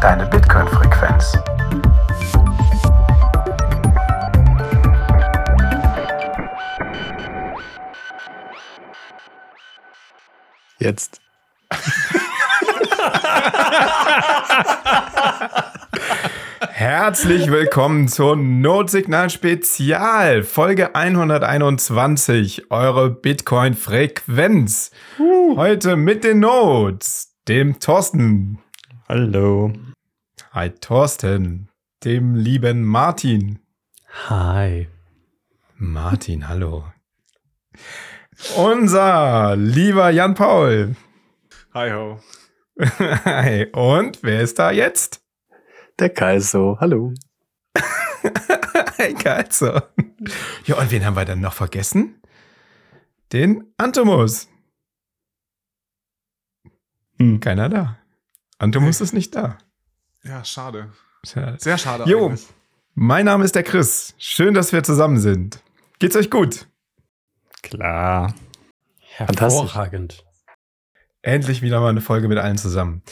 deine Bitcoin-Frequenz. Jetzt. Herzlich willkommen zur Notsignal Spezial, Folge 121, eure Bitcoin-Frequenz. Heute mit den Notes, dem Thorsten. Hallo. Hi Thorsten, dem lieben Martin. Hi. Martin, hallo. Unser lieber Jan Paul. Hi ho. Hi. Und wer ist da jetzt? Der Kaiso. Hallo. Hey, Kaiser. Ja, und wen haben wir dann noch vergessen? Den Antomus. Hm. Keiner da. Antomus ist nicht da. Ja, schade. Tja. Sehr schade Jo, eigentlich. mein Name ist der Chris. Schön, dass wir zusammen sind. Geht's euch gut? Klar. Fantastisch. Hervorragend. Endlich wieder mal eine Folge mit allen zusammen.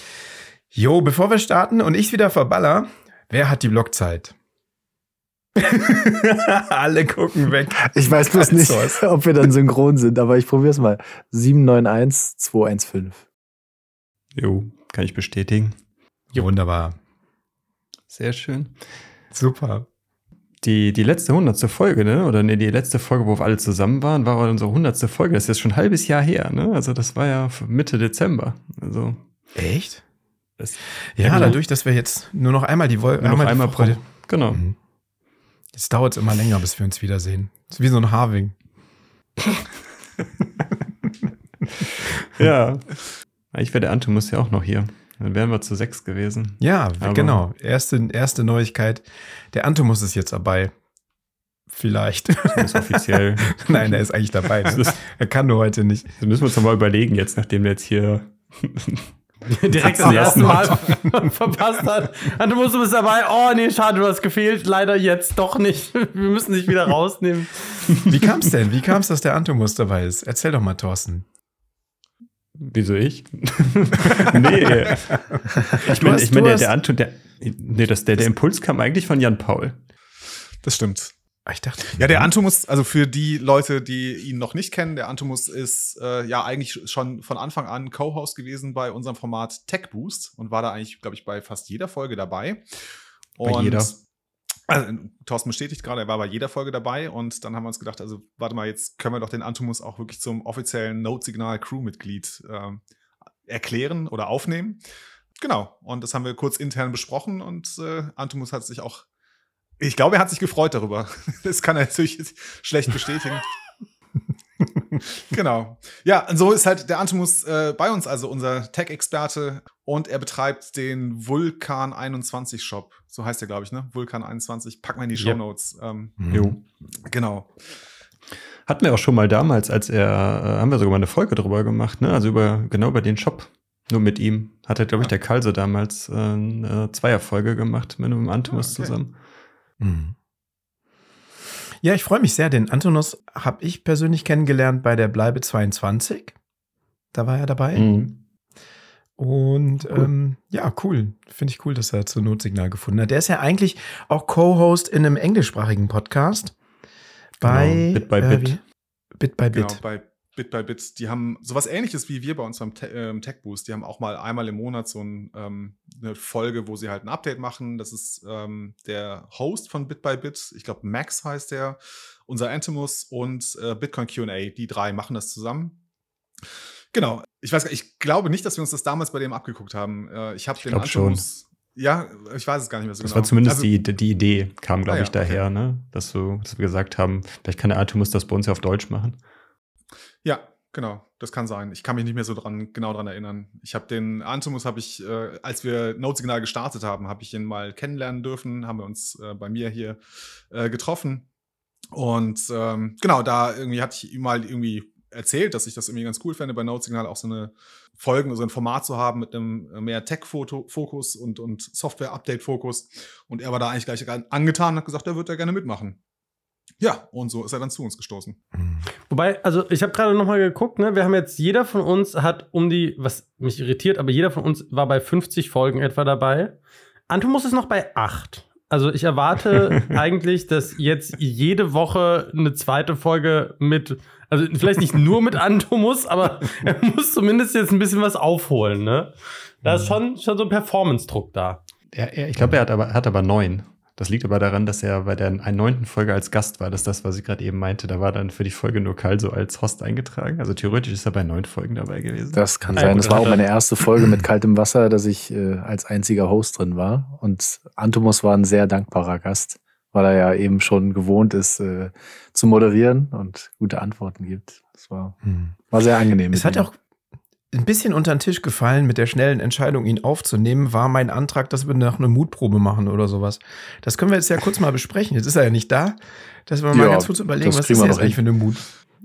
Jo, bevor wir starten und ich wieder verballer, wer hat die Blockzeit? Alle gucken weg. Ich weiß bloß nicht, ob wir dann synchron sind, aber ich probiere es mal. 791215. Jo, kann ich bestätigen. Wunderbar. Sehr schön. Super. Die, die letzte hundertste Folge, ne? Oder nee, die letzte Folge, wo wir alle zusammen waren, war unsere hundertste Folge. Das ist jetzt schon ein halbes Jahr her, ne? Also das war ja Mitte Dezember. Also Echt? das Ja, genau. dadurch, dass wir jetzt nur noch einmal die nur noch einmal pro. Genau. Mhm. Jetzt dauert es immer länger, bis wir uns wiedersehen. ist wie so ein Harving. Ja. Ich wäre der Antimus ja auch noch hier. Dann wären wir zu sechs gewesen. Ja, Aber- genau. Erste, erste Neuigkeit. Der Antomus ist jetzt dabei. Vielleicht. Das ist offiziell. Nein, er ist eigentlich dabei. Ne? ist- Er kann nur heute nicht. Das müssen wir uns noch mal überlegen, jetzt, nachdem wir jetzt hier. direkt das erste Mal verpasst hat. Und du musst du bist dabei. Oh nee, schade, du hast gefehlt. Leider jetzt doch nicht. Wir müssen dich wieder rausnehmen. Wie kam es denn? Wie kam es, dass der Antomus dabei ist? Erzähl doch mal, Thorsten. Wieso ich? nee. Ich meine, ich mein, der, der Anton, der. Nee, das, der, der Impuls kam eigentlich von Jan Paul. Das stimmt. Ah, Ich dachte. Ja, der Antomus, also für die Leute, die ihn noch nicht kennen, der Antomus ist äh, ja eigentlich schon von Anfang an Co-Host gewesen bei unserem Format Tech Boost und war da eigentlich, glaube ich, bei fast jeder Folge dabei. Bei Und, jeder. Also, Thorsten bestätigt gerade, er war bei jeder Folge dabei und dann haben wir uns gedacht, also warte mal, jetzt können wir doch den Antomus auch wirklich zum offiziellen Note-Signal-Crew-Mitglied ähm, erklären oder aufnehmen. Genau, und das haben wir kurz intern besprochen und äh, Antomus hat sich auch, ich glaube, er hat sich gefreut darüber. Das kann er natürlich schlecht bestätigen. genau. Ja, und so ist halt der Antomus äh, bei uns, also unser Tech-Experte. Und er betreibt den Vulkan 21 Shop. So heißt der, glaube ich, ne? Vulkan 21. Packen wir in die Show Yep. Notes. Ähm, Mhm. Jo. genau. Hatten wir auch schon mal damals, als er, äh, haben wir sogar mal eine Folge drüber gemacht, ne? Also über, genau über den Shop. Nur mit ihm. Hatte, glaube ich, der Kalse damals äh, eine Zweierfolge gemacht mit einem Antimus Ah, okay. zusammen. Mhm. Ja, ich freue mich sehr. Den Antonus habe ich persönlich kennengelernt bei der Bleibe 22. Da war er dabei. Mhm. Und ähm, ja, cool. Finde ich cool, dass er zu Notsignal gefunden hat. Der ist ja eigentlich auch Co-Host in einem englischsprachigen Podcast. Bei Genau, Bit by äh, Bit. Bit by Genau, Bit. bei Bit by Bit. Die haben sowas ähnliches wie wir bei uns beim Te ähm, Tech Boost. Die haben auch mal einmal im Monat so ein, ähm, eine Folge, wo sie halt ein Update machen. Das ist ähm, der Host von Bit by Bit. Ich glaube, Max heißt der. Unser Antimus und äh, Bitcoin QA. Die drei machen das zusammen. Genau. Ich weiß gar ich glaube nicht, dass wir uns das damals bei dem abgeguckt haben. Äh, ich habe den glaub schon. Antimus. Ja, ich weiß es gar nicht mehr so Das genau. war zumindest Also- die, die Idee, kam, glaube Ah, ich, ja, okay. daher, ne? Dass, so, dass wir gesagt haben, vielleicht kann der Artemus das bei uns ja auf Deutsch machen. Ja, genau. Das kann sein. Ich kann mich nicht mehr so dran, genau dran erinnern. Ich habe den Antimus, habe ich, äh, als wir Notsignal gestartet haben, habe ich ihn mal kennenlernen dürfen. Haben wir uns äh, bei mir hier äh, getroffen. Und ähm, genau, da irgendwie hatte ich ihm mal irgendwie erzählt, dass ich das irgendwie ganz cool fände, bei Notsignal auch so eine Folgen, so ein Format zu haben mit einem äh, mehr Tech-Fokus und, und Software-Update-Fokus. Und er war da eigentlich gleich angetan und hat gesagt, er würde da gerne mitmachen. Ja, und so ist er dann zu uns gestoßen. Wobei, also ich habe gerade noch mal geguckt, ne? Wir haben jetzt, jeder von uns hat um die, was mich irritiert, aber jeder von uns war bei 50 Folgen etwa dabei. Antomus ist noch bei 8. Also ich erwarte eigentlich, dass jetzt jede Woche eine zweite Folge mit, also vielleicht nicht nur mit Antomus, aber er muss zumindest jetzt ein bisschen was aufholen, ne? Da ist schon, schon so ein Performance-Druck da. Er, ich glaube, er hat aber, hat aber neun. Das liegt aber daran, dass er bei der neunten Folge als Gast war. Das ist das, was ich gerade eben meinte. Da war dann für die Folge nur Karl so als Host eingetragen. Also theoretisch ist er bei neun Folgen dabei gewesen. Das kann Ja, sein. gut, das war auch er- meine erste Folge mit kaltem Wasser, dass ich äh, als einziger Host drin war. Und Antomos war ein sehr dankbarer Gast, weil er ja eben schon gewohnt ist, äh, zu moderieren und gute Antworten gibt. Das war, Hm. war sehr angenehm. Es hat ihm. auch ein bisschen unter den Tisch gefallen mit der schnellen Entscheidung, ihn aufzunehmen, war mein Antrag, dass wir noch eine Mutprobe machen oder sowas. Das können wir jetzt ja kurz mal besprechen. Jetzt ist er ja nicht da, dass wir mal Ja, ganz kurz überlegen, das was kriegen ist wir jetzt eigentlich für eine Mut,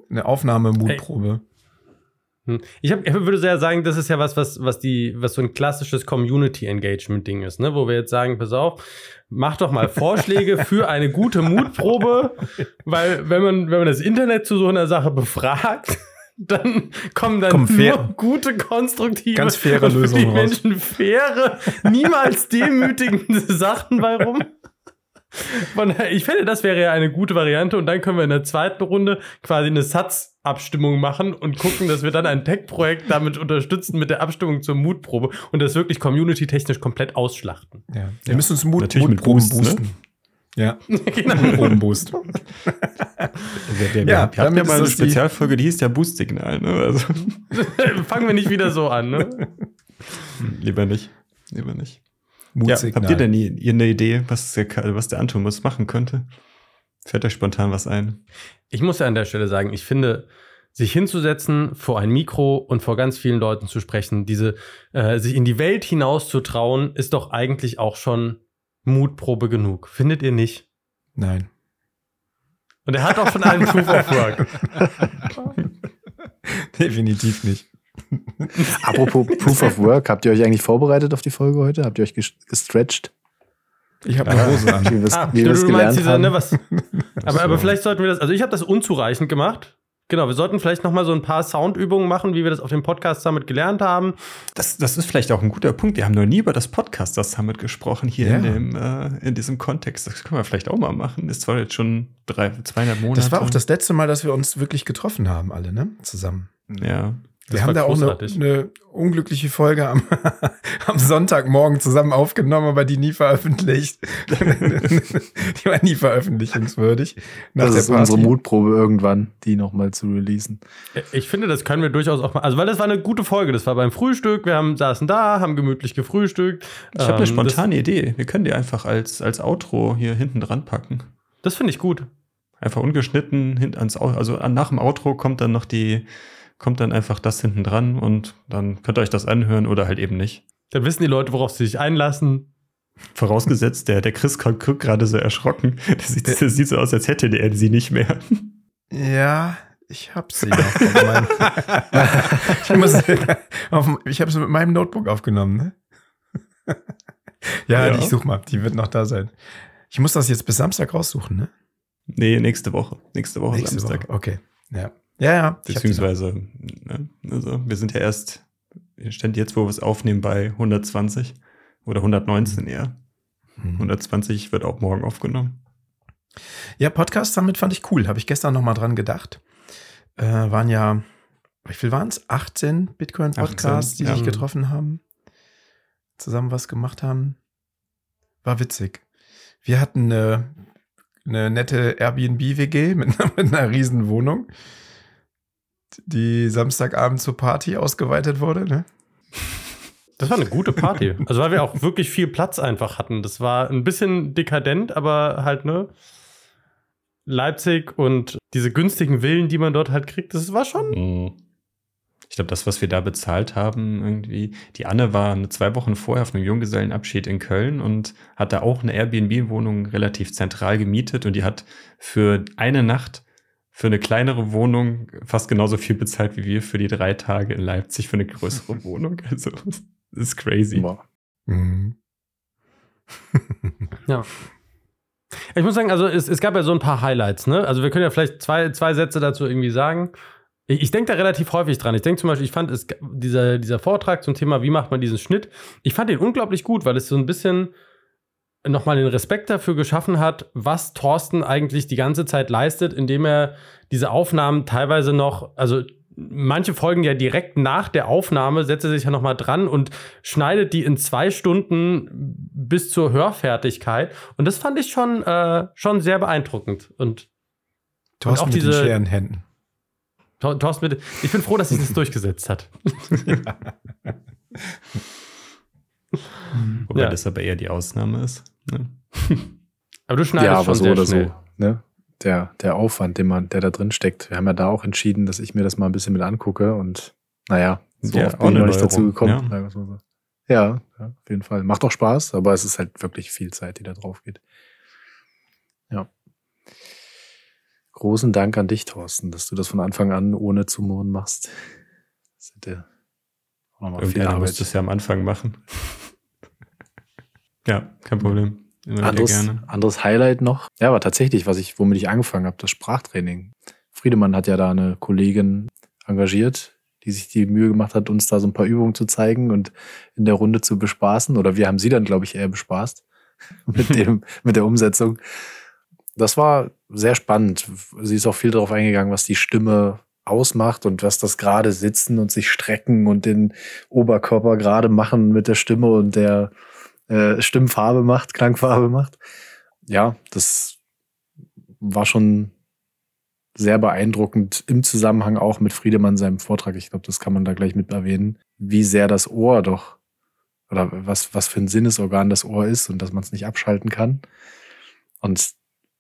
eine Aufnahme-Mutprobe. Hm. Ich, hab, ich würde sehr sagen, das ist ja was, was, was, die, was so ein klassisches Community-Engagement-Ding ist, ne? wo wir jetzt sagen, pass auf, mach doch mal Vorschläge für eine gute Mutprobe, weil wenn man, wenn man das Internet zu so einer Sache befragt, dann kommen dann fair- nur gute, konstruktive, Ganz faire Lösungen die raus. Menschen faire, niemals demütigende Sachen bei rum. Von ich finde, das wäre ja eine gute Variante und dann können wir in der zweiten Runde quasi eine Satzabstimmung machen und gucken, dass wir dann ein Tech-Projekt damit unterstützen mit der Abstimmung zur Mutprobe und das wirklich community-technisch komplett ausschlachten. Ja. Wir müssen uns Mut, Natürlich mit Mutproben Boosts, ne? Ja, genau. Mutproben-Boost. Wir, wir, Ja, wir hatten ja mal eine Spezialfolge, die hieß ja Boost-Signal. Ne? Also, Fangen wir nicht wieder so an, ne? lieber nicht. Lieber nicht. Ja, habt ihr denn eine Idee, was der, was der Antomus machen könnte? Fällt euch spontan was ein? Ich muss ja an der Stelle sagen, ich finde, sich hinzusetzen, vor ein Mikro und vor ganz vielen Leuten zu sprechen, diese, äh, sich in die Welt hinaus zu trauen, ist doch eigentlich auch schon Mutprobe genug. Findet ihr nicht? Nein. Und er hat auch schon einen Proof of Work. Definitiv nicht. Apropos Proof of Work, habt ihr euch eigentlich vorbereitet auf die Folge heute? Habt ihr euch ges- gestretched? Ich habe eine Hose an. Wie wir es Ah, gelernt meinst diese, haben? ne, was. Aber, aber vielleicht sollten wir das, also ich habe das unzureichend gemacht. Genau, wir sollten vielleicht noch mal so ein paar Soundübungen machen, wie wir das auf dem Podcast damit gelernt haben. Das, das ist vielleicht auch ein guter Punkt. Wir haben noch nie über das Podcast das Summit gesprochen hier Ja. in, dem, äh, in diesem Kontext. Das können wir vielleicht auch mal machen. Ist zwar jetzt schon drei, zweieinhalb Monate. Das war auch das letzte Mal, dass wir uns wirklich getroffen haben, alle, ne? Zusammen. Ja. Das wir haben da auch eine, großartig. eine unglückliche Folge am, am Sonntagmorgen zusammen aufgenommen, aber die nie veröffentlicht. die war nie veröffentlichungswürdig. Nach Das der ist unsere Party. Mutprobe irgendwann, die nochmal zu releasen. Ich finde, das können wir durchaus auch mal. Also, weil das war eine gute Folge. Das war beim Frühstück. Wir haben, saßen da, haben gemütlich gefrühstückt. Ich habe eine Ähm, spontane Idee. Wir können die einfach als, als Outro hier hinten dran packen. Das, das finde ich gut. Einfach ungeschnitten hin ans also an- nach dem Outro kommt dann noch die kommt dann einfach das hinten dran und dann könnt ihr euch das anhören oder halt eben nicht. Dann wissen die Leute, worauf sie sich einlassen. Vorausgesetzt, der, der Chris guckt gerade so erschrocken. Das sieht, das sieht so aus, als hätte er sie nicht mehr. Ja, ich hab sie ich muss, auf, dem- ich habe sie mit meinem Notebook aufgenommen, ne? ja, Ja. ich such mal. Die wird noch da sein. Ich muss das jetzt bis Samstag raussuchen, ne? Nee, nächste Woche. Nächste Woche Nächste Samstag. Woche. Okay. Ja. Ja, ja. Beziehungsweise, ne, also wir sind ja erst, stehen jetzt, wo wir es aufnehmen, bei 120 oder 119 eher. Hm. 120 wird auch morgen aufgenommen. Ja, Podcast damit fand ich cool. Habe ich gestern noch mal dran gedacht. Äh, waren ja, wie viel waren es? 18 Bitcoin-Podcasts, 18, die sich ja. getroffen haben, zusammen was gemacht haben. War witzig. Wir hatten eine, eine nette Airbnb-WG mit, einer- mit einer riesen Wohnung, die Samstagabend zur Party ausgeweitet wurde. Ne? Das war eine gute Party. Also, weil wir auch wirklich viel Platz einfach hatten. Das war ein bisschen dekadent, aber halt, ne? Leipzig und diese günstigen Villen, die man dort halt kriegt, das war schon. Mhm. Ich glaube, das, was wir da bezahlt haben, irgendwie, die Anne war eine- zwei Wochen vorher auf einem Junggesellenabschied in Köln und hat da auch eine Airbnb-Wohnung relativ zentral gemietet und die hat für eine Nacht für eine kleinere Wohnung fast genauso viel bezahlt wie wir für die drei Tage in Leipzig für eine größere Wohnung. Also, das ist crazy. Mhm. Ja. Ich muss sagen, also es, es gab ja so ein paar Highlights, ne? Also wir können ja vielleicht zwei, zwei Sätze dazu irgendwie sagen. Ich, ich denke da relativ häufig dran. Ich denke zum Beispiel, ich fand es, dieser, dieser Vortrag zum Thema, wie macht man diesen Schnitt, ich fand den unglaublich gut, weil es so ein bisschen nochmal den Respekt dafür geschaffen hat, was Thorsten eigentlich die ganze Zeit leistet, indem er diese Aufnahmen teilweise noch, also manche Folgen ja direkt nach der Aufnahme, setzt er sich ja nochmal dran und schneidet die in zwei Stunden bis zur Hörfertigkeit. Und das fand ich schon, äh, schon sehr beeindruckend. Und Thorsten auch mit den diese- schweren Händen. Thor- Thorsten, bitte, ich bin froh, dass sich das durchgesetzt hat. Wobei Ja. das aber eher die Ausnahme ist. Ne? Aber du schneidest Ja, aber schon so sehr oder schnell. so. Ne? Der, der Aufwand, den man, der da drin steckt. Wir haben ja da auch entschieden, dass ich mir das mal ein bisschen mit angucke und naja, so Ja, oft auch bin ich noch nicht dazu gekommen. ja. so. Ja, ja, auf jeden Fall. Macht auch Spaß, aber es ist halt wirklich viel Zeit, die da drauf geht. Ja. Großen Dank an dich, Thorsten, dass du das von Anfang an ohne zu murren machst. Das hätte auch nochmal viel Arbeit. musste es ja am Anfang machen. Ja, kein Problem. Immer Anderes, gerne. anderes Highlight noch. Ja, aber tatsächlich, was ich, womit ich angefangen habe, das Sprachtraining. Friedemann hat ja da eine Kollegin engagiert, die sich die Mühe gemacht hat, uns da so ein paar Übungen zu zeigen und in der Runde zu bespaßen. Oder wir haben sie dann, glaube ich, eher bespaßt mit dem, mit der Umsetzung. Das war sehr spannend. Sie ist auch viel darauf eingegangen, was die Stimme ausmacht und was das gerade sitzen und sich strecken und den Oberkörper gerade machen mit der Stimme und der äh, Stimmfarbe macht, Klangfarbe macht. Ja, das war schon sehr beeindruckend im Zusammenhang auch mit Friedemann seinem Vortrag. Ich glaube, das kann man da gleich mit erwähnen, wie sehr das Ohr doch oder was, was für ein Sinnesorgan das Ohr ist und dass man es nicht abschalten kann. Und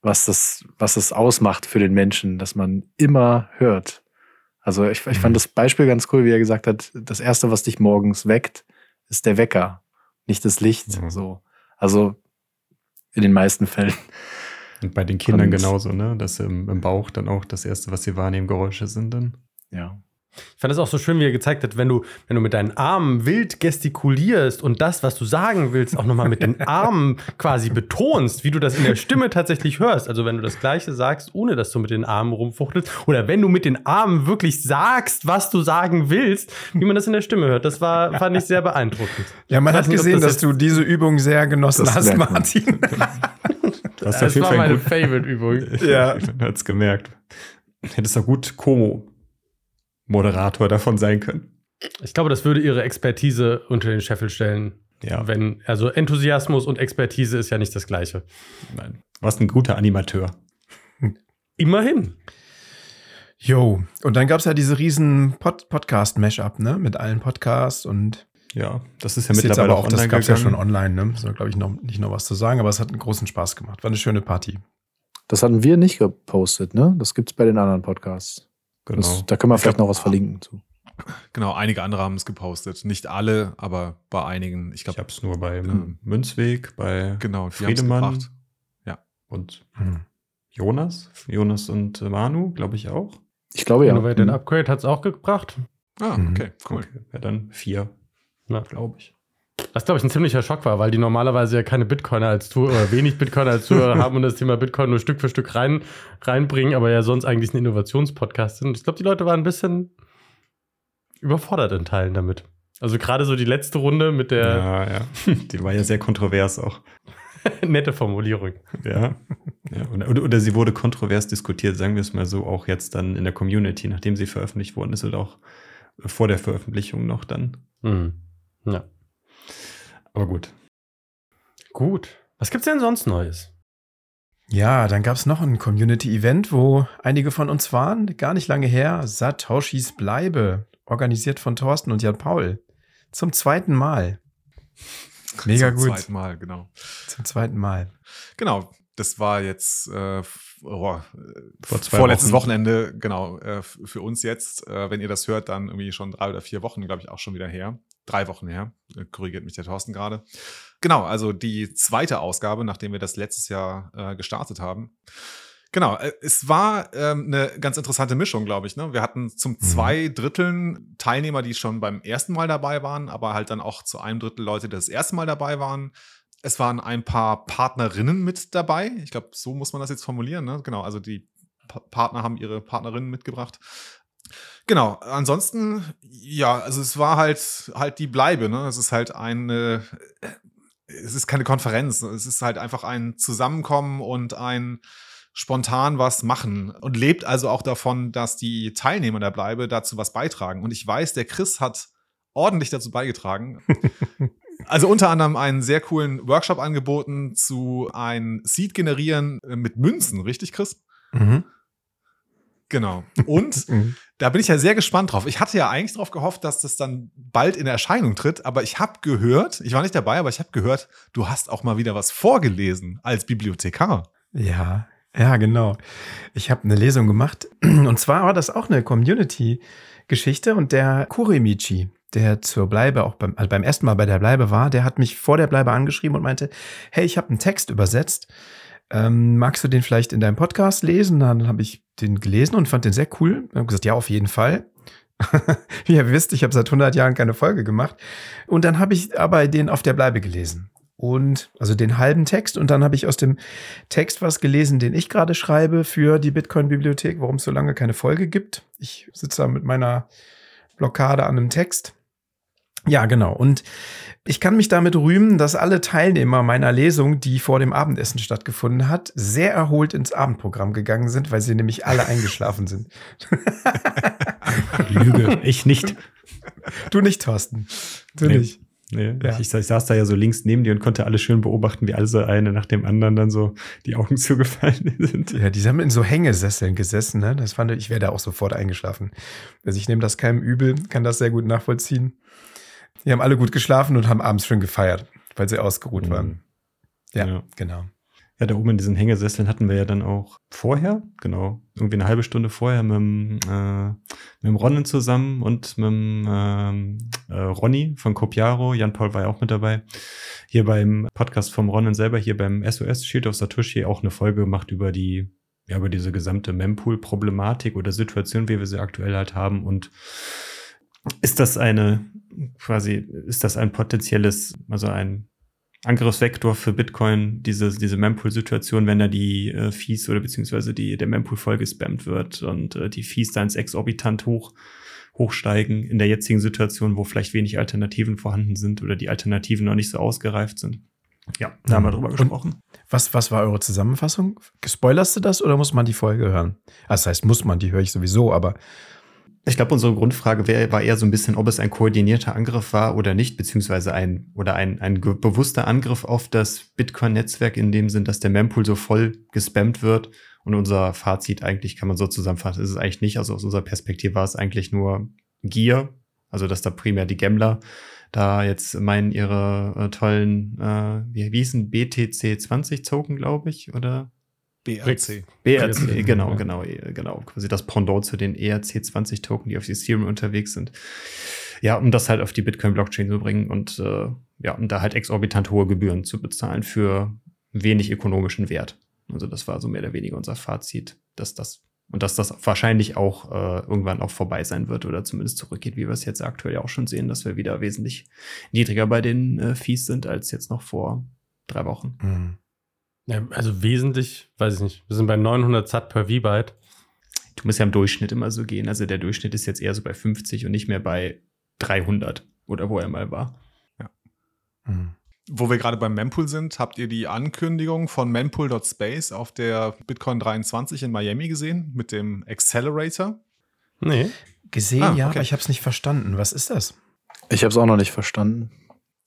was das, was das ausmacht für den Menschen, dass man immer hört. Also ich, ich fand das Beispiel ganz cool, wie er gesagt hat, das erste, was dich morgens weckt, ist der Wecker, nicht das Licht. Mhm. So. Also in den meisten Fällen. Und bei den Kindern Und- genauso, ne? Dass im, im Bauch dann auch das Erste, was sie wahrnehmen, Geräusche sind dann. Ja. Ich fand es auch so schön, wie er gezeigt hat, wenn du, wenn du mit deinen Armen wild gestikulierst und das, was du sagen willst, auch nochmal mit den Armen quasi betonst, wie du das in der Stimme tatsächlich hörst. Also wenn du das Gleiche sagst, ohne dass du mit den Armen rumfuchtelst, oder wenn du mit den Armen wirklich sagst, was du sagen willst, wie man das in der Stimme hört. Das war, fand ich sehr beeindruckend. Ja, man hat nicht, gesehen, das dass du diese Übung sehr genossen Das hast. Martin. Das, Das war meine Favorite-Übung. Ja. Man hat's gemerkt. Hättest du gut Co-Moderator davon sein können. Ich glaube, das würde ihre Expertise unter den Scheffel stellen. Ja, Wenn, also Enthusiasmus und Expertise ist ja nicht das Gleiche. nein. Warst ein guter Animateur. Immerhin. Jo, und dann gab's ja diese riesen Pod Podcast-Mashup, ne? Mit allen Podcasts und Ja, das ist ja ist jetzt mittlerweile aber auch auch, das online gab's ja schon online, ne? So, glaube ich, noch, nicht noch was zu sagen, aber es hat einen großen Spaß gemacht. War eine schöne Party. Das hatten wir nicht gepostet, ne? Das gibt's bei den anderen Podcasts. Genau. Das, da können wir Ich vielleicht glaub- noch was verlinken zu. Genau, einige andere haben es gepostet. Nicht alle, aber bei einigen. Ich Ich glaube, habe es nur bei Ähm, Münzweg, bei genau, Friedemann gebracht. und Hm. Jonas. Jonas und Manu, glaube ich auch. Ich glaube ja. Innovated Mhm. Upgrade hat es auch gebracht. Ah, Mhm. okay, cool. Okay, ja, dann vier, Ja. glaube ich. Was, glaube ich, ein ziemlicher Schock war, weil die normalerweise ja keine Bitcoiner als Tour oder wenig Bitcoiner als Zuhörer haben und das Thema Bitcoin nur Stück für Stück rein, reinbringen, aber ja sonst eigentlich ein Innovationspodcast sind. Ich glaube, die Leute waren ein bisschen überfordert in Teilen damit. Also gerade so die letzte Runde mit der Ja, ja. Die war ja sehr kontrovers auch. nette Formulierung. Ja. ja. Oder, oder, sie wurde kontrovers diskutiert, sagen wir es mal so, auch jetzt dann in der Community, nachdem sie veröffentlicht worden ist oder auch vor der Veröffentlichung noch dann. Hm. Ja. Aber gut. Gut. Was gibt's denn sonst Neues? Ja, dann gab's noch ein Community-Event, wo einige von uns waren, gar nicht lange her. Satoshis Bleibe, organisiert von Thorsten und Jan Paul. Zum zweiten Mal. Mega Zum gut. zweiten Mal, genau. Zum zweiten Mal. Genau, das war jetzt äh, oh, Vor vorletztes Wochen. Wochenende, genau, äh, für uns jetzt. Äh, wenn ihr das hört, dann irgendwie schon drei oder vier Wochen, glaube ich, auch schon wieder her. Drei Wochen her, äh, korrigiert mich der Thorsten gerade. Genau, also die zweite Ausgabe, nachdem wir das letztes Jahr äh, gestartet haben. Genau, äh, es war ähm, eine ganz interessante Mischung, glaube ich. Ne? Wir hatten zum zwei Dritteln Teilnehmer, die schon beim ersten Mal dabei waren, aber halt dann auch zu einem Drittel Leute, die das erste Mal dabei waren. Es waren ein paar Partnerinnen mit dabei. Ich glaube, so muss man das jetzt formulieren. Ne? Genau, also die pa Partner haben ihre Partnerinnen mitgebracht. Genau, ansonsten, ja, also es war halt halt die Bleibe, ne? Es ist halt eine, es ist keine Konferenz, es ist halt einfach ein Zusammenkommen und ein spontan was machen und lebt also auch davon, dass die Teilnehmer der Bleibe dazu was beitragen. Und ich weiß, der Chris hat ordentlich dazu beigetragen. Also unter anderem einen sehr coolen Workshop angeboten zu ein Seed generieren mit Münzen, richtig, Chris? Mhm. Genau. Und Mhm. da bin ich ja sehr gespannt drauf. Ich hatte ja eigentlich darauf gehofft, dass das dann bald in Erscheinung tritt, aber ich habe gehört, ich war nicht dabei, aber ich habe gehört, du hast auch mal wieder was vorgelesen als Bibliothekar. Ja, ja, genau. Ich habe eine Lesung gemacht und zwar war das auch eine Community-Geschichte und der Kuremichi, der zur Bleibe auch beim, also beim ersten Mal bei der Bleibe war, der hat mich vor der Bleibe angeschrieben und meinte, hey, ich habe einen Text übersetzt. Ähm, magst du den vielleicht in deinem Podcast lesen? Dann habe ich den gelesen und fand den sehr cool. Ich habe gesagt, ja, auf jeden Fall. Wie ihr wisst, ich habe seit 100 Jahren keine Folge gemacht. Und dann habe ich aber den auf der Bleibe gelesen. Und also den halben Text. Und dann habe ich aus dem Text was gelesen, den ich gerade schreibe für die Bitcoin-Bibliothek, warum es so lange keine Folge gibt. Ich sitze da mit meiner Blockade an einem Text. Ja, genau. Und ich kann mich damit rühmen, dass alle Teilnehmer meiner Lesung, die vor dem Abendessen stattgefunden hat, sehr erholt ins Abendprogramm gegangen sind, weil sie nämlich alle eingeschlafen sind. Lüge. Ich nicht. Du nicht, Thorsten. Du Nee. nicht. Nee, Ja. ich, ich saß da ja so links neben dir und konnte alles schön beobachten, wie alle eine nach dem anderen dann so die Augen zugefallen sind. Ja, die haben in so Hängesesseln gesessen, ne? Das fand ich, ich wäre da auch sofort eingeschlafen. Also ich nehme das keinem übel, kann das sehr gut nachvollziehen. Die haben alle gut geschlafen und haben abends schön gefeiert, weil sie ausgeruht waren. Ja, Ja. genau. Ja, da oben in diesen Hängesesseln hatten wir ja dann auch vorher, genau, irgendwie eine halbe Stunde vorher mit dem, äh, mit dem Ronnen zusammen und mit dem ähm, äh, Ronny von Copiaro. Jan Paul war ja auch mit dabei. Hier beim Podcast vom Ronnen selber, hier beim SOS Shield of Satoshi auch eine Folge gemacht über die, ja, über diese gesamte Mempool-Problematik oder Situation, wie wir sie aktuell halt haben. Und ist das eine, quasi, ist das ein potenzielles, also ein Angriffsvektor für Bitcoin, diese, diese Mempool-Situation, wenn da die äh, Fees oder beziehungsweise die, der Mempool voll gespammt wird und äh, die Fees dann ins exorbitant hoch, hochsteigen in der jetzigen Situation, wo vielleicht wenig Alternativen vorhanden sind oder die Alternativen noch nicht so ausgereift sind. Ja, da haben wir drüber Und- gesprochen. Was, was war eure Zusammenfassung? Gespoilerst du das oder muss man die Folge hören? Also das heißt, muss man, die höre ich sowieso, aber Ich glaube, unsere Grundfrage wär, war eher so ein bisschen, ob es ein koordinierter Angriff war oder nicht, beziehungsweise ein oder ein, ein bewusster Angriff auf das Bitcoin-Netzwerk in dem Sinn, dass der Mempool so voll gespammt wird. Und unser Fazit eigentlich kann man so zusammenfassen, ist es eigentlich nicht. Also aus unserer Perspektive war es eigentlich nur Gier, also dass da primär die Gambler da jetzt meinen ihre äh, tollen, äh, wie, wie hießen BTC 20 Token, glaube ich, oder? BRC. BRC, BRC, genau, ja. genau, eh, genau. Quasi das Pendant zu den E ERC20-Token, die auf Ethereum unterwegs sind. Ja, um das halt auf die Bitcoin-Blockchain zu bringen und äh, ja, um da halt exorbitant hohe Gebühren zu bezahlen für wenig ökonomischen Wert. Also das war so mehr oder weniger unser Fazit, dass das und dass das wahrscheinlich auch äh, irgendwann auch vorbei sein wird oder zumindest zurückgeht, wie wir es jetzt aktuell ja auch schon sehen, dass wir wieder wesentlich niedriger bei den äh, Fees sind als jetzt noch vor drei Wochen. hm. Ja, also wesentlich, weiß ich nicht. Wir sind bei 900 Sat per V-Byte. Du musst ja im Durchschnitt immer so gehen. Also der Durchschnitt ist jetzt eher so bei 50 und nicht mehr bei 300 oder wo er mal war. Hm. Wo wir gerade beim Mempool sind, habt ihr die Ankündigung von mempool.space auf der Bitcoin 23 in Miami gesehen mit dem Accelerator? Nee. Gesehen, Ah, ja, okay. aber ich habe es nicht verstanden. Was ist das? Ich habe es auch noch nicht verstanden.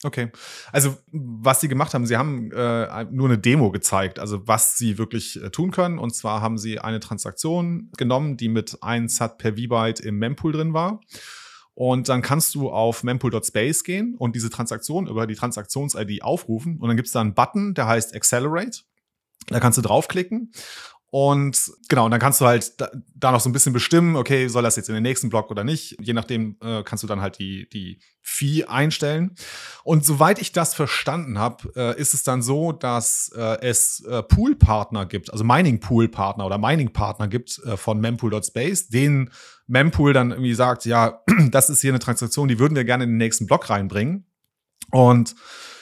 Okay. Also, was sie gemacht haben, sie haben äh, nur eine Demo gezeigt, also was sie wirklich äh, tun können. Und zwar haben sie eine Transaktion genommen, die mit 1 Sat per V-Byte im Mempool drin war. Und dann kannst du auf mempool.space gehen und diese Transaktion über die Transaktions-ID aufrufen. Und dann gibt es da einen Button, der heißt Accelerate. Da kannst du draufklicken. Und genau, und dann kannst du halt da, noch so ein bisschen bestimmen, okay, soll das jetzt in den nächsten Block oder nicht? Je nachdem äh, kannst du dann halt die, die Fee einstellen. Und soweit ich das verstanden habe, äh, ist es dann so, dass äh, es äh, Pool-Partner gibt, also Mining-Pool-Partner oder Mining-Partner gibt äh, von mempool.space, denen Mempool dann irgendwie sagt, ja, das ist hier eine Transaktion, die würden wir gerne in den nächsten Block reinbringen. Und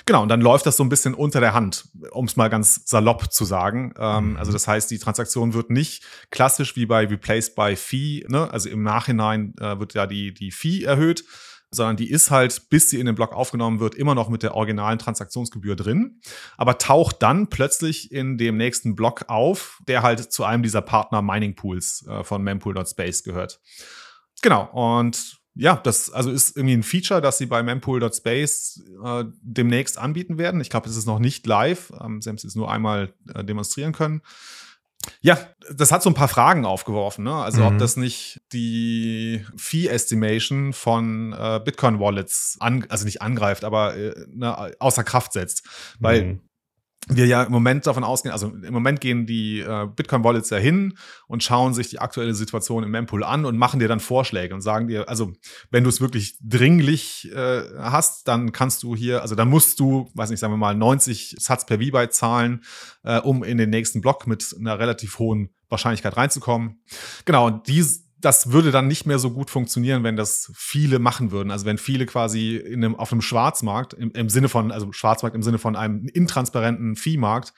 Genau, und dann läuft das so ein bisschen unter der Hand, um es mal ganz salopp zu sagen. Ähm, Mhm. Also das heißt, die Transaktion wird nicht klassisch wie bei Replaced by Fee, ne? also im Nachhinein äh, wird ja die, die Fee erhöht, sondern die ist halt, bis sie in den Block aufgenommen wird, immer noch mit der originalen Transaktionsgebühr drin, aber taucht dann plötzlich in dem nächsten Block auf, der halt zu einem dieser Partner Mining Pools äh, von mempool.space gehört. Genau, und ja, das also ist irgendwie ein Feature, das sie bei mempool.space äh, demnächst anbieten werden. Ich glaube, es ist noch nicht live. Ähm, sie haben es jetzt nur einmal äh, demonstrieren können. Ja, das hat so ein paar Fragen aufgeworfen. Ne? Also, ob Mhm. das nicht die Fee-Estimation von äh, Bitcoin-Wallets, also nicht angreift, aber äh, ne, außer Kraft setzt. Weil Mhm. Wir ja im Moment davon ausgehen, also im Moment gehen die äh, Bitcoin-Wallets ja hin und schauen sich die aktuelle Situation im Mempool an und machen dir dann Vorschläge und sagen dir, also wenn du es wirklich dringlich äh, hast, dann kannst du hier, also dann musst du, weiß nicht, sagen wir mal 90 Satz per V-Byte zahlen, äh, um in den nächsten Block mit einer relativ hohen Wahrscheinlichkeit reinzukommen. Genau, und dies, das würde dann nicht mehr so gut funktionieren, wenn das viele machen würden. Also wenn viele quasi in einem, auf einem Schwarzmarkt, im, im Sinne von, also Schwarzmarkt im Sinne von einem intransparenten Viehmarkt,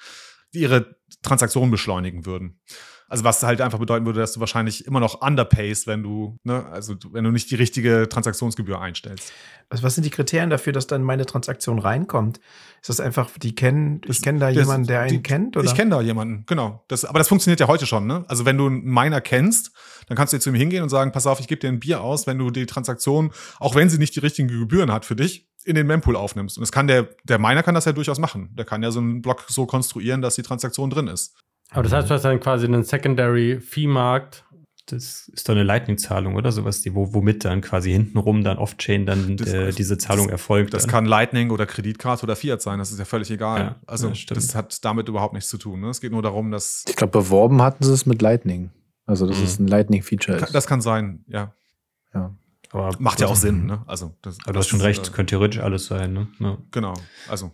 ihre Transaktionen beschleunigen würden. Also was halt einfach bedeuten würde, dass du wahrscheinlich immer noch underpayst, wenn du, ne, also wenn du nicht die richtige Transaktionsgebühr einstellst. Was, was sind die Kriterien dafür, dass dann meine Transaktion reinkommt? Ist das einfach, die kennen, ich kenne da das- jemanden, der einen die- kennt? Oder? Ich kenne da jemanden, genau. Das, aber das funktioniert ja heute schon, ne? Also wenn du einen Miner kennst, dann kannst du jetzt zu ihm hingehen und sagen, pass auf, ich gebe dir ein Bier aus, wenn du die Transaktion, auch wenn sie nicht die richtigen Gebühren hat für dich, in den Mempool aufnimmst. Und das kann der, der Miner kann das ja durchaus machen. Der kann ja so einen Block so konstruieren, dass die Transaktion drin ist. Aber das heißt, du hast dann quasi einen Secondary Fee-Markt. Das ist doch eine Lightning-Zahlung, oder? Sowas, die, wo, womit dann quasi hintenrum dann off-chain dann Das- äh, diese Zahlung das- erfolgt. Das dann. kann Lightning oder Kreditkarte oder Fiat sein, das ist ja völlig egal. Ja, also ja, das hat damit überhaupt nichts zu tun. Ne? Es geht nur darum, dass. Ich glaube, beworben hatten sie es mit Lightning. Also, dass Mhm. es ein Lightning-Feature ist. das kann sein, ja. aber Macht ja auch das- Sinn, ne? Also, das, Aber du hast das, schon recht, äh, könnte theoretisch alles sein, ne? Ja. Genau. Also,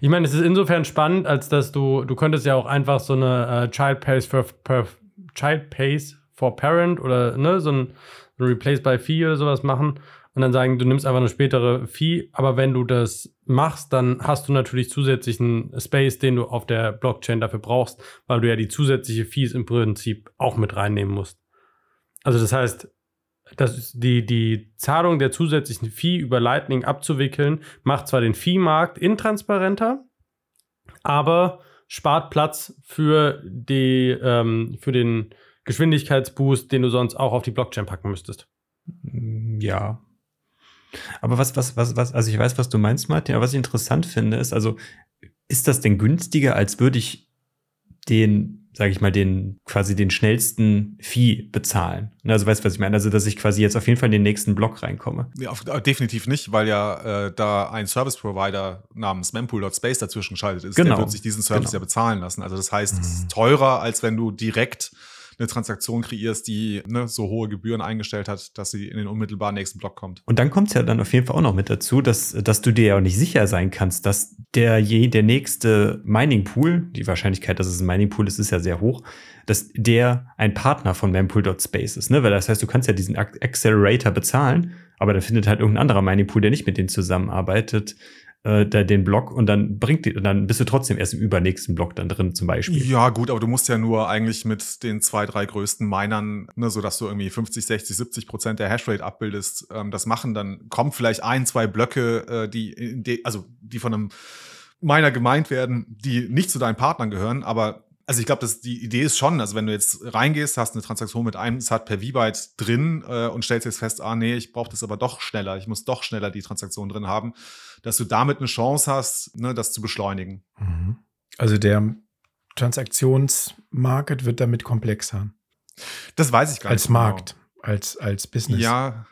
Ich meine, es ist insofern spannend, als dass du, du könntest ja auch einfach so eine äh, Child Pays for per, Child Pays for Parent oder ne, so ein, ein Replace by Fee oder sowas machen und dann sagen, du nimmst einfach eine spätere Fee, aber wenn du das machst, dann hast du natürlich zusätzlichen Space, den du auf der Blockchain dafür brauchst, weil du ja die zusätzliche Fees im Prinzip auch mit reinnehmen musst. Also das heißt, das ist die, die Zahlung der zusätzlichen Fee über Lightning abzuwickeln, macht zwar den Fee-Markt intransparenter, aber spart Platz für, die, ähm, für den Geschwindigkeitsboost, den du sonst auch auf die Blockchain packen müsstest. Ja. Aber was, was, was, was, also ich weiß, was du meinst, Martin, aber was ich interessant finde, ist, also, ist das denn günstiger, als würde ich den, sage ich mal, den, quasi den schnellsten Fee bezahlen? Also weißt du, was ich meine? Also, dass ich quasi jetzt auf jeden Fall in den nächsten Block reinkomme. Nee, auf, äh, definitiv nicht, weil ja äh, da ein Service Provider namens mempool.space dazwischen geschaltet ist. Genau. Der wird sich diesen Service Genau. ja bezahlen lassen. Also das heißt, es Mhm. ist teurer, als wenn du direkt eine Transaktion kreierst, die ne, so hohe Gebühren eingestellt hat, dass sie in den unmittelbar nächsten Block kommt. Und dann kommt es ja dann auf jeden Fall auch noch mit dazu, dass, dass du dir ja auch nicht sicher sein kannst, dass der, je, der nächste Mining Pool, die Wahrscheinlichkeit, dass es ein Mining Pool ist, ist ja sehr hoch, dass der ein Partner von mempool.space ist. Ne? Weil das heißt, du kannst ja diesen Ac- Accelerator bezahlen, aber dann findet halt irgendein anderer Mining Pool, der nicht mit denen zusammenarbeitet, äh, da den Block und dann bringt die, und dann bist du trotzdem erst im übernächsten Block dann drin zum Beispiel. Ja, gut, aber du musst ja nur eigentlich mit den zwei, drei größten Minern, ne, so dass du irgendwie 50, 60, 70 Prozent der Hashrate abbildest, ähm, das machen. Dann kommt vielleicht ein, zwei Blöcke, äh, die, de, also die von einem Miner gemeint werden, die nicht zu deinen Partnern gehören, aber also ich glaube, die Idee ist schon, also wenn du jetzt reingehst, hast eine Transaktion mit einem Sat per V-Byte drin äh, und stellst jetzt fest, ah nee, ich brauche das aber doch schneller, ich muss doch schneller die Transaktion drin haben, dass du damit eine Chance hast, ne, das zu beschleunigen. Mhm. Also der Transaktionsmarket wird damit komplexer. Das weiß ich gar Als nicht. so genau. Markt, als, als Business. Ja.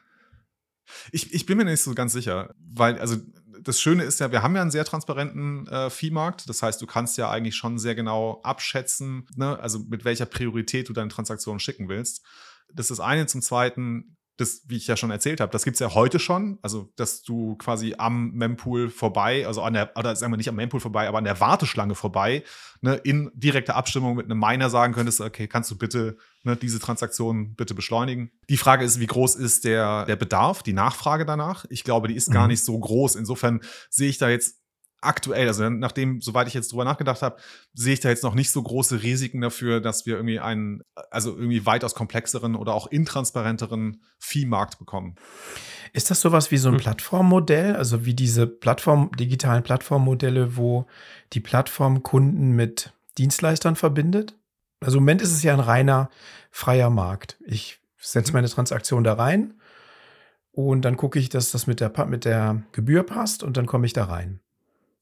Ich, ich bin mir nicht so ganz sicher, weil, also das Schöne ist ja, wir haben ja einen sehr transparenten äh, Viehmarkt. Das heißt, du kannst ja eigentlich schon sehr genau abschätzen, ne, also mit welcher Priorität du deine Transaktionen schicken willst. Das ist das eine. Zum Zweiten das, wie ich ja schon erzählt habe, das gibt's ja heute schon. Also, dass du quasi am Mempool vorbei, also an der, oder sagen wir nicht am Mempool vorbei, aber an der Warteschlange vorbei, ne, in direkter Abstimmung mit einem Miner sagen könntest, okay, kannst du bitte ne, diese Transaktion bitte beschleunigen. Die Frage ist, wie groß ist der, der Bedarf, die Nachfrage danach? Ich glaube, die ist gar Mhm. nicht so groß. Insofern sehe ich da jetzt aktuell, also nachdem, soweit ich jetzt drüber nachgedacht habe, sehe ich da jetzt noch nicht so große Risiken dafür, dass wir irgendwie einen, also irgendwie weitaus komplexeren oder auch intransparenteren Viehmarkt bekommen. Ist das sowas wie so ein Hm. Plattformmodell? Also wie diese Plattform, digitalen Plattformmodelle, wo die Plattform Kunden mit Dienstleistern verbindet? Also im Moment ist es ja ein reiner freier Markt. Ich setze meine Transaktion da rein und dann gucke ich, dass das mit der, mit der Gebühr passt und dann komme ich da rein.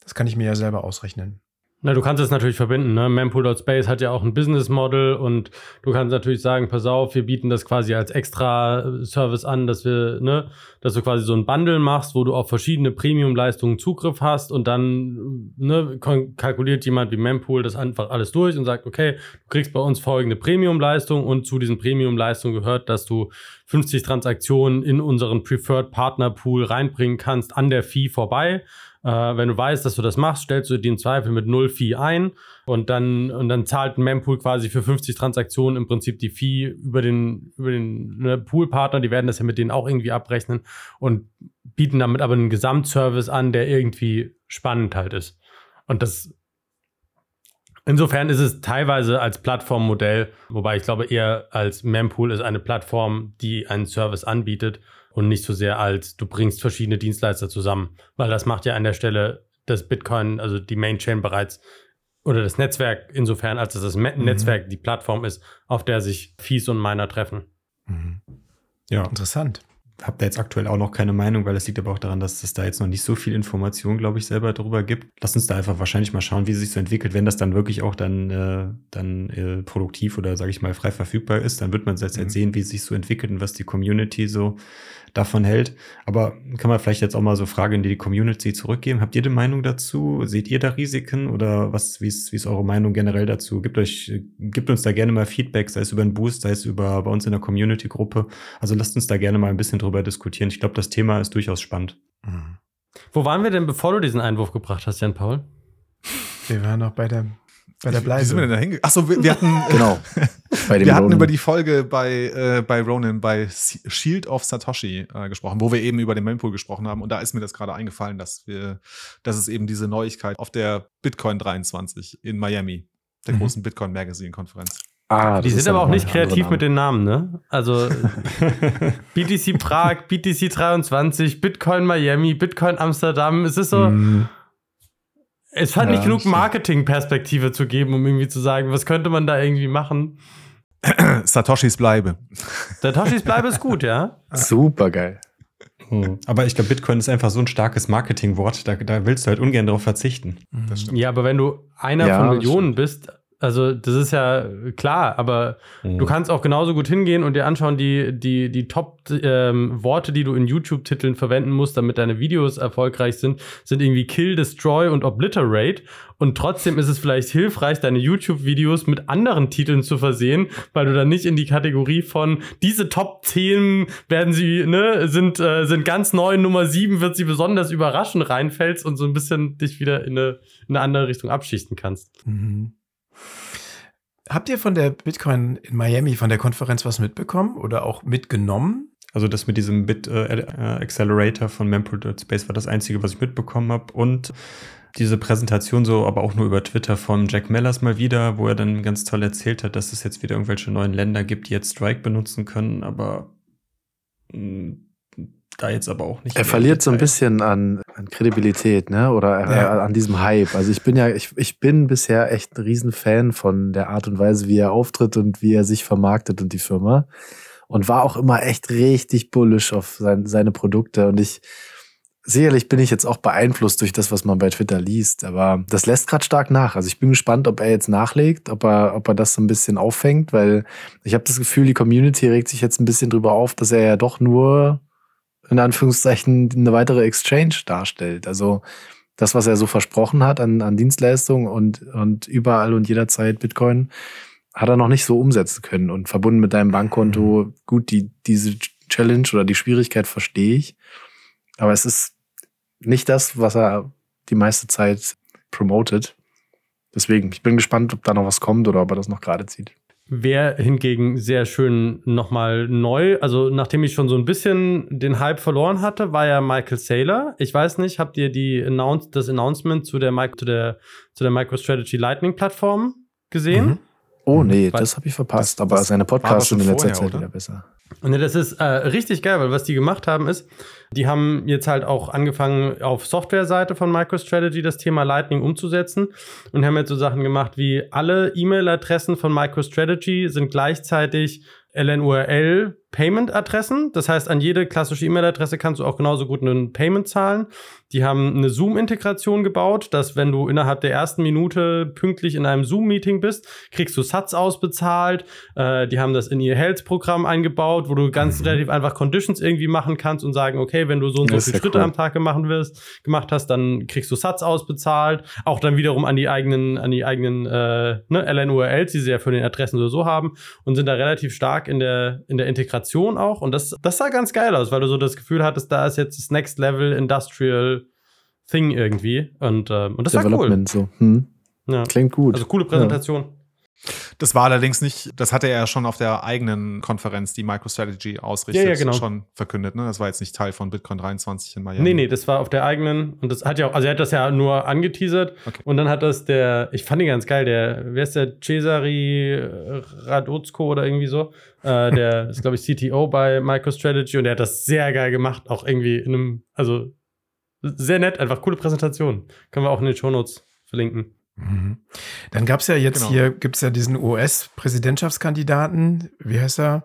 Das kann ich mir ja selber ausrechnen. Na, du kannst es natürlich verbinden. Ne? Mempool.space hat ja auch ein Business Model und du kannst natürlich sagen, pass auf, wir bieten das quasi als extra Service an, dass wir, ne, dass du quasi so ein Bundle machst, wo du auf verschiedene Premium-Leistungen Zugriff hast und dann ne, kalkuliert jemand wie Mempool das einfach alles durch und sagt, okay, du kriegst bei uns folgende Premium-Leistung und zu diesen Premium-Leistungen gehört, dass du 50 Transaktionen in unseren Preferred Partner Pool reinbringen kannst an der Fee vorbei. Äh, wenn du weißt, dass du das machst, stellst du dir im Zweifel mit null Fee ein und dann, und dann zahlt ein Mempool quasi für 50 Transaktionen im Prinzip die Fee über den, über den ne, Poolpartner. Die werden das ja mit denen auch irgendwie abrechnen und bieten damit aber einen Gesamtservice an, der irgendwie spannend halt ist. Und das Insofern ist es teilweise als Plattformmodell, wobei ich glaube eher als Mempool ist eine Plattform, die einen Service anbietet und nicht so sehr als du bringst verschiedene Dienstleister zusammen, weil das macht ja an der Stelle das Bitcoin, also die Mainchain bereits oder das Netzwerk insofern, als dass das Mhm. Netzwerk die Plattform ist, auf der sich Fees und Miner treffen. Mhm. Ja, Interessant. habe da jetzt aktuell auch noch keine Meinung, weil das liegt aber auch daran, dass es da jetzt noch nicht so viel Information, glaube ich, selber darüber gibt. Lass uns da einfach wahrscheinlich mal schauen, wie es sich so entwickelt. Wenn das dann wirklich auch dann, äh, dann äh, produktiv oder sage ich mal frei verfügbar ist, dann wird man jetzt Mhm. halt sehen, wie es sich so entwickelt und was die Community so davon hält. Aber kann man vielleicht jetzt auch mal so Fragen in die Community zurückgeben. Habt ihr eine Meinung dazu? Seht ihr da Risiken oder was, wie ist, wie ist eure Meinung generell dazu? Gebt euch, gebt uns da gerne mal Feedback, sei es über einen Boost, sei es über bei uns in der Community-Gruppe. Also lasst uns da gerne mal ein bisschen drüber diskutieren. Ich glaube, das Thema ist durchaus spannend. Mhm. Wo waren wir denn, bevor du diesen Einwurf gebracht hast, Jan Paul? Wir waren noch bei der, bei der Wie sind wir denn da hingegangen? Achso, wir, wir hatten, Genau. Bei dem wir hatten Ronin. über die Folge bei, äh, bei Ronin, bei Shield of Satoshi äh, gesprochen, wo wir eben über den Mempool gesprochen haben. Und da ist mir das gerade eingefallen, dass wir, dass es eben diese Neuigkeit auf der Bitcoin 23 in Miami, der Mhm. großen Bitcoin Magazine Konferenz. Ah, Die sind aber auch nicht kreativ mit den Namen, ne? Also BTC Prag, BTC 23, Bitcoin Miami, Bitcoin Amsterdam. Es ist so, Mhm. Es hat Ja, nicht genug. Marketingperspektive zu geben, um irgendwie zu sagen, was könnte man da irgendwie machen. Satoshis Bleibe. Der Toshis Bleibe ist gut, ja? Super geil. Hm. Aber ich glaube, Bitcoin ist einfach so ein starkes Marketingwort, da, da willst du halt ungern darauf verzichten. Das stimmt. Ja, aber wenn du einer Ja, von Millionen bist, also das ist ja klar, aber Hm. du kannst auch genauso gut hingehen und dir anschauen, die, die, die Top-Worte, die du in YouTube-Titeln verwenden musst, damit deine Videos erfolgreich sind, sind irgendwie Kill, Destroy und Obliterate. Und trotzdem ist es vielleicht hilfreich, deine YouTube-Videos mit anderen Titeln zu versehen, weil du dann nicht in die Kategorie von diese Top-Themen werden sie, ne, sind, äh, sind ganz neu, Nummer 7 wird sie besonders überraschen reinfällst und so ein bisschen dich wieder in eine, in eine andere Richtung abschichten kannst. Mhm. Habt ihr von der Bitcoin in Miami, von der Konferenz was mitbekommen oder auch mitgenommen? Also das mit diesem Bit äh, äh, Accelerator von Mempool.space war das Einzige, was ich mitbekommen habe. Und diese Präsentation so, aber auch nur über Twitter von Jack Mellers mal wieder, wo er dann ganz toll erzählt hat, dass es jetzt wieder irgendwelche neuen Länder gibt, die jetzt Strike benutzen können, aber mh, da jetzt aber auch nicht. Er verliert so ein bisschen an, an Kredibilität, ne? Oder äh, Ja. an diesem Hype. Also ich bin ja, ich, ich bin bisher echt ein Riesenfan von der Art und Weise, wie er auftritt und wie er sich vermarktet und die Firma. Und war auch immer echt richtig bullish auf sein, seine Produkte. Und ich, sicherlich bin ich jetzt auch beeinflusst durch das, was man bei Twitter liest, aber das lässt gerade stark nach. Also ich bin gespannt, ob er jetzt nachlegt, ob er, ob er das so ein bisschen auffängt, weil ich habe das Gefühl, die Community regt sich jetzt ein bisschen drüber auf, dass er ja doch nur in Anführungszeichen eine weitere Exchange darstellt. Also das, was er so versprochen hat an, an Dienstleistungen und, und überall und jederzeit Bitcoin, hat er noch nicht so umsetzen können. Und verbunden mit deinem Bankkonto, gut, die, diese Challenge oder die Schwierigkeit verstehe ich. Aber es ist nicht das, was er die meiste Zeit promotet. Deswegen, ich bin gespannt, ob da noch was kommt oder ob er das noch gerade zieht. Wer hingegen sehr schön nochmal neu, also nachdem ich schon so ein bisschen den Hype verloren hatte, war ja Michael Saylor. Ich weiß nicht, habt ihr die Announce das Announcement zu der, zu der, zu der MicroStrategy Lightning Plattform gesehen? Mhm. Oh nee, weil, das habe ich verpasst, das, aber das seine Podcasts sind in letzter Zeit wieder besser. Und das ist äh, richtig geil, weil was die gemacht haben ist, die haben jetzt halt auch angefangen, auf Softwareseite von MicroStrategy das Thema Lightning umzusetzen und haben jetzt so Sachen gemacht wie alle E-Mail-Adressen von MicroStrategy sind gleichzeitig LNURL Payment-Adressen. Das heißt, an jede klassische E-Mail-Adresse kannst du auch genauso gut einen Payment zahlen. Die haben eine Zoom-Integration gebaut, dass wenn du innerhalb der ersten Minute pünktlich in einem Zoom-Meeting bist, kriegst du Satz ausbezahlt. Äh, die haben das in ihr Health-Programm eingebaut, wo du ganz mhm. relativ einfach Conditions irgendwie machen kannst und sagen, okay, wenn du so und so viele Schritte cool. am Tag gemacht wirst, gemacht hast, dann kriegst du Satz ausbezahlt. Auch dann wiederum an die eigenen, an die eigenen äh, ne, LNURLs, die sie ja für den Adressen so haben und sind da relativ stark in der, in der Integration Integration auch. Und das, das sah ganz geil aus, weil du so das Gefühl hattest, da ist jetzt das Next Level Industrial Thing irgendwie. Und, äh, und das war cool. so. Hm. Ja. Klingt gut. Also coole Präsentation. Ja. Das war allerdings nicht, das hatte er ja schon auf der eigenen Konferenz, die MicroStrategy ausrichtet, ja, ja, genau. schon verkündet. Ne? Das war jetzt nicht Teil von Bitcoin 23 in Miami. Nee, nee, das war auf der eigenen. Und das hat ja auch, also er hat das ja nur angeteasert. Okay. Und dann hat das der, ich fand ihn ganz geil, der, wer ist der? Cesari Radozko oder irgendwie so. Äh, der ist, glaube ich, CTO bei MicroStrategy und der hat das sehr geil gemacht. Auch irgendwie in einem, also sehr nett, einfach coole Präsentation. Können wir auch in den Shownotes verlinken. Mhm. Dann gab es ja jetzt genau. hier, gibt es ja diesen US-Präsidentschaftskandidaten, wie heißt er?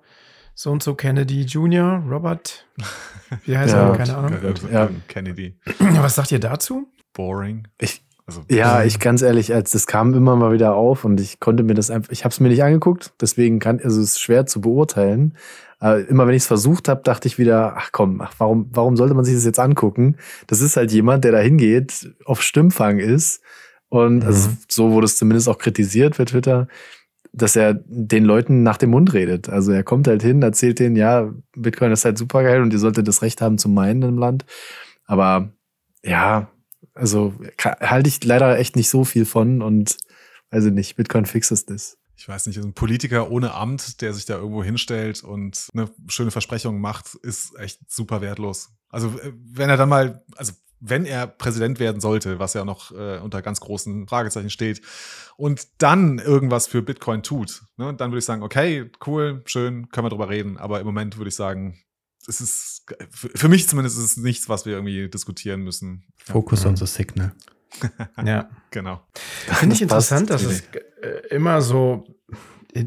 So und so Kennedy Jr., Robert, wie heißt ja, er? Keine Ahnung. Ja. Kennedy. Was sagt ihr dazu? Boring. Ich, also, ja, ich ganz ehrlich, als das kam immer mal wieder auf und ich konnte mir das einfach, ich habe es mir nicht angeguckt, deswegen kann, also es ist schwer zu beurteilen. Aber immer wenn ich es versucht habe, dachte ich wieder, ach komm, ach, warum, warum sollte man sich das jetzt angucken? Das ist halt jemand, der da hingeht, auf Stimmfang ist und mhm. also so wurde es zumindest auch kritisiert für Twitter, dass er den Leuten nach dem Mund redet. Also er kommt halt hin, erzählt denen, ja, Bitcoin ist halt super geil und ihr solltet das Recht haben zu meinen im Land. Aber ja, also halte ich leider echt nicht so viel von und weiß ich nicht, Bitcoin fixes das ich weiß nicht, ein Politiker ohne Amt, der sich da irgendwo hinstellt und eine schöne Versprechung macht, ist echt super wertlos. Also äh, wenn er dann mal, also wenn er Präsident werden sollte, was ja noch äh, unter ganz großen Fragezeichen steht, und dann irgendwas für Bitcoin tut, ne, dann würde ich sagen, okay, cool, schön, können wir drüber reden. Aber im Moment würde ich sagen, es ist für mich zumindest ist es nichts, was wir irgendwie diskutieren müssen. Focus ja. on the signal. ja, genau. Finde ich interessant, dass es äh, immer so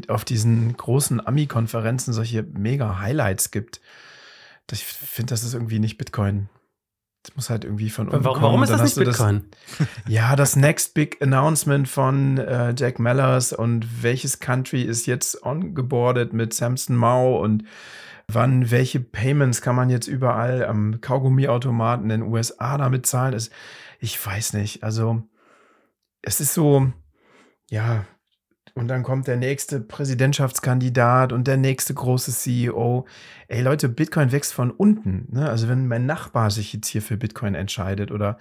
auf diesen großen Ami-Konferenzen solche mega Highlights gibt. Ich finde, das ist irgendwie nicht Bitcoin. Das muss halt irgendwie von unten Warum, warum ist das nicht Bitcoin? Das, ja, das Next Big Announcement von äh, Jack Mellers und welches Country ist jetzt ongeboardet mit Samson Mao und wann welche Payments kann man jetzt überall am Kaugummiautomaten in den USA damit zahlen, ist, ich weiß nicht. Also, es ist so, ja, und dann kommt der nächste Präsidentschaftskandidat und der nächste große CEO. Ey Leute, Bitcoin wächst von unten. Ne? Also wenn mein Nachbar sich jetzt hier für Bitcoin entscheidet oder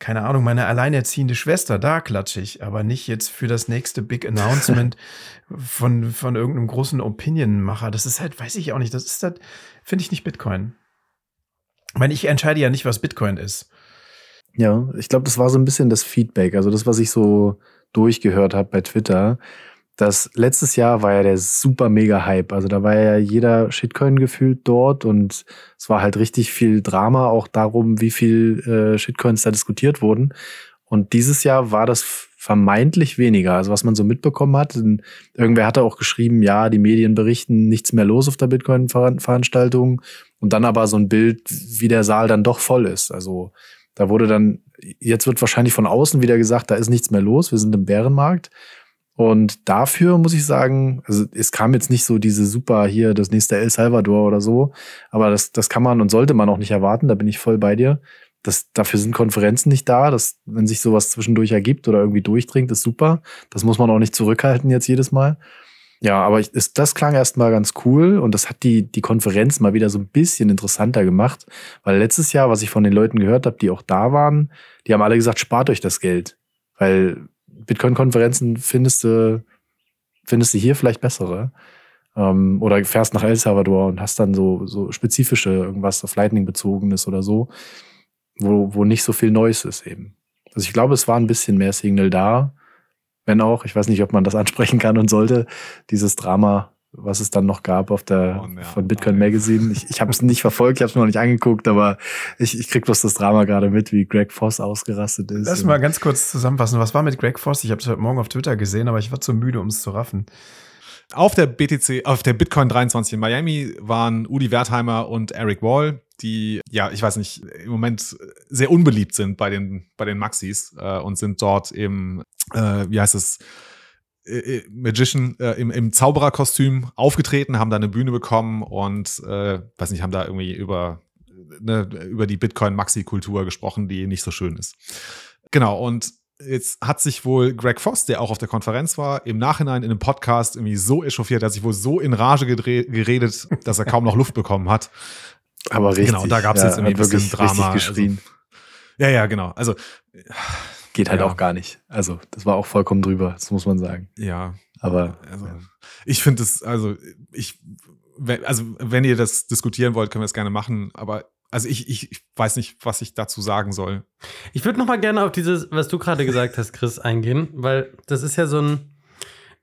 keine Ahnung, meine alleinerziehende Schwester, da klatsche ich, aber nicht jetzt für das nächste Big Announcement von, von irgendeinem großen Opinionmacher. Das ist halt, weiß ich auch nicht, das ist halt, finde ich nicht Bitcoin. Ich meine, ich entscheide ja nicht, was Bitcoin ist. Ja, ich glaube, das war so ein bisschen das Feedback, also das, was ich so durchgehört habe bei Twitter. Das letztes Jahr war ja der super mega Hype. Also da war ja jeder Shitcoin gefühlt dort und es war halt richtig viel Drama auch darum, wie viel äh, Shitcoins da diskutiert wurden. Und dieses Jahr war das vermeintlich weniger. Also was man so mitbekommen hat, irgendwer hatte auch geschrieben, ja, die Medien berichten nichts mehr los auf der Bitcoin-Veranstaltung und dann aber so ein Bild, wie der Saal dann doch voll ist. Also da wurde dann, jetzt wird wahrscheinlich von außen wieder gesagt, da ist nichts mehr los, wir sind im Bärenmarkt. Und dafür muss ich sagen, also es kam jetzt nicht so diese super hier, das nächste El Salvador oder so, aber das, das kann man und sollte man auch nicht erwarten, da bin ich voll bei dir. Das, dafür sind Konferenzen nicht da. Das, wenn sich sowas zwischendurch ergibt oder irgendwie durchdringt, ist super. Das muss man auch nicht zurückhalten jetzt jedes Mal. Ja, aber ich, ist, das klang erstmal ganz cool und das hat die, die Konferenz mal wieder so ein bisschen interessanter gemacht, weil letztes Jahr, was ich von den Leuten gehört habe, die auch da waren, die haben alle gesagt, spart euch das Geld, weil Bitcoin-Konferenzen findest du, findest du hier vielleicht bessere. Ähm, oder fährst nach El Salvador und hast dann so, so spezifische irgendwas auf Lightning bezogenes oder so, wo, wo nicht so viel Neues ist eben. Also ich glaube, es war ein bisschen mehr Signal da, wenn auch, ich weiß nicht, ob man das ansprechen kann und sollte, dieses Drama, was es dann noch gab auf der Oh, ja. von Bitcoin Magazine. Ich, ich habe es nicht verfolgt, ich habe es noch nicht angeguckt, aber ich, ich krieg bloß das Drama gerade mit, wie Greg Voss ausgerastet ist. Lass mal ganz kurz zusammenfassen. Was war mit Greg Foss? Ich habe es heute Morgen auf Twitter gesehen, aber ich war zu müde, um es zu raffen. Auf der BTC, auf der Bitcoin 23 in Miami waren Udi Wertheimer und Eric Wall, die, ja, ich weiß nicht, im Moment sehr unbeliebt sind bei den, bei den Maxis äh, und sind dort im, äh, wie heißt es, äh, äh, Magician äh, im, im Zaubererkostüm aufgetreten, haben da eine Bühne bekommen und, äh, weiß nicht, haben da irgendwie über, ne, über die Bitcoin-Maxi-Kultur gesprochen, die nicht so schön ist. Genau, und jetzt hat sich wohl Greg Voss, der auch auf der Konferenz war, im Nachhinein in einem Podcast irgendwie so echauffiert, er hat sich wohl so in Rage geredet, dass er kaum noch Luft bekommen hat. aber richtig. genau, da gab's jetzt irgendwie ein bisschen Drama, Richtig geschrien. Ja, ja, genau. Also, Geht halt ja. auch gar nicht. Also, das war auch vollkommen drüber, das muss man sagen. ja. Aber Also, ja. ich finde es, also, ich, also, wenn ihr das diskutieren wollt, können wir es gerne machen, aber also ich, ich, weiß nicht, was ich dazu sagen soll. Ich würde noch mal gerne auf dieses, was du gerade gesagt hast, Chris, eingehen, weil das ist ja so ein.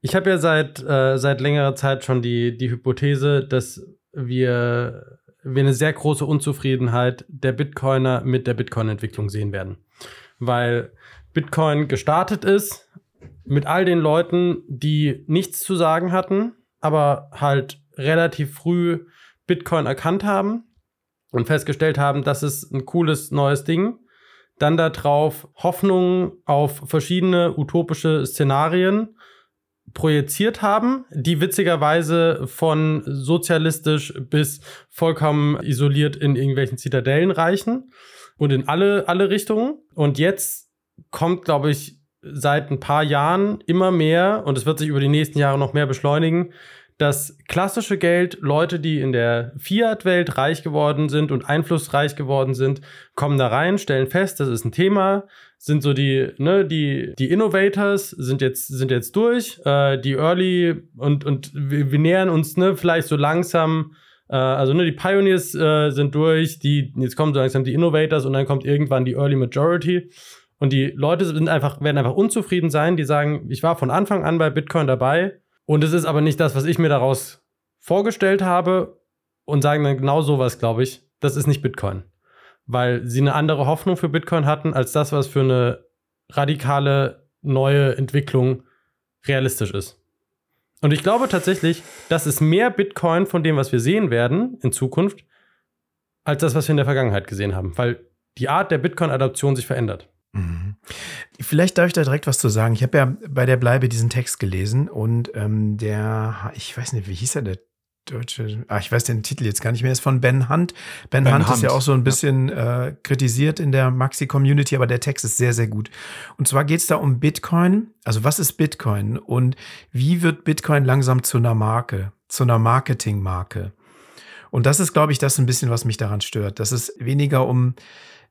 Ich habe ja seit, äh, seit längerer Zeit schon die, die Hypothese, dass wir, wir eine sehr große Unzufriedenheit der Bitcoiner mit der Bitcoin-Entwicklung sehen werden. Weil Bitcoin gestartet ist mit all den Leuten, die nichts zu sagen hatten, aber halt relativ früh Bitcoin erkannt haben und festgestellt haben, das ist ein cooles neues Ding. Dann darauf Hoffnungen auf verschiedene utopische Szenarien projiziert haben, die witzigerweise von sozialistisch bis vollkommen isoliert in irgendwelchen Zitadellen reichen und in alle, alle Richtungen. Und jetzt kommt, glaube ich, seit ein paar Jahren immer mehr, und es wird sich über die nächsten Jahre noch mehr beschleunigen, das klassische Geld, Leute, die in der Fiat-Welt reich geworden sind und einflussreich geworden sind, kommen da rein, stellen fest, das ist ein Thema, sind so die, ne, die, die Innovators sind jetzt, sind jetzt durch, äh, die Early und, und wir, wir nähern uns, ne, vielleicht so langsam, äh, also ne, die Pioneers äh, sind durch, die, jetzt kommen so langsam die Innovators und dann kommt irgendwann die Early Majority. Und die Leute sind einfach, werden einfach unzufrieden sein, die sagen, ich war von Anfang an bei Bitcoin dabei und es ist aber nicht das, was ich mir daraus vorgestellt habe und sagen dann genau sowas, glaube ich, das ist nicht Bitcoin. Weil sie eine andere Hoffnung für Bitcoin hatten, als das, was für eine radikale neue Entwicklung realistisch ist. Und ich glaube tatsächlich, das ist mehr Bitcoin von dem, was wir sehen werden in Zukunft, als das, was wir in der Vergangenheit gesehen haben, weil die Art der Bitcoin-Adaption sich verändert. Mhm. Vielleicht darf ich da direkt was zu sagen. Ich habe ja bei der Bleibe diesen Text gelesen und ähm, der, ich weiß nicht, wie hieß er, der deutsche, ah, ich weiß den Titel jetzt gar nicht mehr, ist von Ben Hunt. Ben, Ben Hunt, ist Hunt, ja auch so ein ja. bisschen äh, kritisiert in der Maxi-Community, aber der Text ist sehr, sehr gut. Und zwar geht es da um Bitcoin. Also was ist Bitcoin und wie wird Bitcoin langsam zu einer Marke, zu einer Marketingmarke? Und das ist, glaube ich, das ein bisschen, was mich daran stört. Das ist weniger um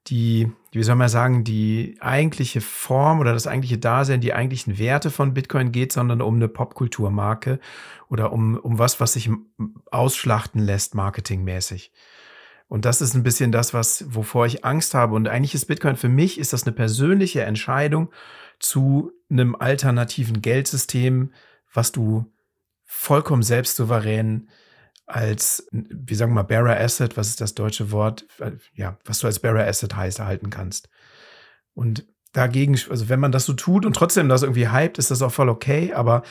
die, wie soll man sagen, die eigentliche Form oder das eigentliche Dasein, die eigentlichen Werte von Bitcoin geht, sondern um eine Popkulturmarke oder um, um was, was sich ausschlachten lässt, marketingmäßig. Und das ist ein bisschen das, was, wovor ich Angst habe. Und eigentlich ist Bitcoin für mich, ist das eine persönliche Entscheidung zu einem alternativen Geldsystem, was du vollkommen selbstsouverän als, wie sagen wir mal, Bearer Asset, was ist das deutsche Wort? Ja, was du als Bearer Asset heißt, erhalten kannst. Und dagegen, also wenn man das so tut und trotzdem das irgendwie hypt, ist das auch voll okay, aber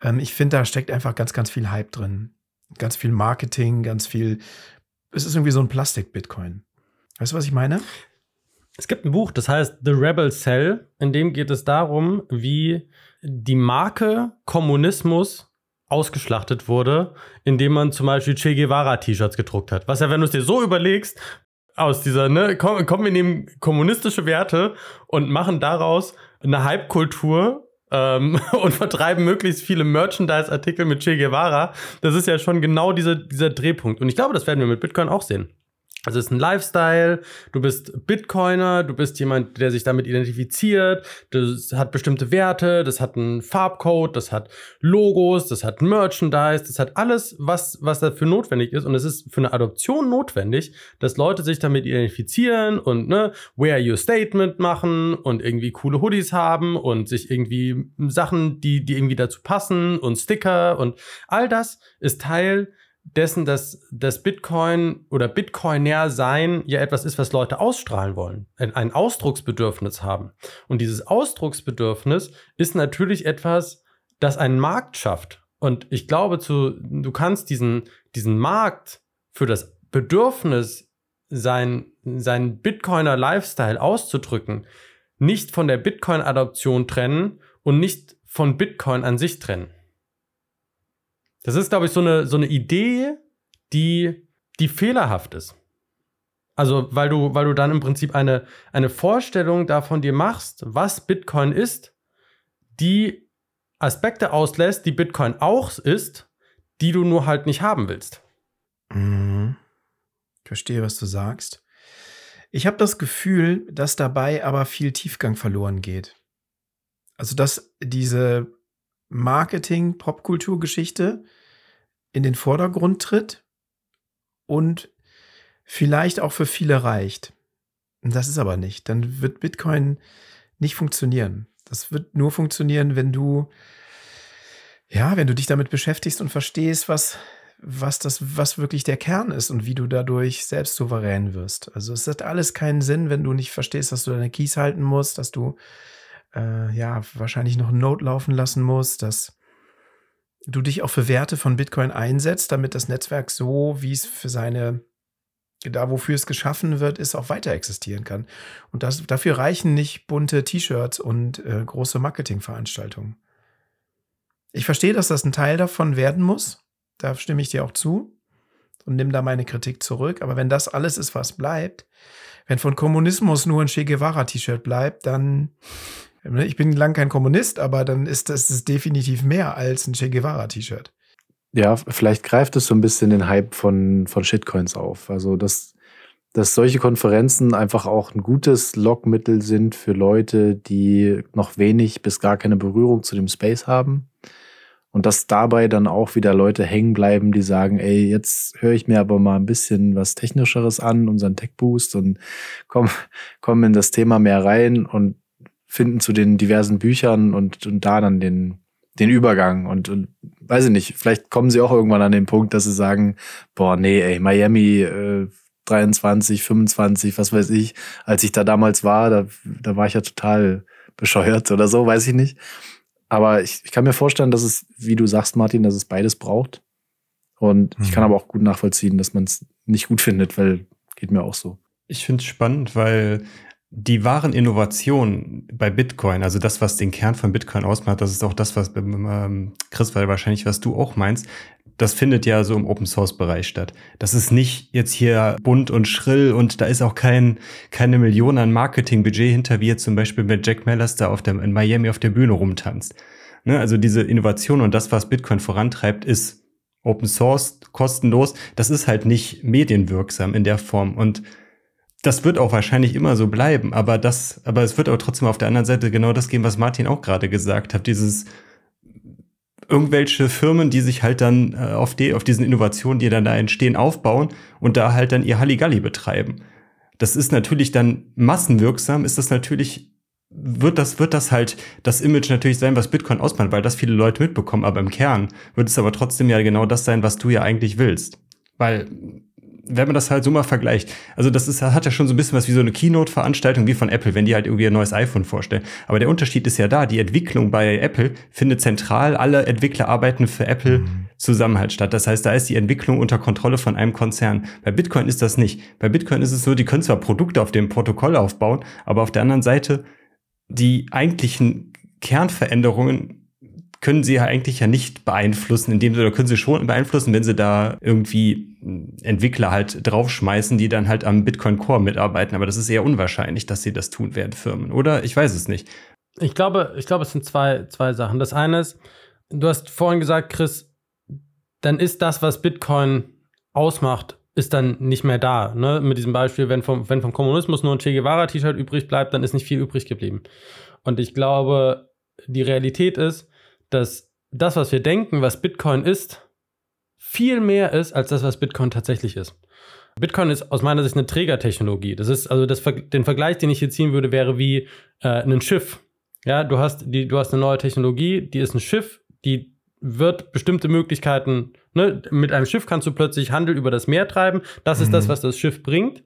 ähm, ich finde, da steckt einfach ganz, ganz viel Hype drin. Ganz viel Marketing, ganz viel, es ist irgendwie so ein Plastik-Bitcoin. Weißt du, was ich meine? Es gibt ein Buch, das heißt The Rebel Cell, in dem geht es darum, wie die Marke Kommunismus ausgeschlachtet wurde, indem man zum Beispiel Che Guevara-T-Shirts gedruckt hat. Was ja, wenn du es dir so überlegst, aus dieser, ne, komm, komm, wir nehmen kommunistische Werte und machen daraus eine Hype-Kultur, ähm, und vertreiben möglichst viele Merchandise-Artikel mit Che Guevara. Das ist ja schon genau diese, dieser Drehpunkt. Und ich glaube, das werden wir mit Bitcoin auch sehen. Also es ist ein Lifestyle, du bist Bitcoiner, du bist jemand, der sich damit identifiziert, das hat bestimmte Werte, das hat einen Farbcode, das hat Logos, das hat Merchandise, das hat alles, was, was dafür notwendig ist. Und es ist für eine Adoption notwendig, dass Leute sich damit identifizieren und ne, Wear Your Statement machen und irgendwie coole Hoodies haben und sich irgendwie Sachen, die, die irgendwie dazu passen und Sticker und all das ist Teil dessen, dass das Bitcoin oder Bitcoiner sein ja etwas ist, was Leute ausstrahlen wollen, ein Ausdrucksbedürfnis haben. Und dieses Ausdrucksbedürfnis ist natürlich etwas, das einen Markt schafft. Und ich glaube, zu, du kannst diesen, diesen Markt für das Bedürfnis, sein, seinen Bitcoiner Lifestyle auszudrücken, nicht von der Bitcoin-Adoption trennen und nicht von Bitcoin an sich trennen. Das ist, glaube ich, so eine, so eine Idee, die, die fehlerhaft ist. Also, weil du, weil du dann im Prinzip eine, eine Vorstellung davon dir machst, was Bitcoin ist, die Aspekte auslässt, die Bitcoin auch ist, die du nur halt nicht haben willst. Mhm. Ich verstehe, was du sagst. Ich habe das Gefühl, dass dabei aber viel Tiefgang verloren geht. Also, dass diese Marketing-Popkulturgeschichte in den Vordergrund tritt und vielleicht auch für viele reicht. Das ist aber nicht. Dann wird Bitcoin nicht funktionieren. Das wird nur funktionieren, wenn du, ja, wenn du dich damit beschäftigst und verstehst, was, was das, was wirklich der Kern ist und wie du dadurch selbst souverän wirst. Also es hat alles keinen Sinn, wenn du nicht verstehst, dass du deine Keys halten musst, dass du äh, ja, wahrscheinlich noch ein Node laufen lassen musst, dass du dich auch für Werte von Bitcoin einsetzt, damit das Netzwerk so, wie es für seine, da wofür es geschaffen wird, ist, auch weiter existieren kann. Und das, dafür reichen nicht bunte T-Shirts und äh, große Marketingveranstaltungen. Ich verstehe, dass das ein Teil davon werden muss. Da stimme ich dir auch zu und nimm da meine Kritik zurück. Aber wenn das alles ist, was bleibt, wenn von Kommunismus nur ein Che Guevara-T-Shirt bleibt, dann ich bin lang kein Kommunist, aber dann ist das definitiv mehr als ein Che Guevara-T-Shirt. Ja, vielleicht greift es so ein bisschen den Hype von, von Shitcoins auf. Also, dass, dass solche Konferenzen einfach auch ein gutes Lockmittel sind für Leute, die noch wenig bis gar keine Berührung zu dem Space haben. Und dass dabei dann auch wieder Leute hängen bleiben, die sagen, ey, jetzt höre ich mir aber mal ein bisschen was Technischeres an, unseren Tech Boost und komm, komm in das Thema mehr rein und finden zu den diversen Büchern und, und da dann den, den Übergang und, und weiß ich nicht, vielleicht kommen sie auch irgendwann an den Punkt, dass sie sagen, boah, nee, ey, Miami äh, 23, 25, was weiß ich, als ich da damals war, da, da war ich ja total bescheuert oder so, weiß ich nicht. Aber ich, ich kann mir vorstellen, dass es, wie du sagst, Martin, dass es beides braucht. Und mhm. ich kann mhm. aber auch gut nachvollziehen, dass man es nicht gut findet, weil geht mir auch so. Ich finde es spannend, weil die wahren Innovationen bei Bitcoin, also das, was den Kern von Bitcoin ausmacht, das ist auch das, was ähm, Chris, weil wahrscheinlich, was du auch meinst, das findet ja so im Open Source Bereich statt. Das ist nicht jetzt hier bunt und schrill und da ist auch kein, keine Million an Marketingbudget hinter, wie jetzt zum Beispiel mit Jack da auf der, in Miami auf der Bühne rumtanzt. Ne? Also diese Innovation und das, was Bitcoin vorantreibt, ist Open Source, kostenlos. Das ist halt nicht medienwirksam in der Form und das wird auch wahrscheinlich immer so bleiben, aber das, aber es wird auch trotzdem auf der anderen Seite genau das geben, was Martin auch gerade gesagt hat, dieses irgendwelche Firmen, die sich halt dann äh, auf, die, auf diesen Innovationen, die dann da entstehen, aufbauen und da halt dann ihr Halligalli betreiben. Das ist natürlich dann massenwirksam, ist das natürlich, wird das, wird das halt das Image natürlich sein, was Bitcoin ausmacht, weil das viele Leute mitbekommen, aber im Kern wird es aber trotzdem ja genau das sein, was du ja eigentlich willst. Weil wenn man das halt so mal vergleicht, also das ist, hat ja schon so ein bisschen was wie so eine Keynote-Veranstaltung wie von Apple, wenn die halt irgendwie ein neues iPhone vorstellen. Aber der Unterschied ist ja da, die Entwicklung bei Apple findet zentral, alle Entwickler arbeiten für Apple mhm. zusammen halt statt. Das heißt, da ist die Entwicklung unter Kontrolle von einem Konzern. Bei Bitcoin ist das nicht. Bei Bitcoin ist es so, die können zwar Produkte auf dem Protokoll aufbauen, aber auf der anderen Seite die eigentlichen Kernveränderungen können sie ja eigentlich ja nicht beeinflussen, indem sie, oder können sie schon beeinflussen, wenn sie da irgendwie Entwickler halt draufschmeißen, die dann halt am Bitcoin Core mitarbeiten. Aber das ist eher unwahrscheinlich, dass sie das tun werden, Firmen. Oder? Ich weiß es nicht. Ich glaube, ich glaube, es sind zwei, zwei Sachen. Das eine ist, du hast vorhin gesagt, Chris, dann ist das, was Bitcoin ausmacht, ist dann nicht mehr da. Ne? Mit diesem Beispiel, wenn vom, wenn vom Kommunismus nur ein Che Guevara-T-Shirt übrig bleibt, dann ist nicht viel übrig geblieben. Und ich glaube, die Realität ist, dass das, was wir denken, was Bitcoin ist, viel mehr ist als das, was Bitcoin tatsächlich ist. Bitcoin ist aus meiner Sicht eine Trägertechnologie. Das ist also das, den Vergleich, den ich hier ziehen würde, wäre wie äh, ein Schiff. Ja, du hast die, du hast eine neue Technologie, die ist ein Schiff, die wird bestimmte Möglichkeiten. Ne, mit einem Schiff kannst du plötzlich Handel über das Meer treiben. Das ist das, was das Schiff bringt.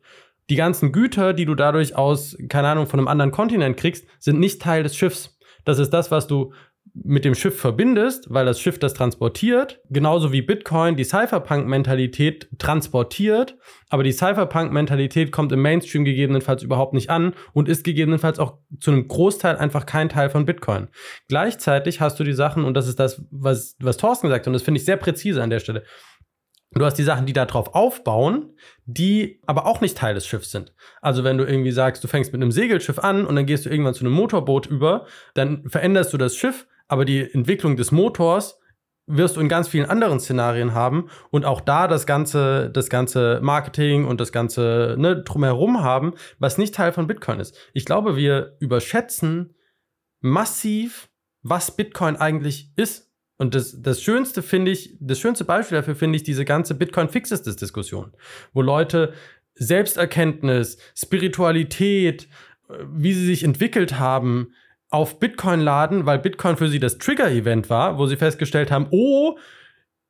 Die ganzen Güter, die du dadurch aus, keine Ahnung, von einem anderen Kontinent kriegst, sind nicht Teil des Schiffs. Das ist das, was du mit dem Schiff verbindest, weil das Schiff das transportiert, genauso wie Bitcoin die Cypherpunk-Mentalität transportiert, aber die Cypherpunk-Mentalität kommt im Mainstream gegebenenfalls überhaupt nicht an und ist gegebenenfalls auch zu einem Großteil einfach kein Teil von Bitcoin. Gleichzeitig hast du die Sachen, und das ist das, was, was Thorsten gesagt hat, und das finde ich sehr präzise an der Stelle, Du hast die Sachen, die darauf aufbauen, die aber auch nicht Teil des Schiffs sind. Also wenn du irgendwie sagst, du fängst mit einem Segelschiff an und dann gehst du irgendwann zu einem Motorboot über, dann veränderst du das Schiff, aber die Entwicklung des Motors wirst du in ganz vielen anderen Szenarien haben und auch da das ganze, das ganze Marketing und das ganze ne, drumherum haben, was nicht Teil von Bitcoin ist. Ich glaube, wir überschätzen massiv, was Bitcoin eigentlich ist. Und das, das Schönste finde ich, das schönste Beispiel dafür finde ich diese ganze Bitcoin-Fixes-Diskussion, wo Leute Selbsterkenntnis, Spiritualität, äh, wie sie sich entwickelt haben, auf Bitcoin laden, weil Bitcoin für sie das Trigger-Event war, wo sie festgestellt haben, oh,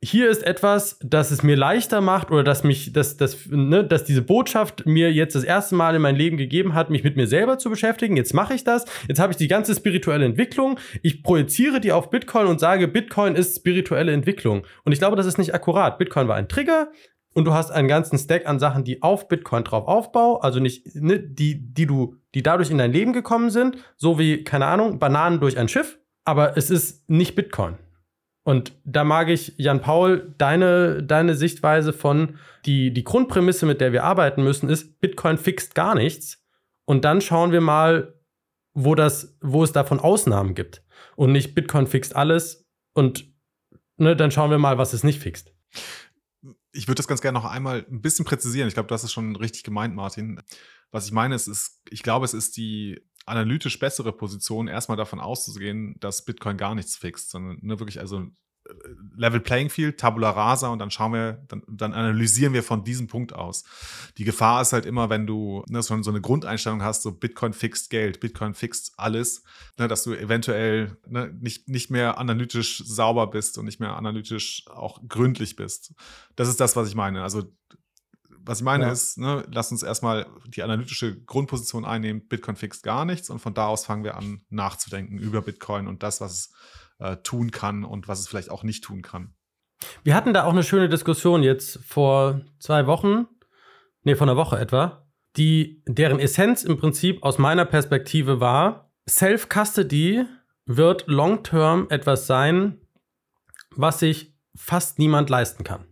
hier ist etwas, das es mir leichter macht oder dass mich, dass, dass, ne, dass diese Botschaft mir jetzt das erste Mal in mein Leben gegeben hat, mich mit mir selber zu beschäftigen. Jetzt mache ich das. Jetzt habe ich die ganze spirituelle Entwicklung. Ich projiziere die auf Bitcoin und sage, Bitcoin ist spirituelle Entwicklung. Und ich glaube, das ist nicht akkurat. Bitcoin war ein Trigger und du hast einen ganzen Stack an Sachen, die auf Bitcoin drauf aufbau, also nicht ne, die, die du, die dadurch in dein Leben gekommen sind, so wie keine Ahnung Bananen durch ein Schiff, aber es ist nicht Bitcoin. Und da mag ich Jan Paul deine deine Sichtweise von die die Grundprämisse, mit der wir arbeiten müssen, ist Bitcoin fixt gar nichts. Und dann schauen wir mal, wo das wo es davon Ausnahmen gibt. Und nicht Bitcoin fixt alles und ne, dann schauen wir mal, was es nicht fixt ich würde das ganz gerne noch einmal ein bisschen präzisieren. Ich glaube, das ist schon richtig gemeint, Martin. Was ich meine, ist, ist, ich glaube, es ist die analytisch bessere Position, erstmal davon auszugehen, dass Bitcoin gar nichts fixt, sondern ne, wirklich also Level Playing Field, Tabula Rasa und dann schauen wir, dann, dann, analysieren wir von diesem Punkt aus. Die Gefahr ist halt immer, wenn du ne, so, eine Grundeinstellung hast, so Bitcoin fixt Geld, Bitcoin fixt alles, ne, dass du eventuell ne, nicht, nicht mehr analytisch sauber bist und nicht mehr analytisch auch gründlich bist. Das ist das, was ich meine. Also was ich meine ja. ist, ne, lass uns erstmal die analytische Grundposition einnehmen, Bitcoin fixt gar nichts und von da aus fangen wir an nachzudenken über Bitcoin und das, was es äh, tun kann und was es vielleicht auch nicht tun kann. Wir hatten da auch eine schöne Diskussion jetzt vor zwei Wochen, nee, vor einer Woche etwa, die, deren Essenz im Prinzip aus meiner Perspektive war, Self-Custody wird long-term etwas sein, was sich fast niemand leisten kann.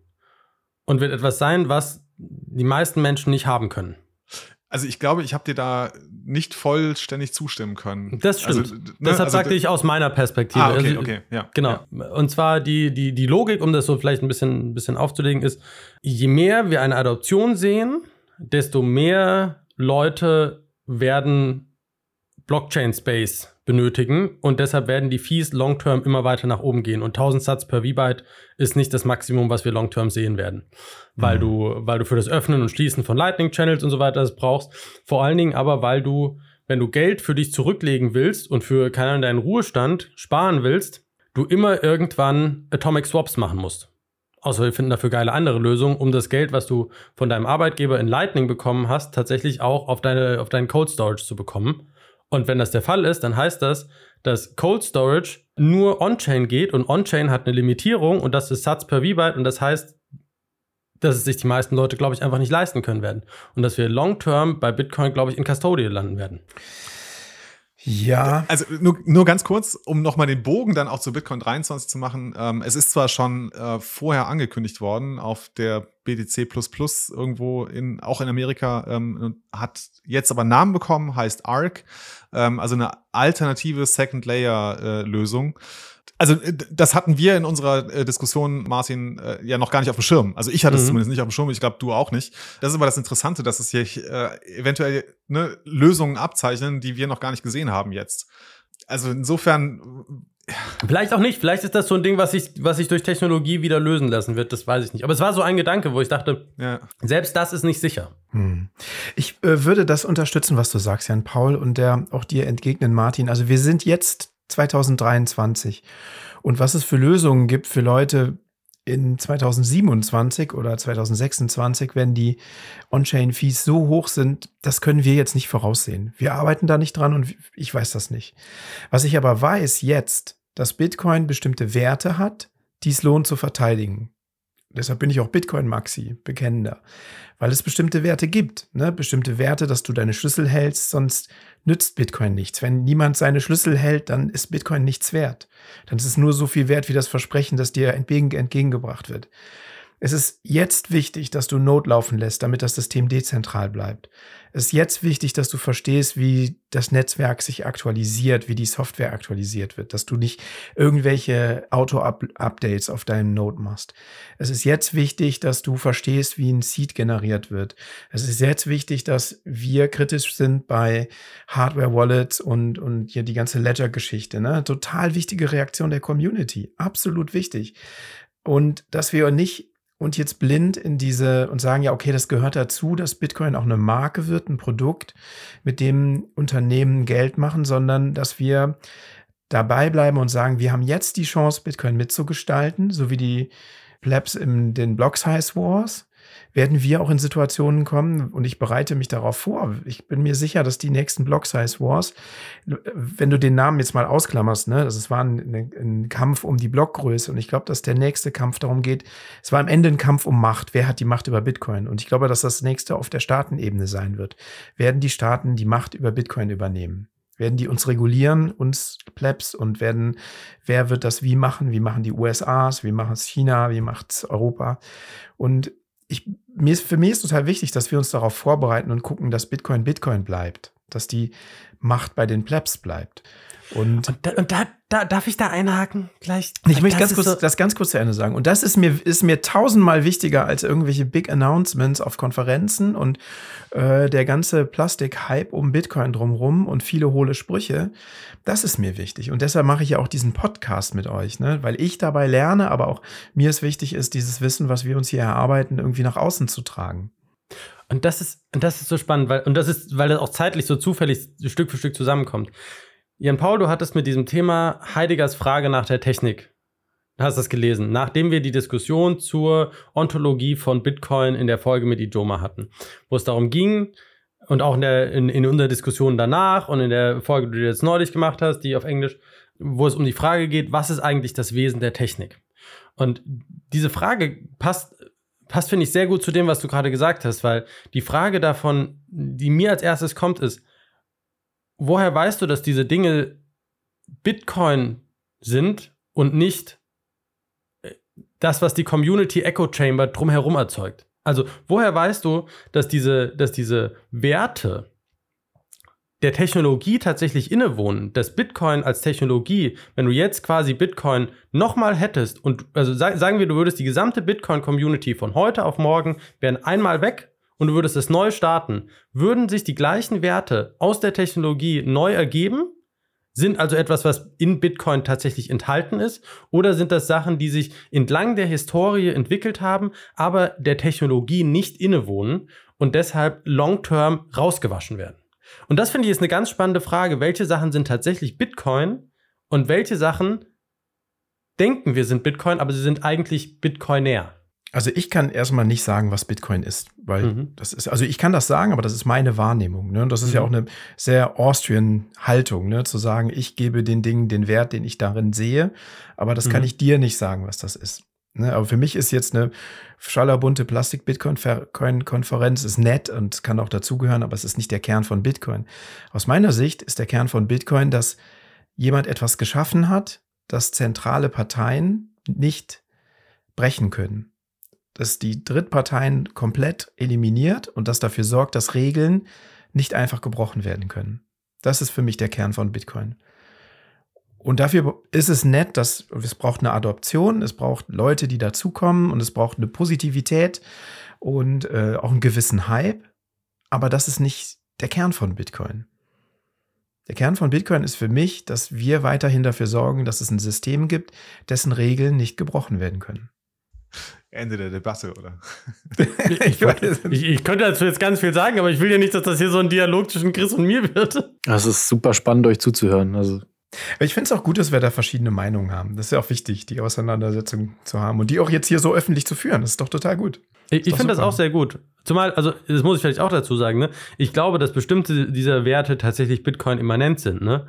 Und wird etwas sein, was die meisten Menschen nicht haben können. Also ich glaube, ich habe dir da nicht vollständig zustimmen können. Das stimmt. Also, ne, Deshalb also, sagte ich aus meiner Perspektive. Ah, okay, also, okay, ja. Genau. Ja. Und zwar die, die, die Logik, um das so vielleicht ein bisschen, ein bisschen aufzulegen, ist, je mehr wir eine Adoption sehen, desto mehr Leute werden Blockchain-Space benötigen und deshalb werden die Fees long-term immer weiter nach oben gehen und 1000 Satz per V-Byte ist nicht das Maximum, was wir long-term sehen werden, weil mhm. du weil du für das Öffnen und Schließen von Lightning Channels und so weiter das brauchst, vor allen Dingen aber weil du wenn du Geld für dich zurücklegen willst und für keinen deinen Ruhestand sparen willst, du immer irgendwann Atomic Swaps machen musst. Außer wir finden dafür geile andere Lösungen, um das Geld, was du von deinem Arbeitgeber in Lightning bekommen hast, tatsächlich auch auf deine auf deinen Cold Storage zu bekommen. Und wenn das der Fall ist, dann heißt das, dass Cold Storage nur On-Chain geht und On-Chain hat eine Limitierung und das ist Satz per V-Byte und das heißt, dass es sich die meisten Leute, glaube ich, einfach nicht leisten können werden. Und dass wir long-term bei Bitcoin, glaube ich, in Custodial landen werden. Ja. Also nur, nur ganz kurz, um nochmal den Bogen dann auch zu Bitcoin 23 zu machen. Ähm, es ist zwar schon äh, vorher angekündigt worden auf der BTC irgendwo in, auch in Amerika, ähm, hat jetzt aber Namen bekommen, heißt ARC, ähm, also eine alternative Second Layer äh, Lösung. Also äh, das hatten wir in unserer äh, Diskussion, Martin, äh, ja noch gar nicht auf dem Schirm. Also ich hatte es Mhm. zumindest nicht auf dem Schirm, ich glaube du auch nicht. Das ist aber das Interessante, dass es hier äh, eventuell ne, Lösungen abzeichnen, die wir noch gar nicht gesehen haben jetzt. Also insofern, Vielleicht auch nicht. Vielleicht ist das so ein Ding, was sich, was sich durch Technologie wieder lösen lassen wird. Das weiß ich nicht. Aber es war so ein Gedanke, wo ich dachte, ja, selbst das ist nicht sicher. Hm. Ich äh, würde das unterstützen, was du sagst, Jan Paul, und der auch dir entgegnen, Martin. Also wir sind jetzt 2023 und was es für Lösungen gibt für Leute in 2027 oder 2026, wenn die On-Chain-Fees so hoch sind, das können wir jetzt nicht voraussehen. Wir arbeiten da nicht dran und ich weiß das nicht. Was ich aber weiß jetzt, dass Bitcoin bestimmte Werte hat, die es lohnt zu verteidigen. Deshalb bin ich auch Bitcoin-Maxi, bekennender. Weil es bestimmte Werte gibt. Ne? Bestimmte Werte, dass du deine Schlüssel hältst, sonst nützt Bitcoin nichts. Wenn niemand seine Schlüssel hält, dann ist Bitcoin nichts wert. Dann ist es nur so viel wert wie das Versprechen, das dir entgegen, entgegengebracht wird. Es ist jetzt wichtig, dass du Node laufen lässt, damit das System dezentral bleibt. Es ist jetzt wichtig, dass du verstehst, wie das Netzwerk sich aktualisiert, wie die Software aktualisiert wird, dass du nicht irgendwelche Auto-Updates auf deinem Node machst. Es ist jetzt wichtig, dass du verstehst, wie ein Seed generiert wird. Es ist jetzt wichtig, dass wir kritisch sind bei Hardware-Wallets und, und hier die ganze Ledger-Geschichte. Ne? Total wichtige Reaktion der Community. Absolut wichtig. Und dass wir nicht und jetzt blind in diese und sagen, ja, okay, das gehört dazu, dass Bitcoin auch eine Marke wird, ein Produkt, mit dem Unternehmen Geld machen, sondern dass wir dabei bleiben und sagen, wir haben jetzt die Chance, Bitcoin mitzugestalten, so wie die Plebs in den Block Size Wars. Werden wir auch in Situationen kommen, und ich bereite mich darauf vor. Ich bin mir sicher, dass die nächsten Block Size Wars, wenn du den Namen jetzt mal ausklammerst, ne, das war ein, ein Kampf um die Blockgröße, und ich glaube, dass der nächste Kampf darum geht, es war am Ende ein Kampf um Macht. Wer hat die Macht über Bitcoin? Und ich glaube, dass das nächste auf der Staatenebene sein wird. Werden die Staaten die Macht über Bitcoin übernehmen? Werden die uns regulieren, uns Plebs, und werden, wer wird das wie machen? Wie machen die USAs? Wie macht es China? Wie macht es Europa? Und ich, mir ist, für mich ist total wichtig, dass wir uns darauf vorbereiten und gucken, dass Bitcoin Bitcoin bleibt, dass die Macht bei den Plebs bleibt. Und, Und, da, und da, da darf ich da einhaken gleich. ich möchte Das ganz ist kurz, so- das ganz kurz zu Ende sagen. Und das ist mir, ist mir tausendmal wichtiger als irgendwelche Big Announcements auf Konferenzen und äh, der ganze Plastik-Hype um Bitcoin drumrum und viele hohle Sprüche. Das ist mir wichtig. Und deshalb mache ich ja auch diesen Podcast mit euch, ne? weil ich dabei lerne, aber auch mir es wichtig ist, dieses Wissen, was wir uns hier erarbeiten, irgendwie nach außen zu tragen. Und das ist, und das ist so spannend, weil, und das ist, weil das auch zeitlich so zufällig Stück für Stück zusammenkommt. Jan Paul, du hattest mit diesem Thema Heideggers Frage nach der Technik. Du hast das gelesen, nachdem wir die Diskussion zur Ontologie von Bitcoin in der Folge mit Ijoma hatten, wo es darum ging, und auch in, der, in, in unserer Diskussion danach und in der Folge, die du jetzt neulich gemacht hast, die auf Englisch, wo es um die Frage geht, was ist eigentlich das Wesen der Technik? Und diese Frage passt, passt finde ich, sehr gut zu dem, was du gerade gesagt hast, weil die Frage davon, die mir als erstes kommt, ist, woher weißt du, dass diese Dinge Bitcoin sind und nicht äh, das, was die Community Echo Chamber drumherum erzeugt? Also, woher weißt du, dass diese, dass diese Werte der Technologie tatsächlich innewohnen, dass Bitcoin als Technologie, wenn du jetzt quasi Bitcoin nochmal hättest und also sag, sagen wir, du würdest die gesamte Bitcoin-Community von heute auf morgen wären einmal weg und du würdest es neu starten, würden sich die gleichen Werte aus der Technologie neu ergeben? Sind also etwas, was in Bitcoin tatsächlich enthalten ist? Oder sind das Sachen, die sich entlang der Historie entwickelt haben, aber der Technologie nicht innewohnen und deshalb long-term rausgewaschen werden? Und das finde ich ist eine ganz spannende Frage. Welche Sachen sind tatsächlich Bitcoin und welche Sachen denken wir sind Bitcoin, aber sie sind eigentlich Bitcoinär? Also ich kann erstmal nicht sagen, was Bitcoin ist, weil Mhm. das ist, also ich kann das sagen, aber das ist meine Wahrnehmung. Ne? Und das ist ja Mhm. auch eine sehr Austrian Haltung, ne? zu sagen, ich gebe den Dingen den Wert, den ich darin sehe, aber das kann Mhm. ich dir nicht sagen, was das ist. Ne, aber für mich ist jetzt eine schallerbunte Plastik-Bitcoin-Konferenz ist nett und kann auch dazugehören, aber es ist nicht der Kern von Bitcoin. Aus meiner Sicht ist der Kern von Bitcoin, dass jemand etwas geschaffen hat, das zentrale Parteien nicht brechen können. Dass die Drittparteien komplett eliminiert und das dafür sorgt, dass Regeln nicht einfach gebrochen werden können. Das ist für mich der Kern von Bitcoin. Und dafür ist es nett, dass es braucht eine Adoption, es braucht Leute, die dazukommen und es braucht eine Positivität und äh, auch einen gewissen Hype. Aber das ist nicht der Kern von Bitcoin. Der Kern von Bitcoin ist für mich, dass wir weiterhin dafür sorgen, dass es ein System gibt, dessen Regeln nicht gebrochen werden können. Ende der Debatte, oder? ich, ich, ich, könnte dazu jetzt ganz viel sagen, aber ich will ja nicht, dass das hier so ein Dialog zwischen Chris und mir wird. Das ist super spannend, euch zuzuhören. Also ich finde es auch gut, dass wir da verschiedene Meinungen haben. Das ist ja auch wichtig, die Auseinandersetzung zu haben und die auch jetzt hier so öffentlich zu führen. Das ist doch total gut. Ich, ich finde das auch sehr gut. Zumal, also das muss ich vielleicht auch dazu sagen, ne? Ich glaube, dass bestimmte dieser Werte tatsächlich Bitcoin immanent sind, ne?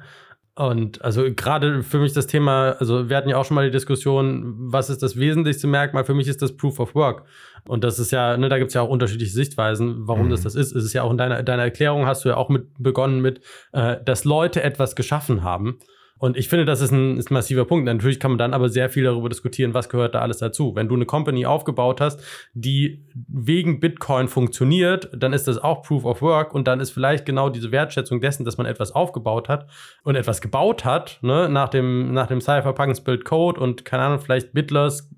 Und also gerade für mich das Thema, also wir hatten ja auch schon mal die Diskussion, was ist das wesentlichste Merkmal? Für mich ist das Proof of Work. Und das ist ja, ne, da gibt es ja auch unterschiedliche Sichtweisen, warum mhm. das das ist. Es ist ja auch in deiner, deiner Erklärung hast du ja auch mit begonnen mit, äh, dass Leute etwas geschaffen haben. Und ich finde, das ist ein, ist ein, massiver Punkt. Natürlich kann man dann aber sehr viel darüber diskutieren, was gehört da alles dazu. Wenn du eine Company aufgebaut hast, die wegen Bitcoin funktioniert, dann ist das auch Proof of Work und dann ist vielleicht genau diese Wertschätzung dessen, dass man etwas aufgebaut hat und etwas gebaut hat, ne, nach dem, nach dem Cypherpunk Build Code und keine Ahnung, vielleicht Bitlers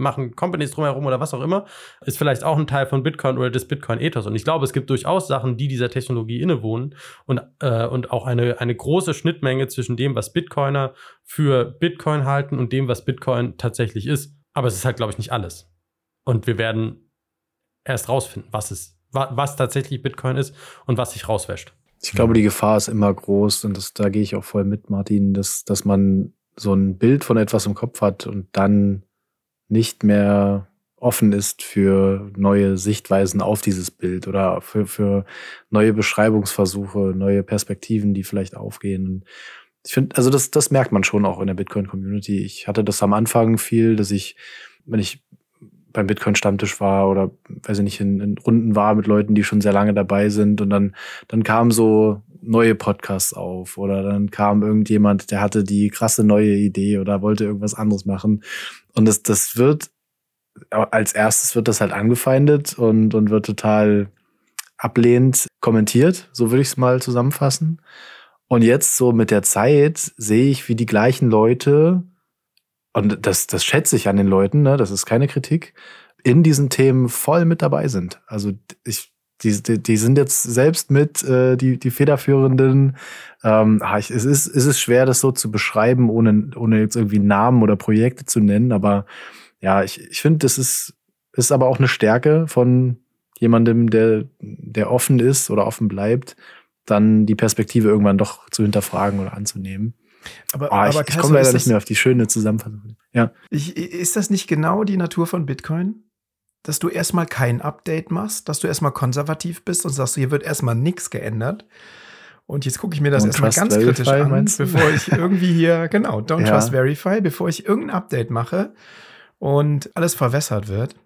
machen Companies drumherum oder was auch immer, ist vielleicht auch ein Teil von Bitcoin oder des Bitcoin-Ethos. Und ich glaube, es gibt durchaus Sachen, die dieser Technologie innewohnen und, äh, und auch eine, eine große Schnittmenge zwischen dem, was Bitcoiner für Bitcoin halten und dem, was Bitcoin tatsächlich ist. Aber es ist halt, glaube ich, nicht alles. Und wir werden erst rausfinden, was es, was tatsächlich Bitcoin ist und was sich rauswäscht. Ich glaube, die Gefahr ist immer groß und das, da gehe ich auch voll mit, Martin, dass, dass man so ein Bild von etwas im Kopf hat und dann nicht mehr offen ist für neue Sichtweisen auf dieses Bild oder für, für neue Beschreibungsversuche, neue Perspektiven, die vielleicht aufgehen. Ich finde, also das, das merkt man schon auch in der Bitcoin-Community. Ich hatte das am Anfang viel, dass ich, wenn ich beim Bitcoin-Stammtisch war oder weiß ich nicht, in, in, Runden war mit Leuten, die schon sehr lange dabei sind und dann, dann kamen so neue Podcasts auf oder dann kam irgendjemand, der hatte die krasse neue Idee oder wollte irgendwas anderes machen. Und das, das wird, als erstes wird das halt angefeindet und, und wird total ablehnend kommentiert. So würde ich es mal zusammenfassen. Und jetzt so mit der Zeit sehe ich, wie die gleichen Leute, und das, das schätze ich an den Leuten, ne, das ist keine Kritik, in diesen Themen voll mit dabei sind. Also ich, die, die, die sind jetzt selbst mit äh, die, die federführenden. Ähm, es, ist, es ist schwer, das so zu beschreiben, ohne, ohne jetzt irgendwie Namen oder Projekte zu nennen. Aber ja, ich, ich finde, das ist, ist aber auch eine Stärke von jemandem, der, der offen ist oder offen bleibt, dann die Perspektive irgendwann doch zu hinterfragen oder anzunehmen. Aber, oh, aber ich, ich komme leider nicht mehr auf die schöne Zusammenfassung. Ja. Ich, ist das nicht genau die Natur von Bitcoin? Dass du erstmal kein Update machst, dass du erstmal konservativ bist und sagst, hier wird erstmal nichts geändert. Und jetzt gucke ich mir das erstmal ganz kritisch an, bevor ich irgendwie hier, genau, don't ja. trust verify, bevor ich irgendein Update mache und alles verwässert wird.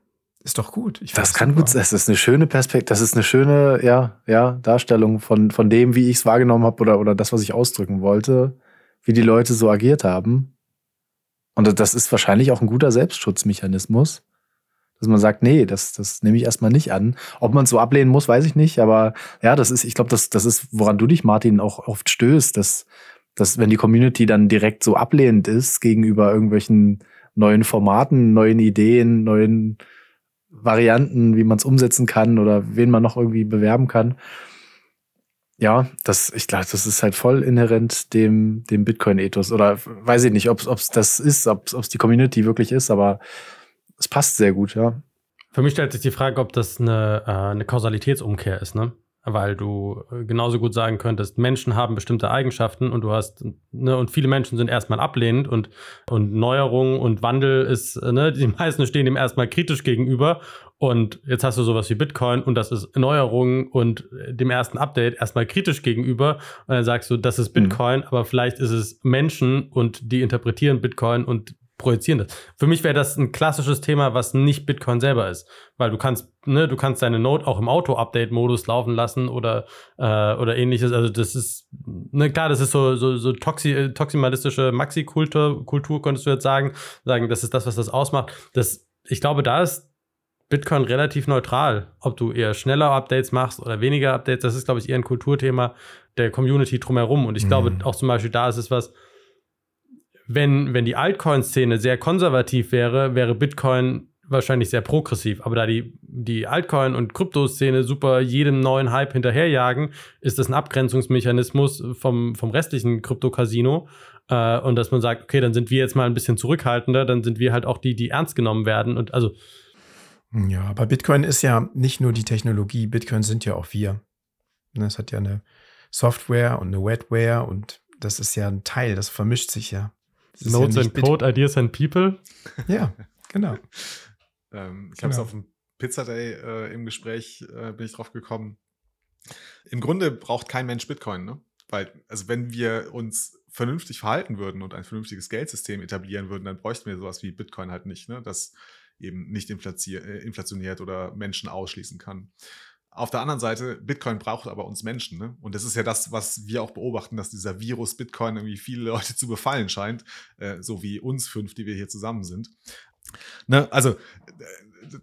Ist doch gut. das kann super. gut, das ist eine schöne Perspektive, das ist eine schöne, ja, ja, Darstellung von, von dem, wie ich es wahrgenommen habe oder, oder das, was ich ausdrücken wollte, wie die Leute so agiert haben. Und das ist wahrscheinlich auch ein guter Selbstschutzmechanismus dass man sagt, nee, das, das nehme ich erstmal nicht an. Ob man es so ablehnen muss, weiß ich nicht, aber ja, das ist, ich glaube, das, das ist, woran du dich, Martin, auch oft stößt, dass, dass wenn die Community dann direkt so ablehnend ist gegenüber irgendwelchen neuen Formaten, neuen Ideen, neuen Varianten, wie man es umsetzen kann oder wen man noch irgendwie bewerben kann. Ja, das, ich glaube, das ist halt voll inhärent dem, dem Bitcoin-Ethos. Oder weiß ich nicht, ob es das ist, ob es die Community wirklich ist, aber es passt sehr gut, ja. Für mich stellt sich die Frage, ob das eine, äh, eine Kausalitätsumkehr ist, ne? Weil du äh, genauso gut sagen könntest, Menschen haben bestimmte Eigenschaften und du hast, ne, und viele Menschen sind erstmal ablehnend und, und Neuerung und Wandel ist, äh, ne, die meisten stehen dem erstmal kritisch gegenüber und jetzt hast du sowas wie Bitcoin und das ist Neuerung und dem ersten Update erstmal kritisch gegenüber. Und dann sagst du, das ist mhm. Bitcoin, mhm. aber vielleicht ist es Menschen und die interpretieren Bitcoin und projizieren das. Für mich wäre das ein klassisches Thema, was nicht Bitcoin selber ist, weil du kannst, ne, du kannst deine Node auch im Auto-Update-Modus laufen lassen oder äh, oder ähnliches. Also das ist, ne, klar, das ist so so, so toxi toximalistische Maxi-Kultur, Kultur könntest du jetzt sagen, sagen, das ist das, was das ausmacht. Das, ich glaube, da ist Bitcoin relativ neutral, ob du eher schneller Updates machst oder weniger Updates. Das ist, glaube ich, eher ein Kulturthema der Community drumherum. Und ich mhm. glaube, auch zum Beispiel da ist es was wenn, wenn die Altcoin-Szene sehr konservativ wäre, wäre Bitcoin wahrscheinlich sehr progressiv. Aber da die, die Altcoin- und Kryptoszene super jedem neuen Hype hinterherjagen, ist das ein Abgrenzungsmechanismus vom, vom restlichen Krypto-Casino. Äh, und dass man sagt, okay, dann sind wir jetzt mal ein bisschen zurückhaltender, dann sind wir halt auch die, die ernst genommen werden. Und also. Ja, aber Bitcoin ist ja nicht nur die Technologie, Bitcoin sind ja auch wir. Es hat ja eine Software und eine Wetware und das ist ja ein Teil, das vermischt sich ja. Notes ja and Code, Ideas and People. Ja, genau. ähm, ich genau. habe es auf dem Pizza Day äh, im Gespräch, äh, bin ich drauf gekommen. Im Grunde braucht kein Mensch Bitcoin, ne? Weil, also wenn wir uns vernünftig verhalten würden und ein vernünftiges Geldsystem etablieren würden, dann bräuchten wir sowas wie Bitcoin halt nicht, ne? Das eben nicht äh, inflationiert oder Menschen ausschließen kann. Auf der anderen Seite, Bitcoin braucht aber uns Menschen. Ne? Und das ist ja das, was wir auch beobachten, dass dieser Virus Bitcoin irgendwie viele Leute zu befallen scheint, äh, so wie uns fünf, die wir hier zusammen sind. Ne? Also,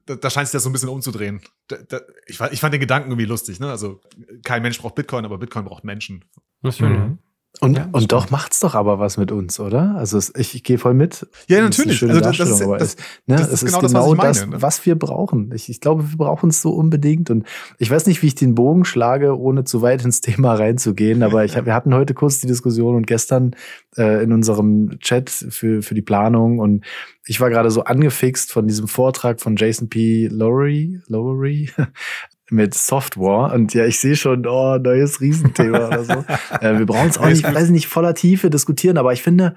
da, da scheint sich das so ein bisschen umzudrehen. Da, da, ich, ich, fand den Gedanken irgendwie lustig. Ne? Also, kein Mensch braucht Bitcoin, aber Bitcoin braucht Menschen. Das ist schön. Mhm. Und, ja, und doch macht's doch aber was mit uns, oder? Also es, ich, ich gehe voll mit. Ja, natürlich. also das, ist, das, es, ne, das ist, genau, das, genau was, meine, ne? was, wir brauchen. Ich, ich glaube, wir brauchen es so unbedingt. Und ich weiß nicht, wie ich den Bogen schlage, ohne zu weit ins Thema reinzugehen. Aber ich wir hatten heute kurz die Diskussion und gestern äh, in unserem Chat für, für die Planung. Und ich war gerade so angefixt von diesem Vortrag von Jason P. Lowery, Lowery mit Software. Und ja, ich sehe schon, oh, neues Riesenthema oder so. äh, wir brauchen es auch nicht, weiß nicht, voller Tiefe diskutieren, aber ich finde,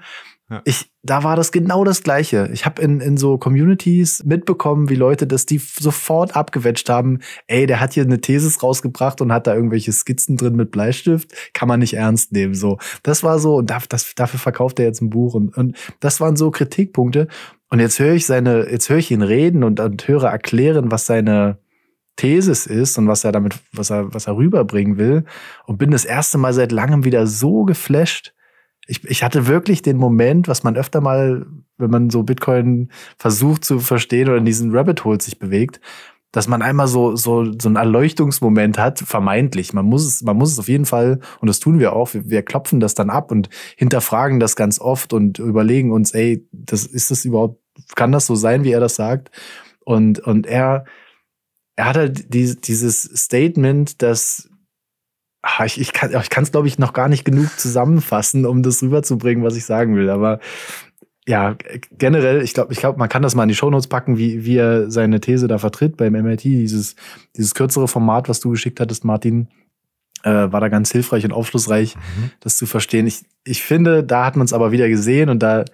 ja. Ich, da war das genau das Gleiche. Ich habe in, in so Communities mitbekommen, wie Leute das die sofort abgewetscht haben. Ey, der hat hier eine Thesis rausgebracht und hat da irgendwelche Skizzen drin mit Bleistift. Kann man nicht ernst nehmen. So, das war so und das, dafür verkauft er jetzt ein Buch und, und das waren so Kritikpunkte. Und jetzt höre ich seine, jetzt höre ich ihn reden und, und höre erklären, was seine Thesis ist und was er damit, was er, was er rüberbringen will. Und bin das erste Mal seit langem wieder so geflasht. Ich, ich hatte wirklich den Moment, was man öfter mal, wenn man so Bitcoin versucht zu verstehen oder in diesen Rabbit Hole sich bewegt, dass man einmal so, so, so einen Erleuchtungsmoment hat, vermeintlich. Man muss es, man muss es auf jeden Fall, und das tun wir auch, wir, wir klopfen das dann ab und hinterfragen das ganz oft und überlegen uns, ey, das, ist das überhaupt, kann das so sein, wie er das sagt? Und, und er, er hat halt die, dieses Statement, dass ich, ich kann es, glaube ich, noch gar nicht genug zusammenfassen, um das rüberzubringen, was ich sagen will. Aber ja, generell, ich glaube, ich glaube, man kann das mal in die Shownotes packen, wie, wie er seine These da vertritt beim MIT. Dieses, dieses kürzere Format, was du geschickt hattest, Martin, äh, war da ganz hilfreich und aufschlussreich, mhm. das zu verstehen. Ich, ich finde, da hat man es aber wieder gesehen und da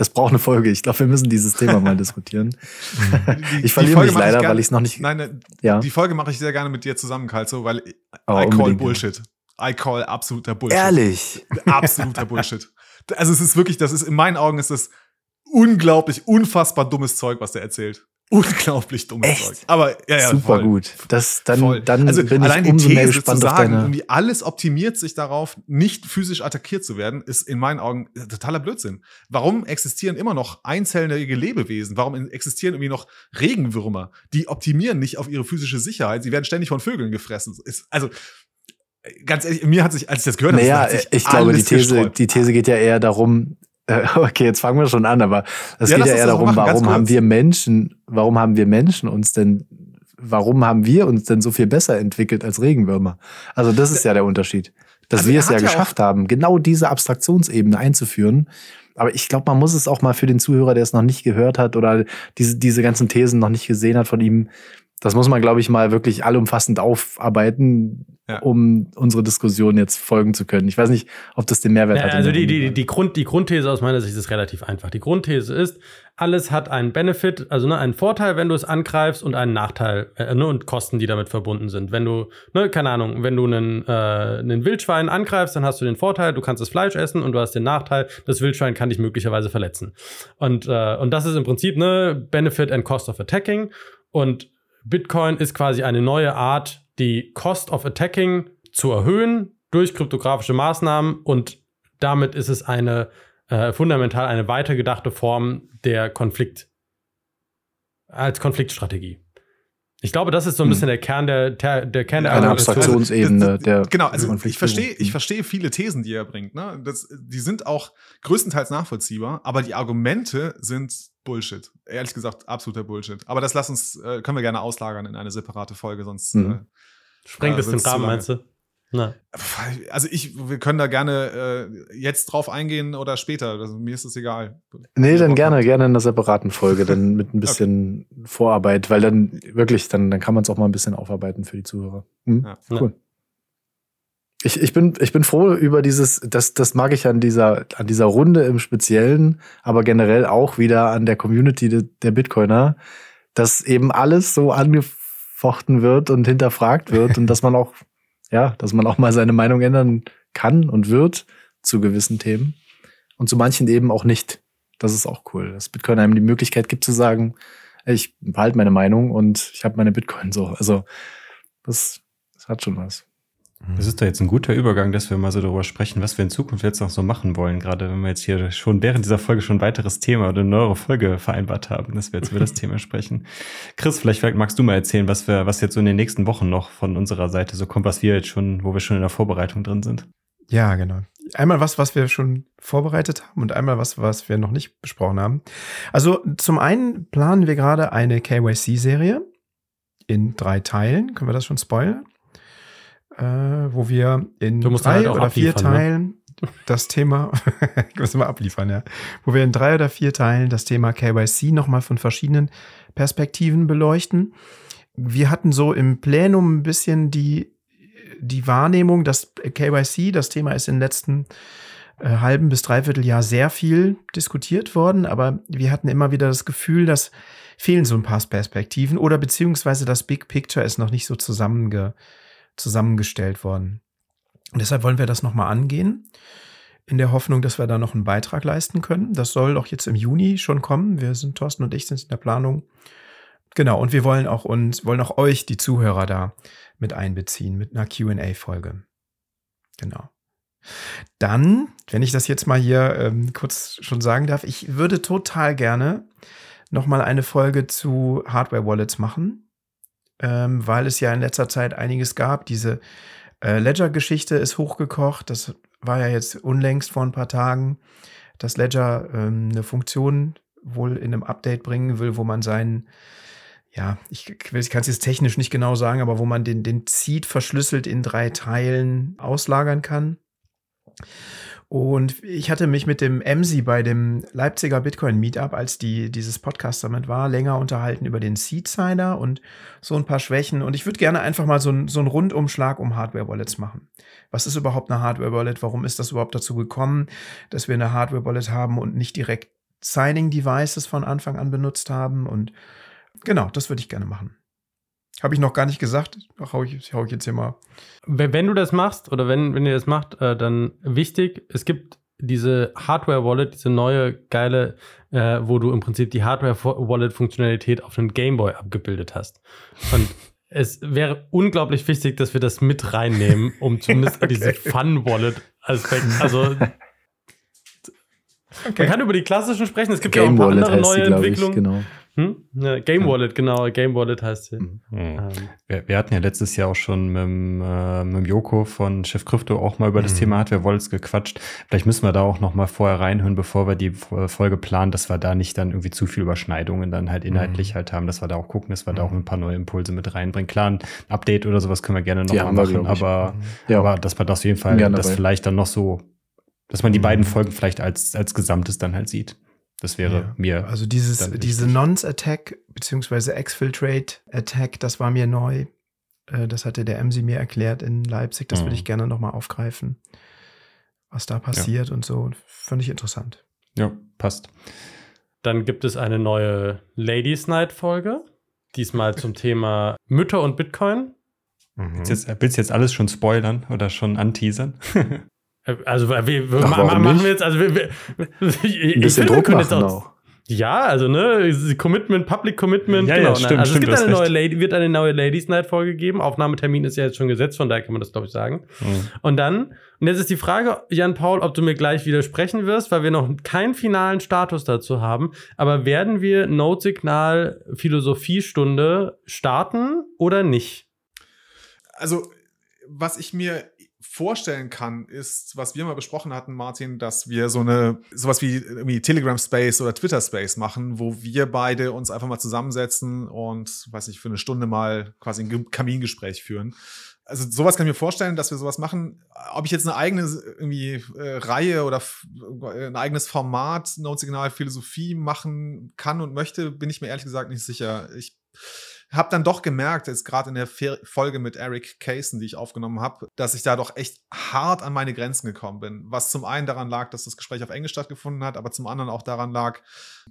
das braucht eine Folge. Ich glaube, wir müssen dieses Thema mal diskutieren. Die, ich verliere mich leider, ich gern, weil ich es noch nicht. Nein, ne, ja. die Folge mache ich sehr gerne mit dir zusammen, Kalzo, weil oh, I call Bullshit. I call absoluter Bullshit. Ehrlich? Absoluter Bullshit. Also es ist wirklich, das ist in meinen Augen ist das unglaublich, unfassbar dummes Zeug, was der erzählt unglaublich dummes Echt? Zeug. Aber ja, ja, super voll. gut. Das dann, voll. dann also bin allein ich umso die mehr These gespannt zu sagen, auf deine alles optimiert sich darauf, nicht physisch attackiert zu werden, ist in meinen Augen totaler Blödsinn. Warum existieren immer noch einzellige Lebewesen? Warum existieren irgendwie noch Regenwürmer? Die optimieren nicht auf ihre physische Sicherheit. Sie werden ständig von Vögeln gefressen. Ist, also ganz ehrlich, mir hat sich, als ich das gehört habe, naja, ich glaube, die These, die These geht ja eher darum, äh, okay, jetzt fangen wir schon an, aber es ja, geht ja eher darum, warum haben wir Menschen, warum haben wir Menschen uns denn, warum haben wir uns denn so viel besser entwickelt als Regenwürmer? Also das ist ja der Unterschied. Dass also wir es ja geschafft haben, genau diese Abstraktionsebene einzuführen. Aber ich glaube, man muss es auch mal für den Zuhörer, der es noch nicht gehört hat oder diese, diese ganzen Thesen noch nicht gesehen hat von ihm, das muss man, glaube ich, mal wirklich allumfassend aufarbeiten, Ja. um unsere Diskussion jetzt folgen zu können. Ich weiß nicht, ob das den Mehrwert Ja, hat. also die, die, die, Grund, die Grundthese aus meiner Sicht ist relativ einfach. Die Grundthese ist, alles hat einen Benefit, also ne, einen Vorteil, wenn du es angreifst und einen Nachteil äh, ne, und Kosten, die damit verbunden sind. Wenn du, ne, keine Ahnung, wenn du einen, äh, einen Wildschwein angreifst, dann hast du den Vorteil, du kannst das Fleisch essen und du hast den Nachteil, das Wildschwein kann dich möglicherweise verletzen. Und, äh, und das ist im Prinzip ne Benefit and Cost of Attacking. Und Bitcoin ist quasi eine neue Art, die Cost of Attacking zu erhöhen durch kryptografische Maßnahmen und damit ist es eine äh, fundamental eine weitergedachte Form der Konflikt als Konfliktstrategie. Ich glaube, das ist so ein Hm. bisschen der Kern der, der, der Kern der Eine Argumentation. Abstraktionsebene Also, der Genau, also ich verstehe, ich Mhm. verstehe viele Thesen, die er bringt. Ne? Das, die sind auch größtenteils nachvollziehbar, aber die Argumente sind Bullshit. Ehrlich gesagt, absoluter Bullshit. Aber das lass uns, äh, können wir gerne auslagern in eine separate Folge, sonst Mhm. äh, Sprengt äh, es den Rahmen, meinst du? Na. Also ich, wir können da gerne äh, jetzt drauf eingehen oder später. Also mir ist es egal. Nee, dann gerne, habt. gerne in einer separaten Folge, dann mit ein bisschen Vorarbeit, weil dann wirklich, dann, dann kann man es auch mal ein bisschen aufarbeiten für die Zuhörer. Hm? Ja. Cool. Ich, ich, bin, ich bin froh über dieses, das, das mag ich an dieser, an dieser Runde im Speziellen, aber generell auch wieder an der Community de, der Bitcoiner, dass eben alles so angefochten wird und hinterfragt wird und dass man auch, ja, dass man auch mal seine Meinung ändern kann und wird zu gewissen Themen und zu manchen eben auch nicht. Das ist auch cool, dass Bitcoin einem die Möglichkeit gibt zu sagen, ich behalte meine Meinung und ich habe meine Bitcoin so. Also das, das hat schon was. Das ist doch jetzt ein guter Übergang, dass wir mal so darüber sprechen, was wir in Zukunft jetzt noch so machen wollen. Gerade wenn wir jetzt hier schon während dieser Folge schon ein weiteres Thema oder eine neuere Folge vereinbart haben, dass wir jetzt über das Thema sprechen. Chris, vielleicht magst du mal erzählen, was wir, was jetzt so in den nächsten Wochen noch von unserer Seite so kommt, was wir jetzt schon, wo wir schon in der Vorbereitung drin sind. Ja, genau. Einmal was, was wir schon vorbereitet haben und einmal was, was wir noch nicht besprochen haben. Also zum einen planen wir gerade eine KYC-Serie in drei Teilen. Können wir das schon spoilern? Äh, wo wir in drei halt oder vier ne? Teilen das Thema, ich muss immer abliefern, ja, wo wir in drei oder vier Teilen das Thema KYC nochmal von verschiedenen Perspektiven beleuchten. Wir hatten so im Plenum ein bisschen die, die Wahrnehmung, dass KYC, das Thema ist in den letzten äh, halben bis dreiviertel Jahr sehr viel diskutiert worden, aber wir hatten immer wieder das Gefühl, dass fehlen so ein paar Perspektiven oder beziehungsweise das Big Picture ist noch nicht so zusammenge, zusammengestellt worden. Und deshalb wollen wir das nochmal angehen, in der Hoffnung, dass wir da noch einen Beitrag leisten können. Das soll doch jetzt im Juni schon kommen. Wir sind, Thorsten und ich sind in der Planung. Genau, und wir wollen auch uns, wollen auch euch, die Zuhörer da mit einbeziehen, mit einer QA-Folge. Genau. Dann, wenn ich das jetzt mal hier ähm, kurz schon sagen darf, ich würde total gerne noch mal eine Folge zu Hardware-Wallets machen, ähm, weil es ja in letzter Zeit einiges gab. Diese äh, Ledger-Geschichte ist hochgekocht. Das war ja jetzt unlängst vor ein paar Tagen, dass Ledger ähm, eine Funktion wohl in einem Update bringen will, wo man seinen ja, ich, ich kann es jetzt technisch nicht genau sagen, aber wo man den, den Seed verschlüsselt in drei Teilen auslagern kann. Und ich hatte mich mit dem EMSI bei dem Leipziger Bitcoin Meetup, als die, dieses Podcast damit war, länger unterhalten über den Seed Signer und so ein paar Schwächen. Und ich würde gerne einfach mal so, so einen Rundumschlag um Hardware-Wallets machen. Was ist überhaupt eine Hardware-Wallet? Warum ist das überhaupt dazu gekommen, dass wir eine Hardware-Wallet haben und nicht direkt Signing-Devices von Anfang an benutzt haben? Und genau, das würde ich gerne machen. Habe ich noch gar nicht gesagt. Hau ich, hau ich jetzt hier mal. Wenn wenn du das machst oder wenn, wenn ihr das macht, äh, dann wichtig, es gibt diese Hardware-Wallet, diese neue geile, äh, wo du im Prinzip die Hardware-Wallet-Funktionalität auf einem Gameboy abgebildet hast. Und es wäre unglaublich wichtig, dass wir das mit reinnehmen, um zumindest Okay. diese Fun-Wallet-Aspekt, also man kann über die klassischen sprechen, es gibt ja auch ein Game paar Wallet andere heißt neue sie, glaube ich. Entwicklungen. Genau. Hm? Ja, Game Wallet, genau, Game Wallet heißt sie. Mhm. Ähm, Wir, wir hatten ja letztes Jahr auch schon mit, dem, äh, mit dem Joko von Chef Krypto auch mal über das Mhm. Thema Hardware Wallets gequatscht. Vielleicht müssen wir da auch noch mal vorher reinhören, bevor wir die äh, Folge planen, dass wir da nicht dann irgendwie zu viel Überschneidungen dann halt inhaltlich Mhm. halt haben, dass wir da auch gucken, dass wir da auch Mhm. ein paar neue Impulse mit reinbringen. Klar, ein Update oder sowas können wir gerne noch Die mal haben wir, machen, ich. aber, Ja, aber dass man das auf jeden Fall, Gerne das dabei. vielleicht dann noch so, dass man die Mhm. beiden Folgen vielleicht als, als Gesamtes dann halt sieht. Das wäre Ja. mir Also dieses, diese. Nonce-Attack beziehungsweise Exfiltrate Attack, das war mir neu. Äh, das hatte der MC mir erklärt in Leipzig. Das würde Mhm. ich gerne nochmal aufgreifen. Was da passiert und so. Fand ich interessant. Ja, passt. Dann gibt es eine neue Ladies Night Folge. Diesmal zum Thema Mütter und Bitcoin. Willst, jetzt, willst du jetzt alles schon spoilern oder schon anteasern? Äh, Also wir, wir, Ach, machen nicht? wir jetzt, also wir, wir, ich, Ein bisschen Druck können jetzt machen auch- auch. Ja, also ne, Commitment, Public Commitment, Ja, ja, genau. stimmt, also stimmt, es gibt eine neue recht. Lady, wird eine neue Ladies Night Folge geben. Aufnahmetermin ist ja jetzt schon gesetzt, von daher kann man das glaube ich sagen. Und dann, und jetzt ist die Frage, Jan Paul, ob du mir gleich widersprechen wirst, weil wir noch keinen finalen Status dazu haben. Aber werden wir Note Signal Philosophiestunde starten oder nicht? Also, was ich mir vorstellen kann, ist, was wir mal besprochen hatten, Martin, dass wir so eine, sowas wie irgendwie Telegram Space oder Twitter Space machen, wo wir beide uns einfach mal zusammensetzen und, weiß nicht, für eine Stunde mal quasi ein Ge- Kamingespräch führen. Also sowas kann ich mir vorstellen, dass wir sowas machen. Ob ich jetzt eine eigene irgendwie äh, Reihe oder ein eigenes Format, Notsignal Philosophie machen kann und möchte, bin ich mir ehrlich gesagt nicht sicher. Ich habe dann doch gemerkt, jetzt gerade in der Folge mit Eric Kaysen, die ich aufgenommen habe, dass ich da doch echt hart an meine Grenzen gekommen bin. Was zum einen daran lag, dass das Gespräch auf Englisch stattgefunden hat, aber zum anderen auch daran lag,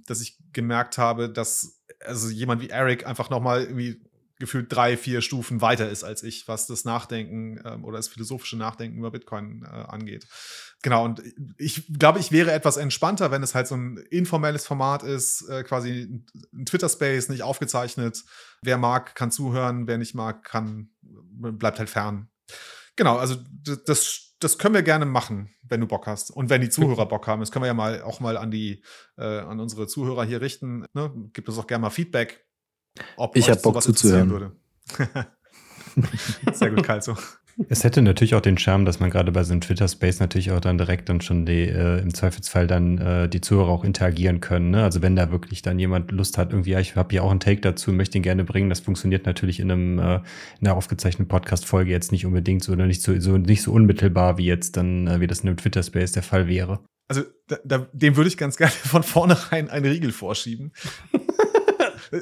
dass ich gemerkt habe, dass also jemand wie Eric einfach nochmal irgendwie gefühlt drei, vier Stufen weiter ist als ich, was das Nachdenken ähm, oder das philosophische Nachdenken über Bitcoin äh, angeht. Genau, und ich glaube, ich wäre etwas entspannter, wenn es halt so ein informelles Format ist, äh, quasi ein Twitter-Space, nicht aufgezeichnet. Wer mag, kann zuhören, wer nicht mag, kann, bleibt halt fern. Genau, also das, das können wir gerne machen, wenn du Bock hast. Und wenn die Zuhörer Bock haben, das können wir ja mal auch mal an die, äh, an unsere Zuhörer hier richten. Ne? Gibt uns auch gerne mal Feedback. Ob Ich euch hab Bock zuzuhören. würde. Sehr gut, Kalzo. Es hätte natürlich auch den Charme, dass man gerade bei so einem Twitter-Space natürlich auch dann direkt dann schon die, äh, im Zweifelsfall dann äh, die Zuhörer auch interagieren können. Ne? Also wenn da wirklich dann jemand Lust hat, irgendwie, ja, ich habe hier auch einen Take dazu, möchte ihn gerne bringen, das funktioniert natürlich in einem äh, in einer aufgezeichneten Podcast-Folge jetzt nicht unbedingt so oder nicht so, so nicht so unmittelbar wie jetzt dann, äh, wie das in einem Twitter-Space der Fall wäre. Also da, da, dem würde ich ganz gerne von vornherein einen Riegel vorschieben.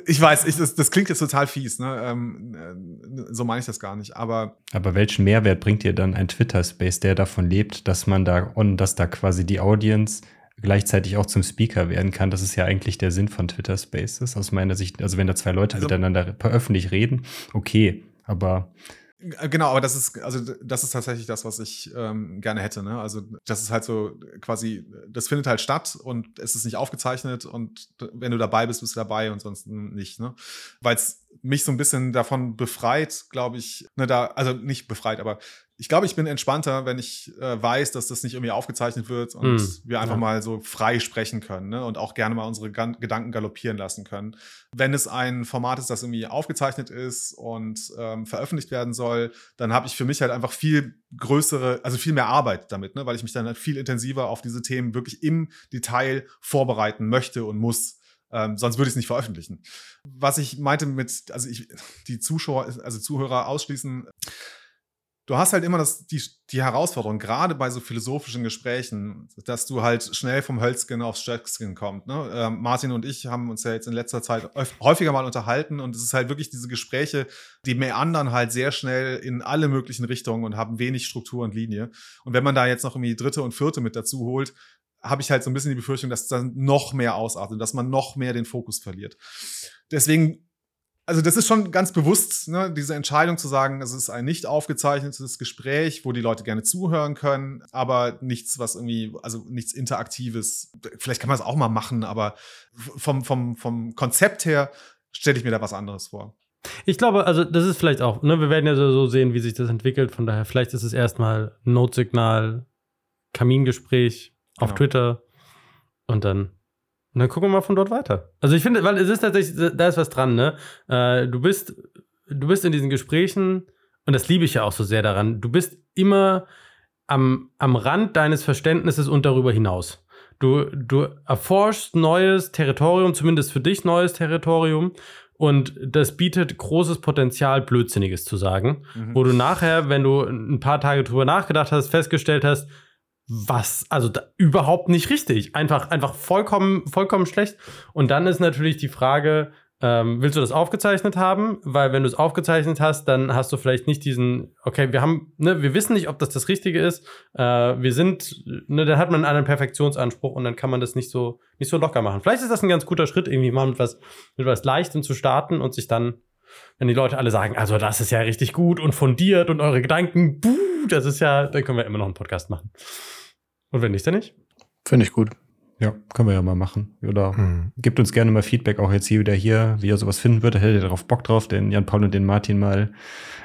ich weiß, ich, das, das klingt jetzt total fies, ne? Ähm, äh, so meine ich das gar nicht. Aber Aber welchen Mehrwert bringt dir dann ein Twitter-Space, der davon lebt, dass man da und dass da quasi die Audience gleichzeitig auch zum Speaker werden kann? Das ist ja eigentlich der Sinn von Twitter Spaces aus meiner Sicht. Also wenn da zwei Leute Also- miteinander öffentlich reden, okay, aber Genau, aber das ist, also das ist tatsächlich das, was ich ähm, gerne hätte. Ne? Also das ist halt so quasi, das findet halt statt und es ist nicht aufgezeichnet und wenn du dabei bist, bist du dabei und sonst nicht. Ne? Weil es mich so ein bisschen davon befreit, glaube ich, ne, da, also nicht befreit, aber ich glaube, ich bin entspannter, wenn ich äh, weiß, dass das nicht irgendwie aufgezeichnet wird und Mm, wir einfach ja. mal so frei sprechen können ne? und auch gerne mal unsere Gan Gedanken galoppieren lassen können. Wenn es ein Format ist, das irgendwie aufgezeichnet ist und ähm, veröffentlicht werden soll, dann habe ich für mich halt einfach viel größere, also viel mehr Arbeit damit, ne? weil ich mich dann halt viel intensiver auf diese Themen wirklich im Detail vorbereiten möchte und muss. Ähm, sonst würde ich es nicht veröffentlichen. Was ich meinte mit, also ich, die Zuschauer, also Zuhörer ausschließen, du hast halt immer das, die, die Herausforderung, gerade bei so philosophischen Gesprächen, dass du halt schnell vom Hölzgen aufs Stöckskin kommst. Ne? Ähm, Martin und ich haben uns ja jetzt in letzter Zeit häufiger mal unterhalten und es ist halt wirklich diese Gespräche, die meandern halt sehr schnell in alle möglichen Richtungen und haben wenig Struktur und Linie. Und wenn man da jetzt noch irgendwie dritte und vierte mit dazu holt, habe ich halt so ein bisschen die Befürchtung, dass dann noch mehr ausartet, dass man noch mehr den Fokus verliert. Deswegen also das ist schon ganz bewusst, ne, diese Entscheidung zu sagen, es ist ein nicht aufgezeichnetes Gespräch, wo die Leute gerne zuhören können, aber nichts, was irgendwie, also nichts Interaktives. Vielleicht kann man es auch mal machen, aber vom, vom, vom Konzept her stelle ich mir da was anderes vor. Ich glaube, also das ist vielleicht auch, ne, wir werden ja so sehen, wie sich das entwickelt. Von daher, vielleicht ist es erstmal Notsignal, Kamingespräch auf Genau. Twitter und dann, und dann gucken wir mal von dort weiter. Also ich finde, weil es ist tatsächlich, da ist was dran, ne? Äh, du bist, du bist in diesen Gesprächen, und das liebe ich ja auch so sehr daran, du bist immer am, am Rand deines Verständnisses und darüber hinaus. Du, du erforschst neues Territorium, zumindest für dich neues Territorium. Und das bietet großes Potenzial, Blödsinniges zu sagen. Mhm. Wo du nachher, wenn du ein paar Tage drüber nachgedacht hast, festgestellt hast, was, also da, überhaupt nicht richtig. Einfach, einfach vollkommen, vollkommen schlecht. Und dann ist natürlich die Frage, ähm, willst du das aufgezeichnet haben? Weil wenn du es aufgezeichnet hast, dann hast du vielleicht nicht diesen, okay, wir haben, ne, wir wissen nicht, ob das das Richtige ist. Äh, wir sind, ne, dann hat man einen Perfektionsanspruch und dann kann man das nicht so, nicht so locker machen. Vielleicht ist das ein ganz guter Schritt, irgendwie mal mit was, mit was Leichtem zu starten und sich dann, wenn die Leute alle sagen, also das ist ja richtig gut und fundiert und eure Gedanken, buh, das ist ja, dann können wir immer noch einen Podcast machen. Und wenn nicht, dann nicht. Finde ich gut. Ja, können wir ja mal machen. Oder Hm. gebt uns gerne mal Feedback, auch jetzt hier wieder hier, wie ihr sowas finden würdet. Hättet ihr darauf Bock drauf, den Jan Paul und den Martin mal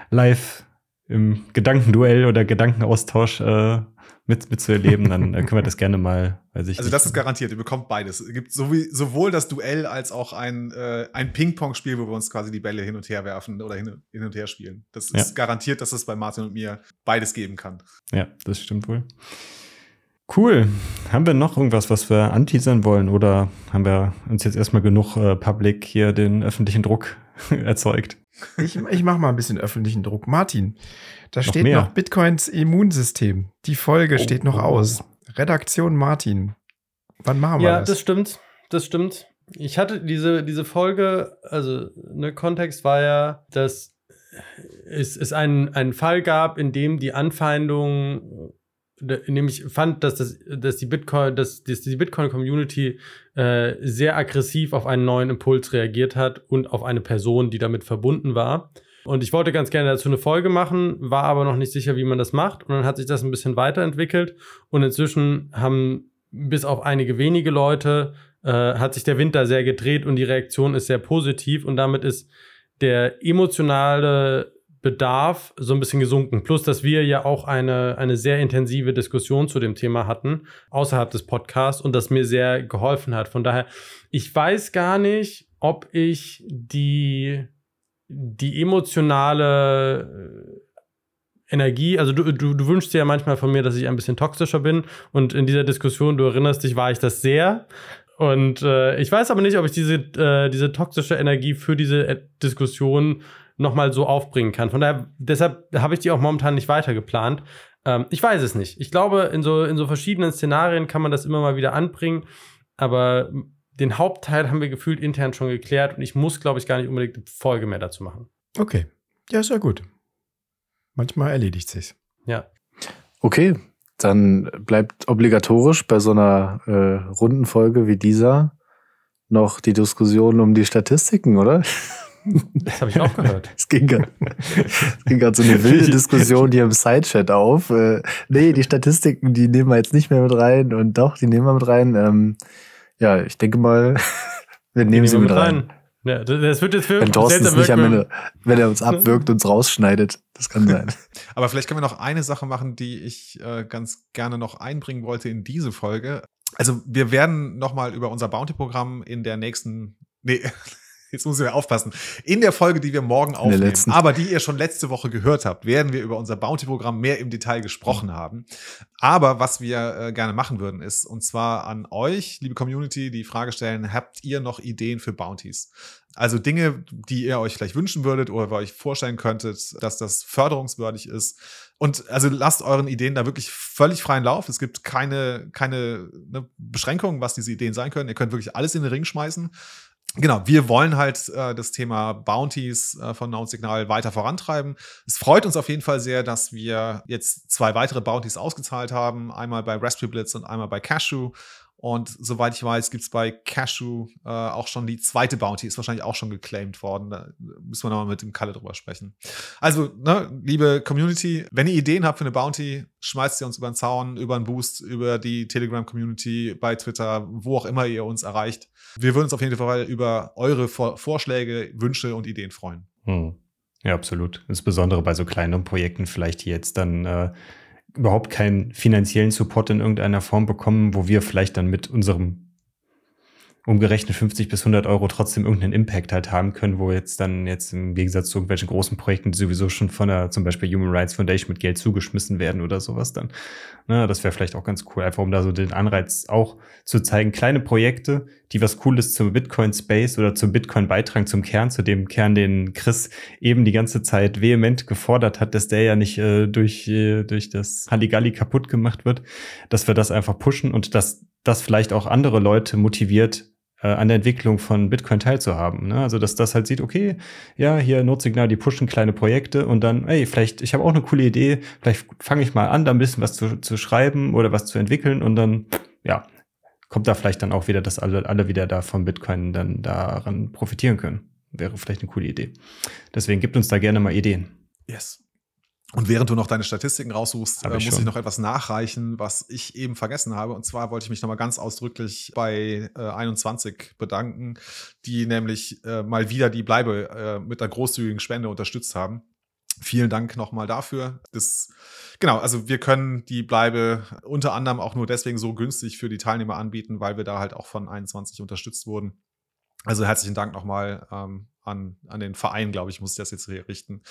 live im Gedankenduell oder Gedankenaustausch äh, mit, mitzuerleben, dann äh, können wir das gerne mal, weiß ich Also nicht. das ist garantiert, ihr bekommt beides. Es gibt sowohl das Duell als auch ein, äh, ein Ping-Pong-Spiel, wo wir uns quasi die Bälle hin und her werfen oder hin, hin und her spielen. Das Ja. ist garantiert, dass es bei Martin und mir beides geben kann. Ja, das stimmt wohl. Cool. Haben wir noch irgendwas, was wir anteasern wollen? Oder haben wir uns jetzt erstmal genug äh, Public hier den öffentlichen Druck erzeugt? Ich, ich mache mal ein bisschen öffentlichen Druck. Martin, da Noch steht mehr? noch Bitcoins Immunsystem. Die Folge Oh, steht noch oh, aus. Redaktion Martin. Wann machen wir Ja, das? das stimmt. Das stimmt. Ich hatte diese, diese Folge, also ne, Kontext war ja, dass es, es einen, einen Fall gab, in dem die Anfeindung, äh, in dem ich fand, dass, das, dass die Bitcoin, dass, dass die Bitcoin-Community äh, sehr aggressiv auf einen neuen Impuls reagiert hat und auf eine Person, die damit verbunden war. Und ich wollte ganz gerne dazu eine Folge machen, war aber noch nicht sicher, wie man das macht. Und dann hat sich das ein bisschen weiterentwickelt. Und inzwischen haben bis auf einige wenige Leute äh, hat sich der Wind da sehr gedreht und die Reaktion ist sehr positiv und damit ist der emotionale Bedarf so ein bisschen gesunken. Plus, dass wir ja auch eine, eine sehr intensive Diskussion zu dem Thema hatten, außerhalb des Podcasts und das mir sehr geholfen hat. Von daher, ich weiß gar nicht, ob ich die, die emotionale äh, Energie, also du, du, du wünschst dir ja manchmal von mir, dass ich ein bisschen toxischer bin und in dieser Diskussion, du erinnerst dich, war ich das sehr. Und äh, ich weiß aber nicht, ob ich diese, äh, diese toxische Energie für diese äh, Diskussion nochmal so aufbringen kann. Von daher, deshalb habe ich die auch momentan nicht weiter geplant. Ähm, ich weiß es nicht. Ich glaube, in so, in so verschiedenen Szenarien kann man das immer mal wieder anbringen, aber den Hauptteil haben wir gefühlt intern schon geklärt und ich muss, glaube ich, gar nicht unbedingt eine Folge mehr dazu machen. Okay. Ja, ist ja gut. Manchmal erledigt sich's. Ja. Okay, dann bleibt obligatorisch bei so einer äh, runden Folge wie dieser noch die Diskussion um die Statistiken, oder? Das habe ich auch gehört. Es ging gerade so eine wilde Diskussion hier im Sidechat auf. Äh, nee, die Statistiken, die nehmen wir jetzt nicht mehr mit rein und doch, die nehmen wir mit rein. Ähm, ja, ich denke mal, wir nehmen sie mit rein. Ja, das- wird jetzt für Wenn Thorsten es nicht am. Ende, wenn er uns abwirkt, uns rausschneidet. Das kann sein. Aber vielleicht können wir noch eine Sache machen, die ich äh, ganz gerne noch einbringen wollte in diese Folge. Also wir werden noch mal über unser Bounty-Programm in der nächsten, nee, jetzt muss ich ja aufpassen, in der Folge, die wir morgen aufnehmen, aber die ihr schon letzte Woche gehört habt, werden wir über unser Bounty-Programm mehr im Detail gesprochen haben. Aber was wir äh, gerne machen würden, ist, und zwar an euch, liebe Community, die Frage stellen, habt ihr noch Ideen für Bounties? Also Dinge, die ihr euch vielleicht wünschen würdet oder euch vorstellen könntet, dass das förderungswürdig ist. Und also lasst euren Ideen da wirklich völlig freien Lauf. Es gibt keine, keine ne, Beschränkungen, was diese Ideen sein können. Ihr könnt wirklich alles in den Ring schmeißen. Genau, wir wollen halt äh, das Thema Bounties äh, von Noun Signal weiter vorantreiben. Es freut uns auf jeden Fall sehr, dass wir jetzt zwei weitere Bounties ausgezahlt haben. Einmal bei Raspberry Blitz und einmal bei Cashew. Und soweit ich weiß, gibt es bei Cashew äh, auch schon die zweite Bounty, ist wahrscheinlich auch schon geclaimed worden. Da müssen wir nochmal mit dem Kalle drüber sprechen. Also, ne, liebe Community, wenn ihr Ideen habt für eine Bounty, schmeißt sie uns über den Zaun, über einen Boost, über die Telegram-Community, bei Twitter, wo auch immer ihr uns erreicht. Wir würden uns auf jeden Fall über eure Vor Vorschläge, Wünsche und Ideen freuen. Hm. Ja, absolut. Insbesondere bei so kleineren Projekten vielleicht, jetzt dann äh, überhaupt keinen finanziellen Support in irgendeiner Form bekommen, wo wir vielleicht dann mit unserem umgerechnet 50 bis 100 Euro trotzdem irgendeinen Impact halt haben können, wo jetzt dann jetzt im Gegensatz zu irgendwelchen großen Projekten, die sowieso schon von der zum Beispiel Human Rights Foundation mit Geld zugeschmissen werden oder sowas dann. Na, das wäre vielleicht auch ganz cool, einfach um da so den Anreiz auch zu zeigen, kleine Projekte, die was Cooles zum Bitcoin-Space oder zum Bitcoin beitragen, zum Kern, zu dem Kern, den Chris eben die ganze Zeit vehement gefordert hat, dass der ja nicht äh, durch, äh, durch das Halligalli kaputt gemacht wird, dass wir das einfach pushen und dass das vielleicht auch andere Leute motiviert, an der Entwicklung von Bitcoin teilzuhaben. Ne? Also, dass das halt sieht, okay, ja, hier Notsignal, die pushen kleine Projekte und dann, ey, vielleicht, ich habe auch eine coole Idee, vielleicht fange ich mal an, da ein bisschen was zu, zu schreiben oder was zu entwickeln und dann, ja, kommt da vielleicht dann auch wieder, dass alle, alle wieder da von Bitcoin dann daran profitieren können. Wäre vielleicht eine coole Idee. Deswegen gibt uns da gerne mal Ideen. Yes. Und während du noch deine Statistiken raussuchst, Hab äh, ich muss schon. ich noch etwas nachreichen, was ich eben vergessen habe. Und zwar wollte ich mich nochmal ganz ausdrücklich bei äh, 21 bedanken, die nämlich äh, mal wieder die Bleibe äh, mit einer großzügigen Spende unterstützt haben. Vielen Dank nochmal dafür. Das, genau, also wir können die Bleibe unter anderem auch nur deswegen so günstig für die Teilnehmer anbieten, weil wir da halt auch von 21 unterstützt wurden. Also herzlichen Dank nochmal ähm, an, an den Verein, glaube ich, muss ich das jetzt hier richten.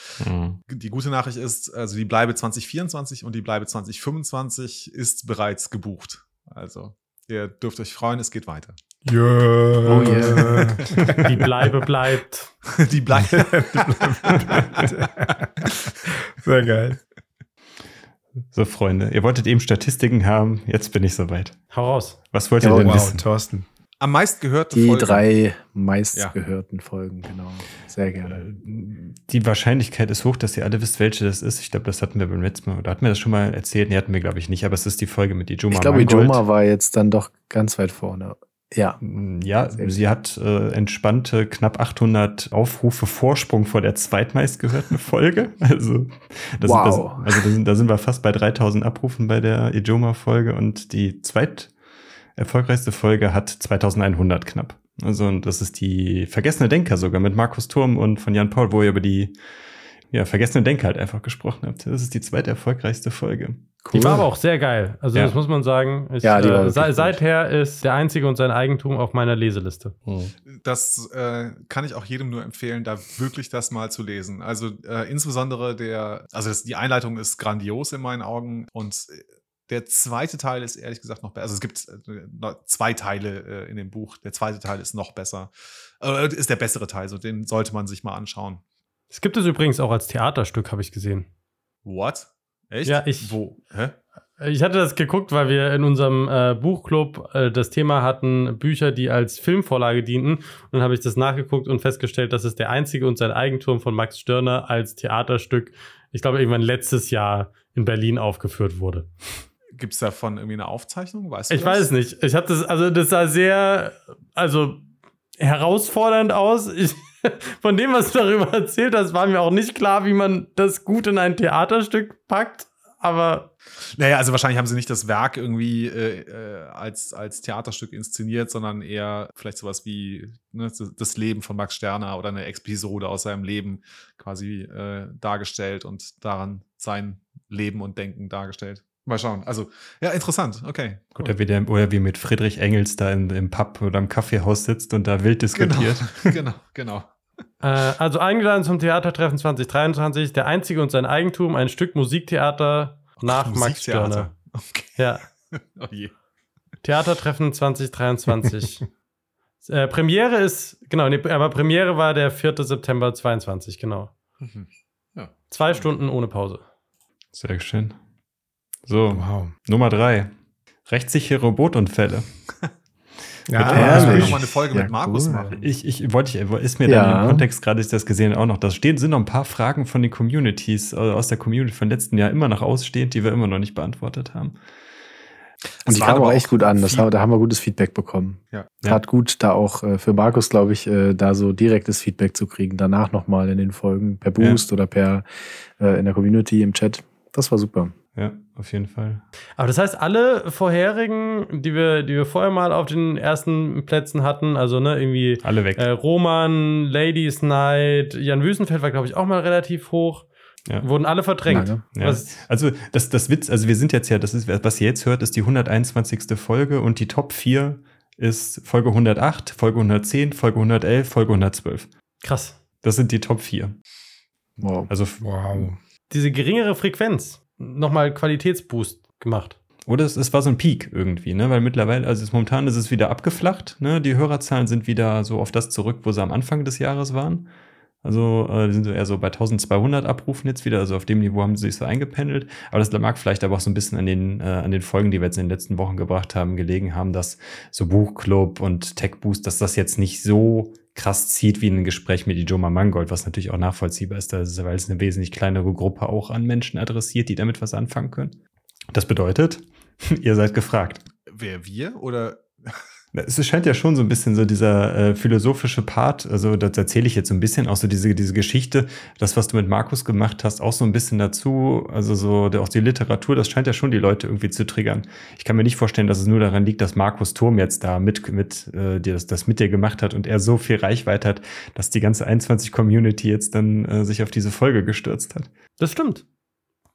Die gute Nachricht ist, also die Bleibe 2024 und die Bleibe 2025 ist bereits gebucht. Also ihr dürft euch freuen, es geht weiter. Yeah. Oh yeah. Die Bleibe bleibt. die Bleibe. Sehr geil. So, Freunde, ihr wolltet eben Statistiken haben, jetzt bin ich soweit. Hau raus. Was wollt Ja, ihr denn Wow, wissen? Thorsten. Am meistgehörte Die Folge. drei meistgehörten Folgen, genau. Sehr gerne. Die Wahrscheinlichkeit ist hoch, dass ihr alle wisst, welche das ist. Ich glaube, das hatten wir beim letzten Mal. Oder hatten wir das schon mal erzählt? Nee, hatten wir, glaube ich, nicht. Aber es ist die Folge mit Ijoma Ich glaube. Ijoma war jetzt dann doch ganz weit vorne. Ja. Ja, Sehr sie hat äh, entspannte knapp 800 Aufrufe Vorsprung vor der zweitmeistgehörten Folge. Also, das Wow. Sind, das, also da, sind, da sind wir fast bei 3000 Abrufen bei der Ijoma-Folge und die zweiterfolgreichste Folge hat 2100 knapp. Also, und das ist die Vergessene Denker sogar mit Markus Turm und von Jan Paul, wo ihr über die ja, Vergessene Denker halt einfach gesprochen habt. Das ist die zweiterfolgreichste Folge. Die war aber auch sehr geil. Also, Ja. das muss man sagen. Ich, Ja, die war äh, se seither ist der einzige und sein Eigentum auf meiner Leseliste. Das äh, kann ich auch jedem nur empfehlen, da wirklich das mal zu lesen. Also äh, insbesondere der, also das, die Einleitung ist grandios in meinen Augen und äh, der zweite Teil ist ehrlich gesagt noch besser. Also es gibt äh, zwei Teile äh, in dem Buch. Der zweite Teil ist noch besser. Äh, ist der bessere Teil, so den sollte man sich mal anschauen. Es gibt es übrigens auch als Theaterstück, habe ich gesehen. What? Echt? Ja, ich- Wo? Hä? Ich hatte das geguckt, weil wir in unserem äh, Buchclub äh, das Thema hatten, Bücher, die als Filmvorlage dienten. Und dann habe ich das nachgeguckt und festgestellt, dass es der einzige und sein Eigentum von Max Stirner als Theaterstück, ich glaube, irgendwann letztes Jahr in Berlin aufgeführt wurde. Gibt es davon irgendwie eine Aufzeichnung? Weißt du Ich das? weiß es nicht. Ich habe das, also das sah sehr, also herausfordernd aus. Ich, von dem, was du darüber erzählt hast, war mir auch nicht klar, wie man das gut in ein Theaterstück packt. Aber Naja, also wahrscheinlich haben sie nicht das Werk irgendwie äh, äh, als, als Theaterstück inszeniert, sondern eher vielleicht sowas wie ne, das- das Leben von Max Sterner oder eine Episode aus seinem Leben quasi äh, dargestellt und daran sein Leben und Denken dargestellt. Mal schauen. Also, ja, interessant. Okay. Gut, oder wie, der, oder wie mit Friedrich Engels da in, im Pub oder im Kaffeehaus sitzt und da wild Genau, diskutiert. genau, genau. Äh, also eingeladen zum Theatertreffen 2023, der einzige und sein Eigentum, ein Stück Musiktheater nach Max. Stirner. Okay. Ja, Oh je. Theatertreffen 2023. äh, Premiere ist, genau, nee, aber Premiere war der 4. September 22, genau. Mhm. Zwei Stunden ohne Pause. Sehr schön. So, Wow. Nummer drei. Rechtssichere Bootunfälle. Ja, Ah, ich will Herrlich. noch mal eine Folge Ja, mit Markus cool. machen. Ich, ich wollte, ich, ist mir Ja. dann im Kontext gerade, ich das gesehen auch noch, da stehen, sind noch ein paar Fragen von den Communities, äh, aus der Community von letzten Jahr immer noch ausstehend, die wir immer noch nicht beantwortet haben. Und die kamen aber auch echt gut an. Das, da haben wir gutes Feedback bekommen. Ja. Tat gut, da auch äh, für Markus, glaube ich, äh, da so direktes Feedback zu kriegen. Danach nochmal in den Folgen per Boost oder per äh, in der Community im Chat. Das war super. Ja, auf jeden Fall. Aber das heißt, alle vorherigen, die wir, die wir vorher mal auf den ersten Plätzen hatten, also ne, irgendwie Alle weg. äh, Roman, Ladies Night, Jan Wüstenfeld war, glaube ich, auch mal relativ hoch, Ja. wurden alle verdrängt. Lange. Ja. Also das, das Witz, also wir sind jetzt ja, das ist, was ihr jetzt hört, ist die 121. Folge und die Top 4 ist Folge 108, Folge 110, Folge 111, Folge 112. krass. Das sind die Top 4. Wow. Also, Wow. Diese geringere Frequenz nochmal Qualitätsboost gemacht. oder es, es war so ein Peak irgendwie, ne? Weil mittlerweile, also es, momentan ist es wieder abgeflacht, ne? Die Hörerzahlen sind wieder so auf das zurück, wo sie am Anfang des Jahres waren. Also äh, sind so eher so bei 1200 Abrufen jetzt wieder. Also auf dem Niveau haben sie sich so eingependelt. Aber das mag vielleicht aber auch so ein bisschen an den, äh, an den Folgen, die wir jetzt in den letzten Wochen gebracht haben, gelegen haben, dass so Buchclub und Tech Boost, dass das jetzt nicht so krass zieht wie ein Gespräch mit Ijoma Mangold, was natürlich auch nachvollziehbar ist, weil es eine wesentlich kleinere Gruppe auch an Menschen adressiert, die damit was anfangen können. Das bedeutet, ihr seid gefragt. Wer wir oder es scheint ja schon so ein bisschen so dieser äh, philosophische Part, also das erzähle ich jetzt so ein bisschen, auch so diese, diese Geschichte, das, was du mit Markus gemacht hast, auch so ein bisschen dazu, also so der, auch die Literatur, das scheint ja schon die Leute irgendwie zu triggern. Ich kann mir nicht vorstellen, dass es nur daran liegt, dass Markus Turm jetzt da mit, mit äh, dir das, das mit dir gemacht hat und er so viel Reichweite hat, dass die ganze 21-Community jetzt dann äh, sich auf diese Folge gestürzt hat. Das stimmt.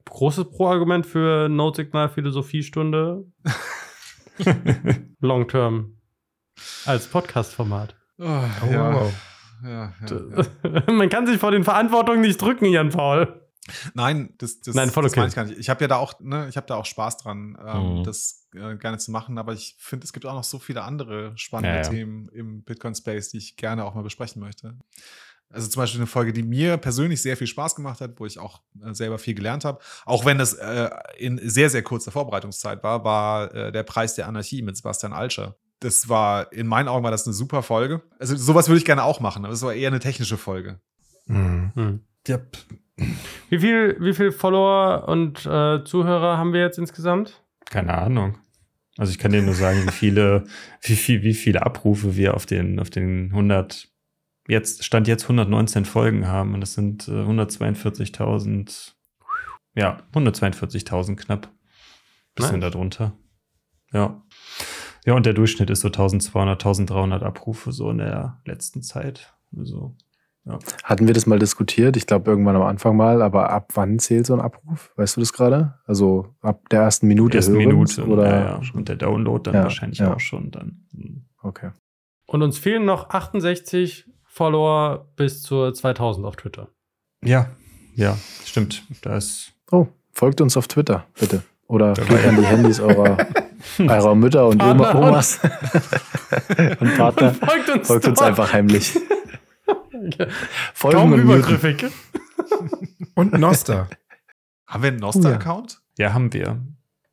Großes Pro-Argument für Notsignal-Philosophie-Stunde. Long Term als Podcast-Format. Oh, Oh, ja. wow. Ja, ja. Man kann sich vor den Verantwortungen nicht drücken, Jan Paul. Nein, das, das, Nein, voll das okay. meine ich gar nicht. Ich habe ja da auch, ne, ich habe da auch Spaß dran, ähm, Mhm. das äh, gerne zu machen, aber ich finde, es gibt auch noch so viele andere spannende ja. Themen im Bitcoin-Space, die ich gerne auch mal besprechen möchte. Also zum Beispiel eine Folge, die mir persönlich sehr viel Spaß gemacht hat, wo ich auch äh, selber viel gelernt habe. Auch wenn das äh, in sehr, sehr kurzer Vorbereitungszeit war, war äh, der Preis der Anarchie mit Sebastian Alscher. Das war, in meinen Augen war das eine super Folge. Also sowas würde ich gerne auch machen, aber es war eher eine technische Folge. Mhm. Hm. Yep. Wie viel, wie viel Follower und äh, Zuhörer haben wir jetzt insgesamt? Keine Ahnung. Also ich kann dir nur sagen, wie viele, wie viel, wie viele Abrufe wir auf den, auf den 100, jetzt, Stand jetzt 119 Folgen haben. Und das sind äh, 142.000, ja, 142.000 knapp. Bisschen Nice. darunter. Ja. Ja, und der Durchschnitt ist so 1200, 1300 Abrufe so in der letzten Zeit. Also, ja. Hatten wir das mal diskutiert? Ich glaube irgendwann am Anfang mal, aber ab wann zählt so ein Abruf? Weißt du das gerade? Also ab der ersten Minute ersten hörens Minute oder ja, ja. und der Download dann Ja, wahrscheinlich ja. auch schon dann. Hm. okay. Und uns fehlen noch 68 Follower bis zur 2000 auf Twitter. Ja, ja, stimmt. Da ist Oh, folgt uns auf Twitter, bitte. Oder geht an die Handys eurer, eurer Mütter und Partner Oma, und- Omas und Partner. Folgt uns, Folgt uns einfach heimlich. Folgen Kaum und übergriffig. Und Noster Haben wir einen Oh ja. Noster-Account? Ja, haben wir.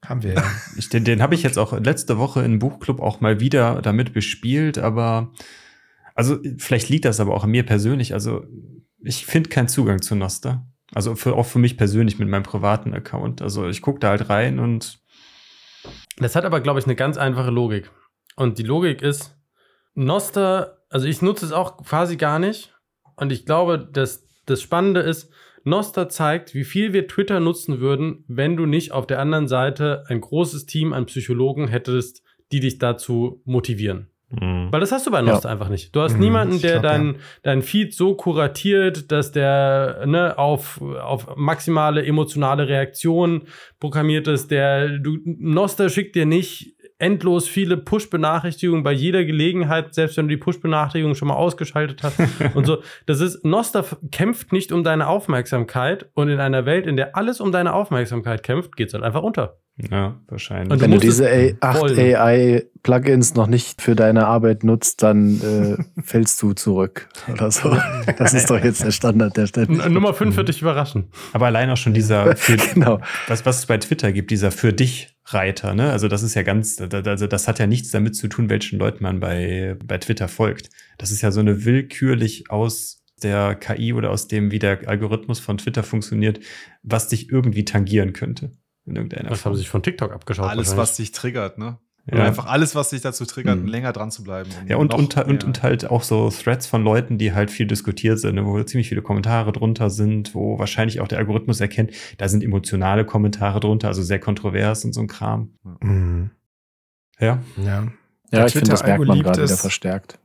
haben wir ja. Ich, den den habe ich jetzt auch letzte Woche im Buchclub auch mal wieder damit bespielt, aber also vielleicht liegt das aber auch an mir persönlich. Also ich finde keinen Zugang zu Noster. Also für, auch für mich persönlich mit meinem privaten Account. Also ich gucke da halt rein und Das hat aber, glaube ich, eine ganz einfache Logik. Und die Logik ist, Noster, also ich nutze es auch quasi gar nicht. Und ich glaube, dass das Spannende ist, Noster zeigt, wie viel wir Twitter nutzen würden, wenn du nicht auf der anderen Seite ein großes Team an Psychologen hättest, die dich dazu motivieren. Hm, Weil das hast du bei Noster einfach nicht. Du hast Mhm, niemanden, der glaub, dein, dein Feed so kuratiert, dass der ne, auf, auf maximale emotionale Reaktion programmiert ist. Der du, Noster schickt dir nicht endlos viele Push-Benachrichtigungen bei jeder Gelegenheit, selbst wenn du die Push-Benachrichtigung schon mal ausgeschaltet hast und so. Das ist, Noster kämpft nicht um deine Aufmerksamkeit und in einer Welt, in der alles um deine Aufmerksamkeit kämpft, geht es halt einfach unter. ja, wahrscheinlich. Und Wenn du diese acht. AI-Plugins noch nicht für deine Arbeit nutzt, dann äh, fällst du zurück oder so. Das ist doch jetzt der Standard der Stelle. Nummer 5 wird dich überraschen. aber allein auch schon dieser für, Genau. was, was es bei Twitter gibt, dieser für dich Reiter, ne? Also das ist ja ganz, also das hat ja nichts damit zu tun, welchen Leuten man bei, bei Twitter folgt. Das ist ja so eine willkürlich aus der KI oder aus dem, wie der Algorithmus von Twitter funktioniert, was dich irgendwie tangieren könnte. In irgendeiner Das haben Form. sie sich von TikTok abgeschaut. Alles, was dich triggert, ne? Ja. Einfach alles, was dich dazu triggert, Mhm. länger dran zu bleiben. um Ja, und, und, und, und halt auch so Threads von Leuten, die halt viel diskutiert sind, ne, wo ziemlich viele Kommentare drunter sind, wo wahrscheinlich auch der Algorithmus erkennt, da sind emotionale Kommentare drunter, also sehr kontrovers und so ein Kram. Mhm. Ja. Ja. Ja, ich finde, das merkt man gerade wieder es. verstärkt.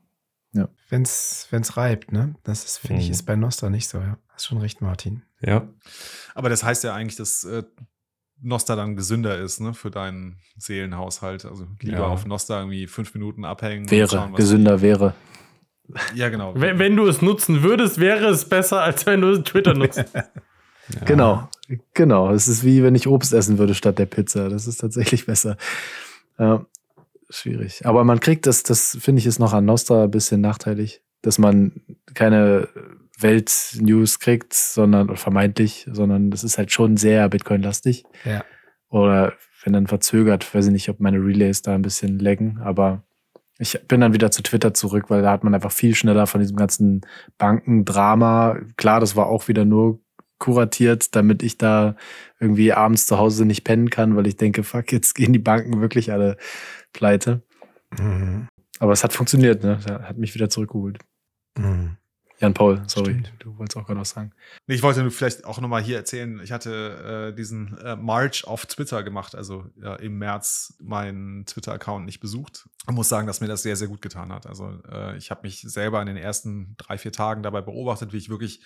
Wenn's, wenn's reibt, ne? Das ist, finde ich, Mhm. ist bei Noster nicht so, ja. Hast schon recht, Martin. Ja. Aber das heißt ja eigentlich, dass äh, Noster dann gesünder ist, ne, für deinen Seelenhaushalt. Also lieber Ja. auf Noster irgendwie fünf Minuten abhängen. Wäre, schauen, was- gesünder wäre. Ja, genau. Wenn, wenn du es nutzen würdest, wäre es besser, als wenn du Twitter nutzt. ja. Genau, genau. Es ist wie wenn ich Obst essen würde statt der Pizza. Das ist tatsächlich besser. Ja, schwierig. Aber man kriegt das, das finde ich ist noch an Nostra ein bisschen nachteilig, dass man keine Weltnews kriegt, sondern oder vermeintlich, sondern das ist halt schon sehr Bitcoin-lastig. Ja. Oder wenn dann verzögert, weiß ich nicht, ob meine Relays da ein bisschen laggen, aber ich bin dann wieder zu Twitter zurück, weil da hat man einfach viel schneller von diesem ganzen Bankendrama. Klar, das war auch wieder nur kuratiert, damit ich da irgendwie abends zu Hause nicht pennen kann, weil ich denke, fuck, jetzt gehen die Banken wirklich alle pleite. Mhm. Aber es hat funktioniert, ne? Hat mich wieder zurückgeholt. Mhm. Jan Paul, sorry, Stimmt. du wolltest auch gerade was sagen. Nee, Ich wollte nur vielleicht auch nochmal hier erzählen, ich hatte äh, diesen äh, March auf Twitter gemacht, also ja, im März meinen Twitter-Account nicht besucht. Ich muss sagen, dass mir das sehr, sehr gut getan hat. Also äh, ich habe mich selber in den ersten drei, vier Tagen dabei beobachtet, wie ich wirklich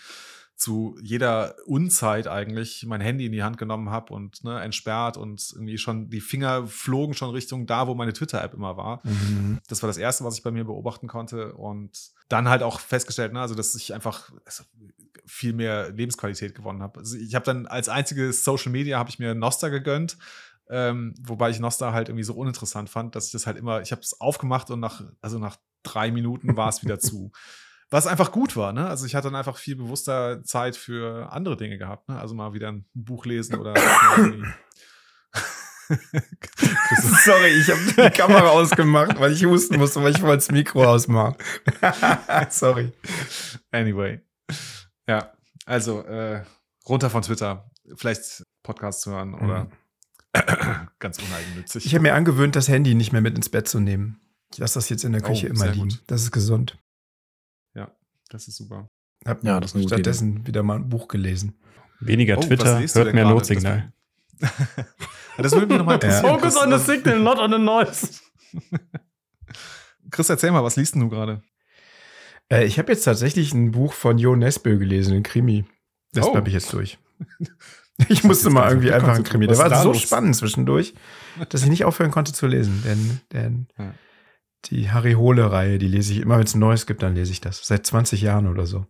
zu jeder Unzeit eigentlich mein Handy in die Hand genommen habe und ne, entsperrt und irgendwie schon die Finger flogen schon Richtung da, wo meine Twitter-App immer war. Mhm. Das war das Erste, was ich bei mir beobachten konnte. Und dann halt auch festgestellt, ne, also, dass ich einfach also, viel mehr Lebensqualität gewonnen habe. Also ich habe dann als einziges Social Media habe ich mir Nosta gegönnt. Ähm, wobei ich Nosta halt irgendwie so uninteressant fand, dass ich das halt immer, ich habe es aufgemacht und nach, also nach drei Minuten war es wieder zu. Was einfach gut war, ne? Also ich hatte dann einfach viel bewusster Zeit für andere Dinge gehabt, ne? Also mal wieder ein Buch lesen oder Sorry, ich habe die Kamera ausgemacht, weil ich husten musste, weil ich wollte das Mikro ausmachen. Sorry. Anyway. Ja, also äh, runter von Twitter. Vielleicht Podcasts hören oder ganz uneigennützig. Ich habe mir angewöhnt, das Handy nicht mehr mit ins Bett zu nehmen. Ich lasse das jetzt in der Oh, Küche immer sehr liegen. gut. Das ist gesund. Das ist super. Hab Ja, das ist stattdessen wieder mal ein Buch gelesen. Weniger Oh, Twitter, hört mehr gerade? Notsignal. Das würde mich nochmal interessieren. Focus Chris, on the signal, not on the noise. Chris, erzähl mal, was liest denn du gerade? Äh, ich habe jetzt tatsächlich ein Buch von Jo Nesbø gelesen, ein Krimi. Das Oh. bleibe ich jetzt durch. Ich musste mal irgendwie einfach ein. Krimi. Was Der war so los? spannend zwischendurch, dass ich nicht aufhören konnte zu lesen. Denn, denn Ja. Die Harry Hole-Reihe, die lese ich immer, wenn es ein neues gibt, dann lese ich das. Seit 20 Jahren oder so.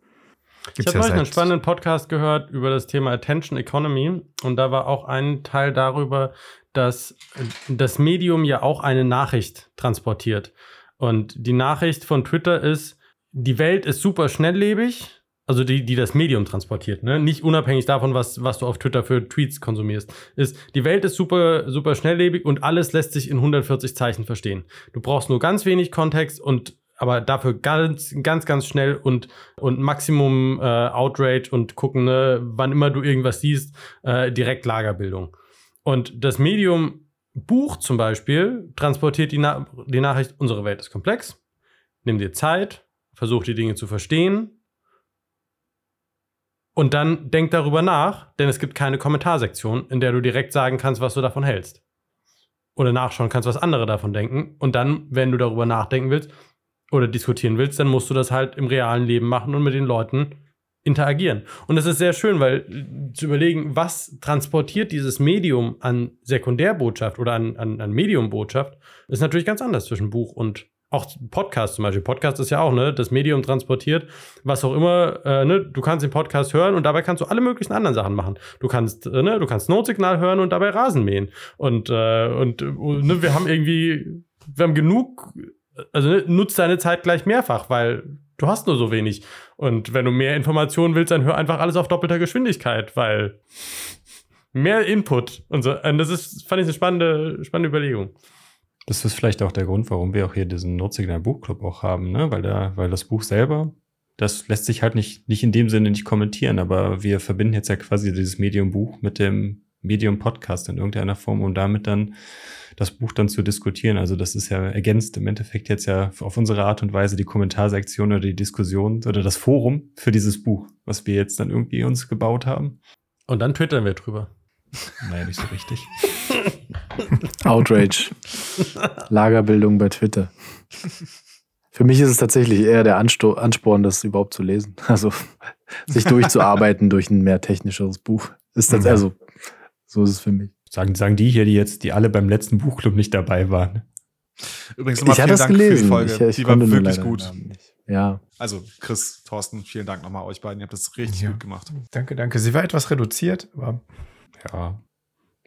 Ich Gibt's habe ja neulich einen spannenden Podcast gehört über das Thema Attention Economy und da war auch ein Teil darüber, dass das Medium ja auch eine Nachricht transportiert. Und die Nachricht von Twitter ist, die Welt ist super schnelllebig, also die, die das Medium transportiert, ne? Nicht unabhängig davon, was, was du auf Twitter für Tweets konsumierst. Ist, die Welt ist super, super schnelllebig und alles lässt sich in 140 Zeichen verstehen. Du brauchst nur ganz wenig Kontext und aber dafür ganz, ganz, ganz schnell und, und Maximum äh, Outrage und gucken, ne, wann immer du irgendwas siehst, äh, direkt Lagerbildung. Und das Medium Buch zum Beispiel transportiert die, Na die Nachricht, unsere Welt ist komplex, nimm dir Zeit, versuch die Dinge zu verstehen und dann denk darüber nach, denn es gibt keine Kommentarsektion, in der du direkt sagen kannst, was du davon hältst. Oder nachschauen kannst, was andere davon denken. Und dann, wenn du darüber nachdenken willst oder diskutieren willst, dann musst du das halt im realen Leben machen und mit den Leuten interagieren. Und das ist sehr schön, weil äh, zu überlegen, was transportiert dieses Medium an Sekundärbotschaft oder an, an, an Mediumbotschaft, ist natürlich ganz anders zwischen Buch und auch Podcast zum Beispiel. Podcast ist ja auch, ne, das Medium transportiert, was auch immer, äh, ne, du kannst den Podcast hören und dabei kannst du alle möglichen anderen Sachen machen. Du kannst, äh, ne, du kannst Notsignal hören und dabei Rasen mähen. Und, äh, und äh, ne, wir haben irgendwie, wir haben genug, also ne, nutzt deine Zeit gleich mehrfach, weil du hast nur so wenig. Und wenn du mehr Informationen willst, dann hör einfach alles auf doppelter Geschwindigkeit, weil mehr Input und so. Und das ist, fand ich eine spannende, spannende Überlegung. Das ist vielleicht auch der Grund, warum wir auch hier diesen Notsignal Buchclub auch haben, ne? Weil da, weil das Buch selber, das lässt sich halt nicht, nicht in dem Sinne nicht kommentieren, aber wir verbinden jetzt ja quasi dieses Medium Buch mit dem Medium Podcast in irgendeiner Form, um damit dann das Buch dann zu diskutieren. Also das ist ja ergänzt im Endeffekt jetzt ja auf unsere Art und Weise die Kommentarsektion oder die Diskussion oder das Forum für dieses Buch, was wir jetzt dann irgendwie uns gebaut haben. Und dann twittern wir drüber. Naja, nicht so richtig. Outrage. Lagerbildung bei Twitter. Für mich ist es tatsächlich eher der Ansto Ansporn, das überhaupt zu lesen. Also sich durchzuarbeiten durch ein mehr technischeres Buch. Ist das, also, so ist es für mich. Sagen, sagen die hier, die jetzt, die alle beim letzten Buchclub nicht dabei waren. Übrigens nochmal vielen das Dank für die gelesen. Folge. Ich, ich die war wirklich gut. Ja. Also Chris, Thorsten, vielen Dank nochmal euch beiden. Ihr habt das richtig Ja. gut gemacht. Danke, danke. Sie war etwas reduziert, aber Ja.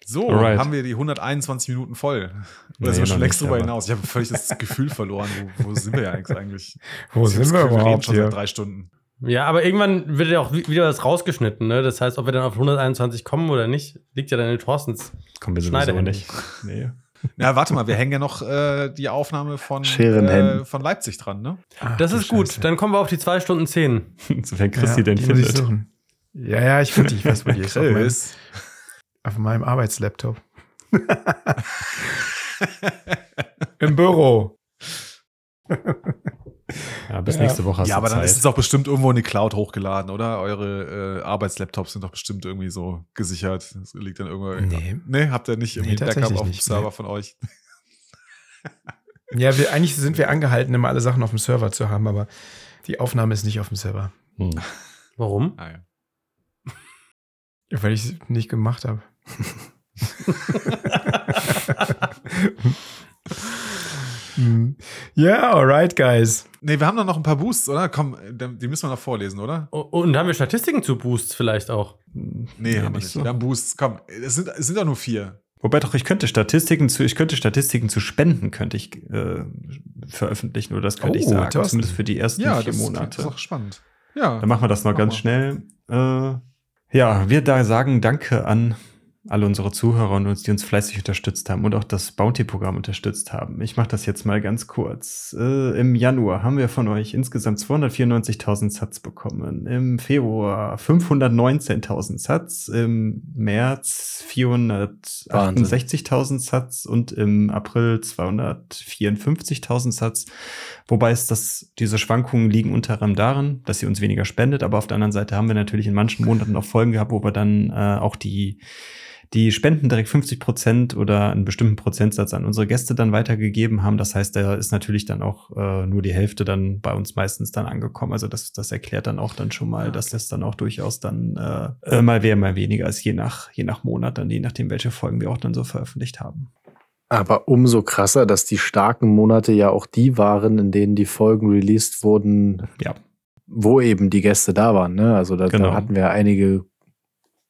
So, Alright. haben wir die 121 Minuten voll. Oder Nee, sind wir schon längst drüber hinaus? Ich habe völlig das Gefühl verloren. Wo, wo sind wir ja eigentlich? wo Ich sind wir Gefühl, reden überhaupt schon hier? seit drei Stunden. Ja, aber irgendwann wird ja auch wi- wieder was rausgeschnitten, ne? Das heißt, ob wir dann auf 121 kommen oder nicht, liegt ja dann in Thorstens. Kommen wir sowieso nicht. Nee. Ja, warte mal, wir hängen ja noch äh, die Aufnahme von, äh, von Leipzig dran, ne? Ach, Das ist gut, Scheiße. dann kommen wir auf die 2 Stunden 10. Sofern Christi Ja, den findet. Ja, ja, ich finde die. Ich weiß, wo die ist. Auf meinem, Arbeitslaptop. Im Büro. Ja, bis Ja. nächste Woche hast Ja, du aber dann Zeit. ist es doch bestimmt irgendwo in die Cloud hochgeladen, oder? Eure äh, Arbeitslaptops sind doch bestimmt irgendwie so gesichert. Das liegt dann irgendwo. Nee. Nee, habt ihr nicht irgendwie Nee, Backup auf dem Server nee. von euch? Ja, wir, eigentlich sind wir angehalten, immer alle Sachen auf dem Server zu haben, aber die Aufnahme ist nicht auf dem Server. Hm. Warum? Ah, ja. Weil ich es nicht gemacht habe. Ja, alright, guys. Nee, wir haben doch noch ein paar Boosts, oder? Komm, die müssen wir noch vorlesen, oder? O- Und haben wir Statistiken zu Boosts vielleicht auch? Nee, haben wir nicht. so. Wir haben Boosts. Komm, es sind, es sind doch nur vier. Wobei doch, ich könnte Statistiken zu, ich könnte Statistiken zu Spenden könnte ich äh, veröffentlichen oder das könnte ich Oh, sagen. Thorsten. Zumindest für die ersten Ja, vier das Monate. ist doch spannend. Ja. Dann machen wir das noch ganz mal. schnell. Äh, ja, wir da sagen Danke an alle unsere Zuhörer und uns, die uns fleißig unterstützt haben und auch das Bounty-Programm unterstützt haben. Ich mache das jetzt mal ganz kurz. Äh, Im Januar haben wir von euch insgesamt 294.000 Satz bekommen. Im Februar 519.000 Satz. Im März 468.000 Satz und im April 254.000 Satz. Wobei es das, diese Schwankungen liegen unter anderem darin, dass sie uns weniger spendet, aber auf der anderen Seite haben wir natürlich in manchen Monaten auch Folgen gehabt, wo wir dann äh, auch die, die Spenden direkt 50 Prozent oder einen bestimmten Prozentsatz an unsere Gäste dann weitergegeben haben. Das heißt, da ist natürlich dann auch äh, nur die Hälfte dann bei uns meistens dann angekommen. Also das, das erklärt dann auch dann schon mal, dass das dann auch durchaus dann äh, äh, mal mehr, mal weniger ist, je nach, je nach Monat, dann je nachdem, welche Folgen wir auch dann so veröffentlicht haben. Aber umso krasser, dass die starken Monate ja auch die waren, in denen die Folgen released wurden, Ja. wo eben die Gäste da waren. Ne? Also da, Genau. da hatten wir einige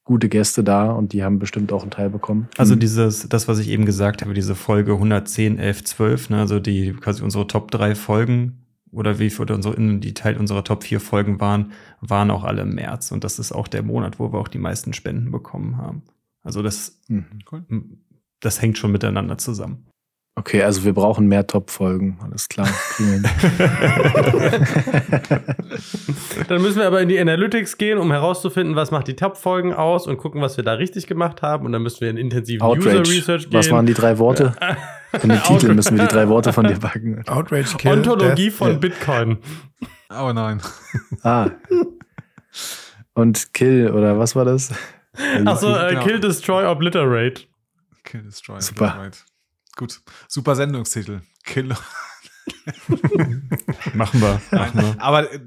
gute Gäste da und die haben bestimmt auch einen Teil bekommen. Also dieses, das, was ich eben gesagt habe, diese Folge 110, 11, 12, ne, also die quasi unsere Top 3 Folgen oder wie oder unsere, die Teil unserer Top 4 Folgen waren, waren auch alle im März. Und das ist auch der Monat, wo wir auch die meisten Spenden bekommen haben. Also das, Mhm. das hängt schon miteinander zusammen. Okay, also wir brauchen mehr Top-Folgen, alles klar. Dann müssen wir aber in die Analytics gehen, um herauszufinden, was macht die Top-Folgen aus und gucken, was wir da richtig gemacht haben. Und dann müssen wir in intensiven. User-Research gehen. Was waren die drei Worte? In den Titel müssen wir die drei Worte von dir packen. Outrage Kill. Ontologie Death. von Ja. Bitcoin. Oh nein. Ah. Und Kill, oder was war das? Achso, äh, Genau. Kill, Destroy, Obliterate. Kill Destroy. Super. Right. Gut. Super Sendungstitel. Kill. Machen wir. Machen wir. Aber äh,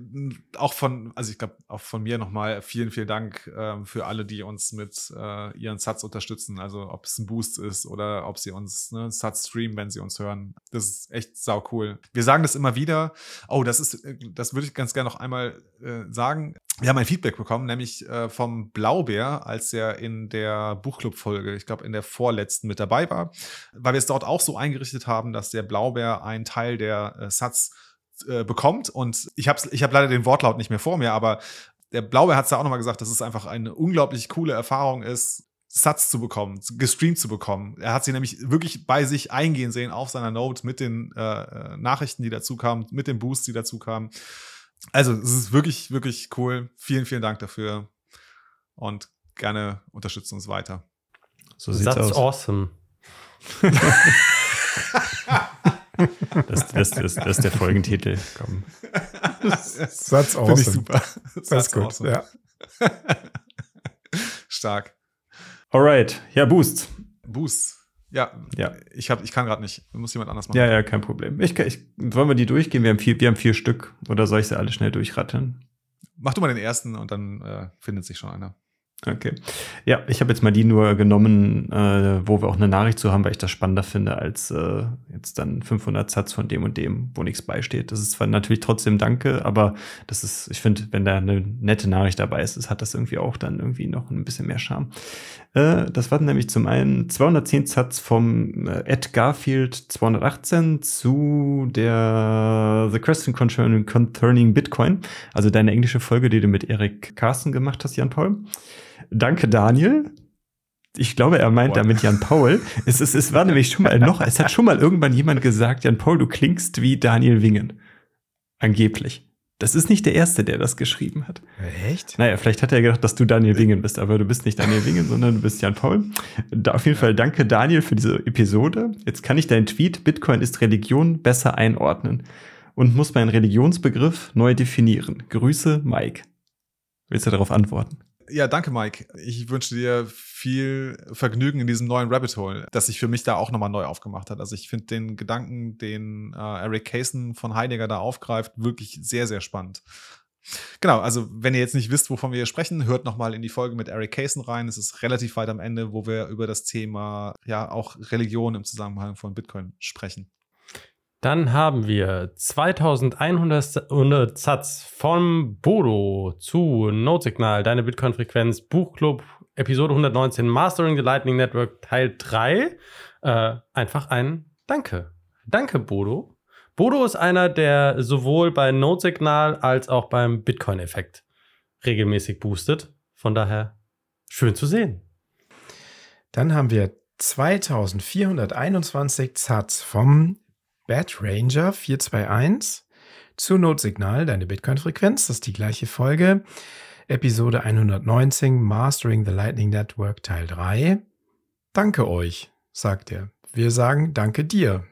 auch von, also ich glaube, auch von mir nochmal vielen, vielen Dank ähm, für alle, die uns mit äh, ihren Sats unterstützen. Also ob es ein Boost ist oder ob sie uns ne, Sats streamen, wenn sie uns hören. Das ist echt sau cool. Wir sagen das immer wieder. Oh, das ist, äh, das würde ich ganz gerne noch einmal äh, sagen. Wir haben ein Feedback bekommen, nämlich äh, vom Blaubär, als er in der Buchclub-Folge, ich glaube in der vorletzten mit dabei war, weil wir es dort auch so eingerichtet haben, dass der Blaubär einen Teil der äh, Sats äh, bekommt. Und ich habe ich hab leider den Wortlaut nicht mehr vor mir, aber der Blaubeer hat es ja auch nochmal gesagt, dass es einfach eine unglaublich coole Erfahrung ist, Satz zu bekommen, gestreamt zu bekommen. Er hat sie nämlich wirklich bei sich eingehen sehen auf seiner Note mit den äh, äh, Nachrichten, die dazu kamen, mit den Boosts, die dazu kamen. Also, es ist wirklich, wirklich cool. Vielen, vielen Dank dafür. Und gerne unterstützt uns weiter. So sieht's That's aus. awesome. Das, das, das, das ist der Folgentitel. Komm. Satz Finde ich awesome. super. Das ist gut. Ja. Stark. Alright. Ja, Boost. Boost. Ja, Ja. ich, hab, ich kann gerade nicht. Muss jemand anders machen. Ja, ja, kein Problem. Ich, ich, wollen wir die durchgehen? Wir haben, vier, wir haben vier Stück. Oder soll ich sie alle schnell durchrattern? Mach du mal den ersten und dann äh, findet sich schon einer. Okay. Ja, ich habe jetzt mal die nur genommen, äh, wo wir auch eine Nachricht zu haben, weil ich das spannender finde als äh, jetzt dann 500 Satz von dem und dem, wo nichts beisteht. Das ist zwar natürlich trotzdem Danke, aber das ist, ich finde, wenn da eine nette Nachricht dabei ist, hat das irgendwie auch dann irgendwie noch ein bisschen mehr Charme. Äh, das war nämlich zum einen 210 Satz vom äh, Ed Garfield 218 zu der The Question Concerning, Concerning Bitcoin, also deine englische Folge, die du mit Erik Carsten gemacht hast, Jan Paul. Danke, Daniel. Ich glaube, er meint What? damit Jan Paul. Es, ist, es war nämlich schon mal noch, es hat schon mal irgendwann jemand gesagt, Jan Paul, du klingst wie Daniel Wingen. Angeblich. Das ist nicht der Erste, der das geschrieben hat. Echt? Naja, vielleicht hat er gedacht, dass du Daniel Wingen bist, aber du bist nicht Daniel Wingen, sondern du bist Jan Paul. Da auf jeden Fall danke, Daniel, für diese Episode. Jetzt kann ich deinen Tweet, Bitcoin ist Religion, besser einordnen und muss meinen Religionsbegriff neu definieren. Grüße, Mike. Willst du darauf antworten? Ja, danke, Mike. Ich wünsche dir viel Vergnügen in diesem neuen Rabbit Hole, das sich für mich da auch nochmal neu aufgemacht hat. Also ich finde den Gedanken, den äh, Eric Kaysen von Heidegger da aufgreift, wirklich sehr, sehr spannend. Genau, also wenn ihr jetzt nicht wisst, wovon wir hier sprechen, hört nochmal in die Folge mit Eric Kaysen rein. Es ist relativ weit am Ende, wo wir über das Thema, ja, auch Religion im Zusammenhang von Bitcoin sprechen. Dann haben wir 2100 Satz vom Bodo zu Notsignal, deine Bitcoin-Frequenz, Buchclub, Episode 119, Mastering the Lightning Network, Teil 3. Äh, einfach ein Danke. Danke, Bodo. Bodo ist einer, der sowohl bei Notsignal als auch beim Bitcoin-Effekt regelmäßig boostet. Von daher schön zu sehen. Dann haben wir 2421 Satz vom Bad Ranger 421 zu Notsignal, deine Bitcoin-Frequenz. Das ist die gleiche Folge. Episode 119, Mastering the Lightning Network Teil 3. Danke euch, sagt er. Wir sagen Danke dir.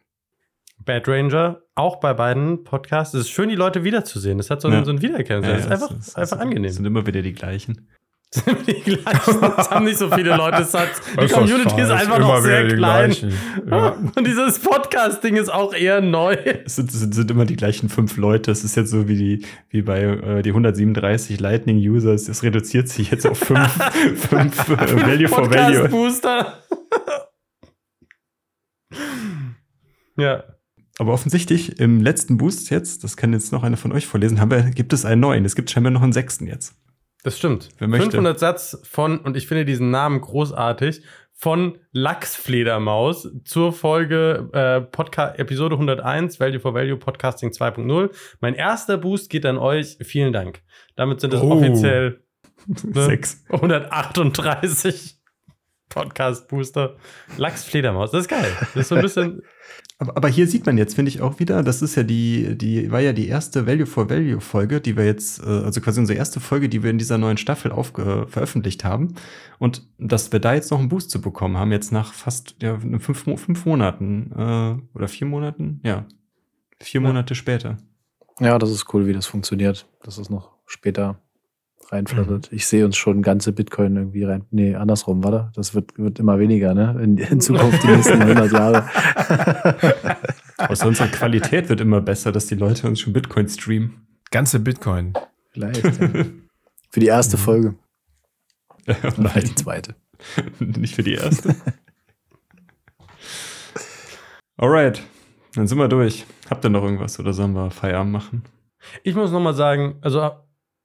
Bad Ranger, auch bei beiden Podcasts. Es ist schön, die Leute wiederzusehen. Das hat so, Ja. einen, so ein Wiederkehren. das ist Ja, einfach, es ist- einfach es angenehm. sind immer wieder die gleichen. Die gleichen. Es haben nicht so viele Leute Satz. Die Community ist einfach noch sehr klein. Ja. Und dieses Podcast-Ding ist auch eher neu. Es sind, es sind immer die gleichen fünf Leute. Es ist jetzt so wie, die, wie bei äh, die 137 Lightning-Users. Es reduziert sich jetzt auf fünf, fünf äh, Value for Value. Podcast-Booster. ja. Aber offensichtlich im letzten Boost jetzt, das kann jetzt noch einer von euch vorlesen, haben wir, gibt es einen neuen. Es gibt scheinbar noch einen sechsten jetzt. Das stimmt. Wer möchte? 500 Satz von, und ich finde diesen Namen großartig, von Lachsfledermaus zur Folge äh, Podcast Episode 101, Value for Value Podcasting 2.0. Mein erster Boost geht an euch. Vielen Dank. Damit sind es Oh. offiziell Ne? Sechs. 138 Podcast-Booster. Lachsfledermaus. Das ist geil. Das ist so ein bisschen. Aber, aber hier sieht man jetzt, finde ich auch wieder, das ist ja die, die war ja die erste Value for Value Folge, die wir jetzt, äh, also quasi unsere erste Folge, die wir in dieser neuen Staffel aufge veröffentlicht haben. Und dass wir da jetzt noch einen Boost zu bekommen haben, jetzt nach fast ja, fünf, fünf Monaten äh, oder vier Monaten, ja, vier Ja. Monate später. Ja, das ist cool, wie das funktioniert. Dass es noch später reinflattert. Ich sehe uns schon ganze Bitcoin irgendwie rein. Nee, andersrum, warte. Das wird, wird immer weniger, ne? In, in Zukunft, die nächsten 100 Jahre. Außer unsere Qualität wird immer besser, dass die Leute uns schon Bitcoin streamen. Ganze Bitcoin. Vielleicht. Ja. Für die erste Mhm. Folge. Oder für die Nein, zweite. nicht für die erste. Alright, dann sind wir durch. Habt ihr noch irgendwas oder sollen wir Feierabend machen? Ich muss nochmal sagen, also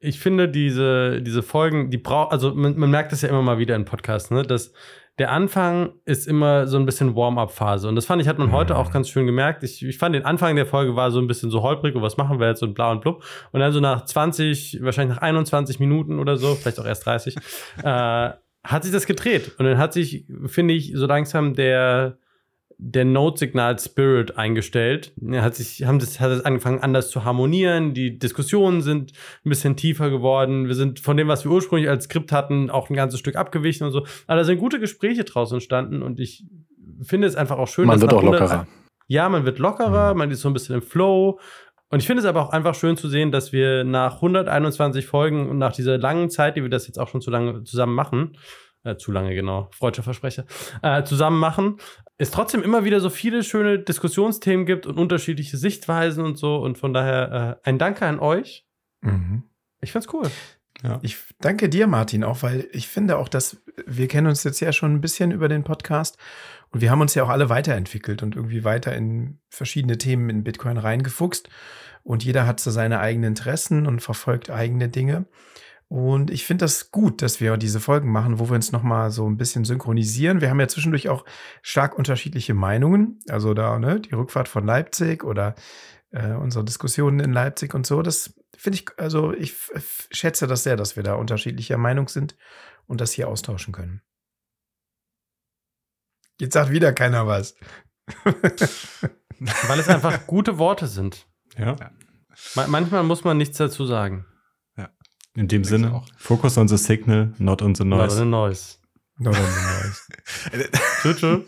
ich finde diese, diese Folgen, die braucht, also man, man merkt das ja immer mal wieder in Podcasts, ne, dass der Anfang ist immer so ein bisschen Warm-up-Phase. Und das fand ich, hat man heute auch ganz schön gemerkt. Ich, ich fand den Anfang der Folge war so ein bisschen so holprig und was machen wir jetzt und bla und blub. Und dann so nach 20, wahrscheinlich nach 21 Minuten oder so, vielleicht auch erst 30, äh, hat sich das gedreht. Und dann hat sich, finde ich, so langsam der, der Note-Signal-Spirit eingestellt. Er hat sich, haben das, hat es angefangen anders zu harmonieren. Die Diskussionen sind ein bisschen tiefer geworden. Wir sind von dem, was wir ursprünglich als Skript hatten, auch ein ganzes Stück abgewichen und so. Aber da sind gute Gespräche draus entstanden und ich finde es einfach auch schön, Man dass wird auch 100 lockerer. ja, man wird lockerer, man ist so ein bisschen im Flow. Und ich finde es aber auch einfach schön zu sehen, dass wir nach 121 Folgen und nach dieser langen Zeit, die wir das jetzt auch schon zu lange zusammen machen, äh, zu lange genau, freudscher Versprecher, äh, zusammen machen, es trotzdem immer wieder so viele schöne Diskussionsthemen gibt und unterschiedliche Sichtweisen und so. Und von daher äh, ein Danke an euch. Mhm. Ich find's cool. Ja. Ich danke dir, Martin, auch, weil ich finde auch, dass wir kennen uns jetzt ja schon ein bisschen über den Podcast und wir haben uns ja auch alle weiterentwickelt und irgendwie weiter in verschiedene Themen in Bitcoin reingefuchst. Und jeder hat so seine eigenen Interessen und verfolgt eigene Dinge. Und ich finde das gut, dass wir diese Folgen machen, wo wir uns nochmal so ein bisschen synchronisieren. Wir haben ja zwischendurch auch stark unterschiedliche Meinungen. Also da, ne, die Rückfahrt von Leipzig oder äh, unsere Diskussionen in Leipzig und so. Das finde ich, also ich schätze das sehr, dass wir da unterschiedlicher Meinung sind und das hier austauschen können. Jetzt sagt wieder keiner was. Weil es einfach gute Worte sind. Ja. Ma manchmal muss man nichts dazu sagen. In dem Sinne, auch? focus on the signal, not on the Not noise. a noise. No, no, no, no. Tschö, tschö.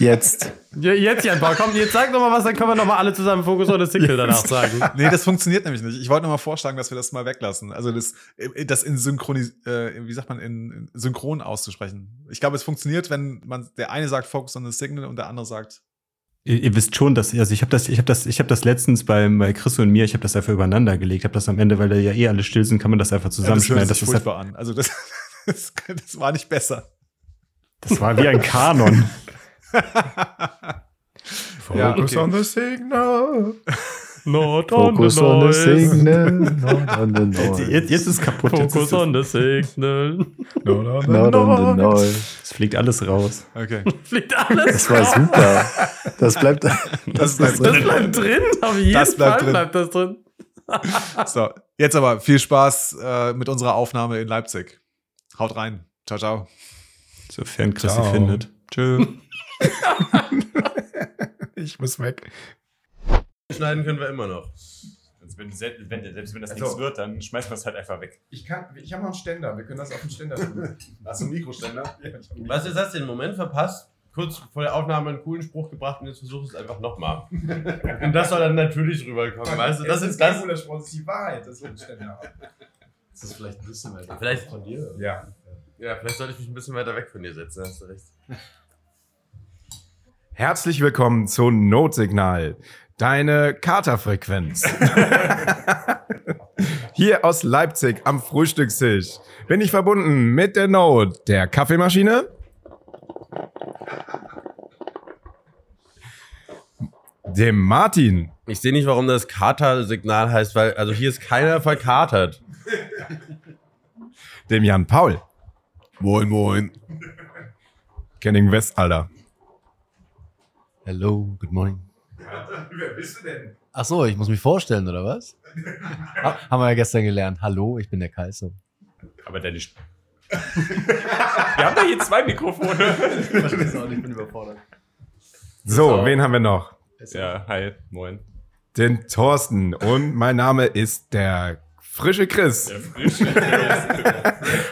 Jetzt. Ja, jetzt, Jan Paul, komm, jetzt sag doch mal was, dann können wir noch mal alle zusammen Fokus on the Signal danach sagen. Nee, das funktioniert nämlich nicht. Ich wollte nur mal vorschlagen, dass wir das mal weglassen. Also das, das in Synchronis, äh, wie sagt man, in, in synchron auszusprechen. Ich glaube, es funktioniert, wenn man der eine sagt Focus on the Signal und der andere sagt. Ihr, ihr wisst schon, dass also ich habe das, ich habe das, ich habe das letztens bei, bei Chris und mir, ich habe das einfach übereinander gelegt, habe das am Ende, weil da ja eh alle still sind, kann man das einfach zusammenschneiden. das das, hört ist sich halt, furchtbar an. Also das, das, das war nicht besser. das war wie ein Kanon. Ja, Focus okay. on the signal. Not on Focus the on the signal. Not on the Jetzt, noise. jetzt, jetzt ist kaputt. Jetzt Focus on the Signal. Not on the Not on the noise. es fliegt alles raus. Okay. Fliegt alles Das war raus. super. Das bleibt, das, Das bleibt Das bleibt drin, auf jeden Das bleibt Fall drin. bleibt das drin. So, jetzt aber viel Spaß äh, mit unserer Aufnahme in Leipzig. Haut rein. Ciao, ciao. Sofern Chris sie findet. Tschö. Ich muss weg. Schneiden können wir immer noch. Wenn, selbst, wenn, selbst wenn das Also- nichts wird, dann schmeißen wir es halt einfach weg. Ich, kann, ich habe noch einen Ständer. Wir können das auf den Ständer tun. Hast du einen Mikroständer? Was jetzt hast du den Moment verpasst? Kurz vor der Aufnahme einen coolen Spruch gebracht und jetzt versuch es einfach nochmal. Und das soll dann natürlich rüberkommen, weißt du? Das ist das. cooler Spruch, das ist die Wahrheit, dass wir einen Ständer haben. Das ist vielleicht ein bisschen weiter. Vielleicht, von dir. Ja. ja, vielleicht sollte ich mich ein bisschen weiter weg von dir setzen, hast du recht. Herzlich willkommen zu Notsignal, deine Katerfrequenz. Hier aus Leipzig am Frühstückstisch bin ich verbunden mit der Note, der Kaffeemaschine, dem Martin, Ich sehe nicht, warum das Kater-Signal heißt, weil, also hier ist keiner verkatert. dem Jan Paul, Moin, moin. Kenning Westalter. Hello, good morning. Wer bist du denn? Ach so, ich muss mich vorstellen, oder was? Ha- Haben wir ja gestern gelernt. Hallo, ich bin der Kaiser. Aber deine. St wir haben da hier zwei Mikrofone. ich bin überfordert. So, wen haben wir noch? ja, hi, moin. Den Thorsten und mein Name ist der frische Chris. Der frische.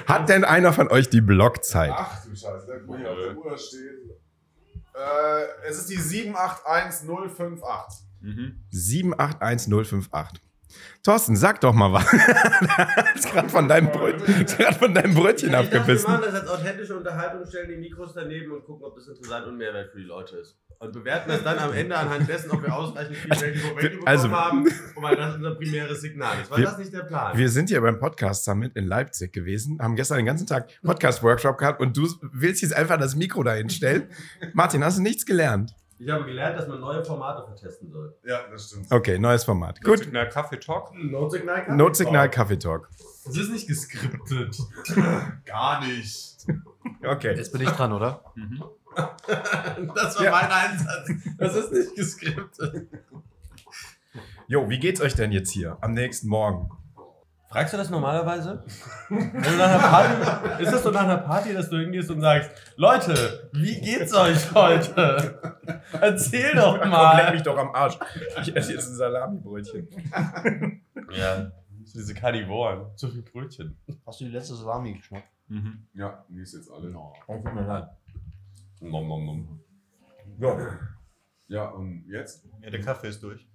Hat denn einer von euch die Blockzeit? Ach du Scheiße, muss ich auf der Uhr stehen. Äh, es ist die 781058. mhm. 781058. Thorsten, sag doch mal was. ist gerade von, deinem Bröt- ist grad von deinem Brötchen abgebissen. das als authentische Unterhaltung, stellen die Mikros daneben und gucken, ob das interessant und Mehrwert für die Leute ist. Und bewerten das dann am Ende anhand dessen, ob wir ausreichend viel Geld über Value bekommen Also- haben und weil das unser primäres Signal ist. War Wir- das nicht der Plan? Wir sind hier beim Podcast Summit in Leipzig gewesen, haben gestern den ganzen Tag Podcast-Workshop gehabt und du willst jetzt einfach das Mikro dahin stellen. Martin, hast du nichts gelernt? Ich habe gelernt, dass man neue Formate vertesten soll. Ja, das stimmt. Okay, neues Format. Gut, Na, Kaffee Talk. Notsignal Notsignal Kaffee Talk. Das ist nicht geskriptet. Gar nicht. Okay. Jetzt bin ich dran, oder? Das war Ja. mein Einsatz. Das ist nicht geskriptet. Jo, wie geht's euch denn jetzt hier am nächsten Morgen? Fragst du das normalerweise? Wenn du nach einer Party, ist das so nach einer Party, dass du hingehst und sagst, Leute, wie geht's euch heute? Erzähl doch Komm, leck mal. mich doch am Arsch. Ich esse jetzt ein Salami-Brötchen. Ja, diese Karnivoren. Zu viel Brötchen. Hast du die letzte Salami geschmeckt? Mhm. Ja, die ist jetzt alle. Nom, nom, nom. Ja. Ja, und jetzt? Ja, der Kaffee ist durch.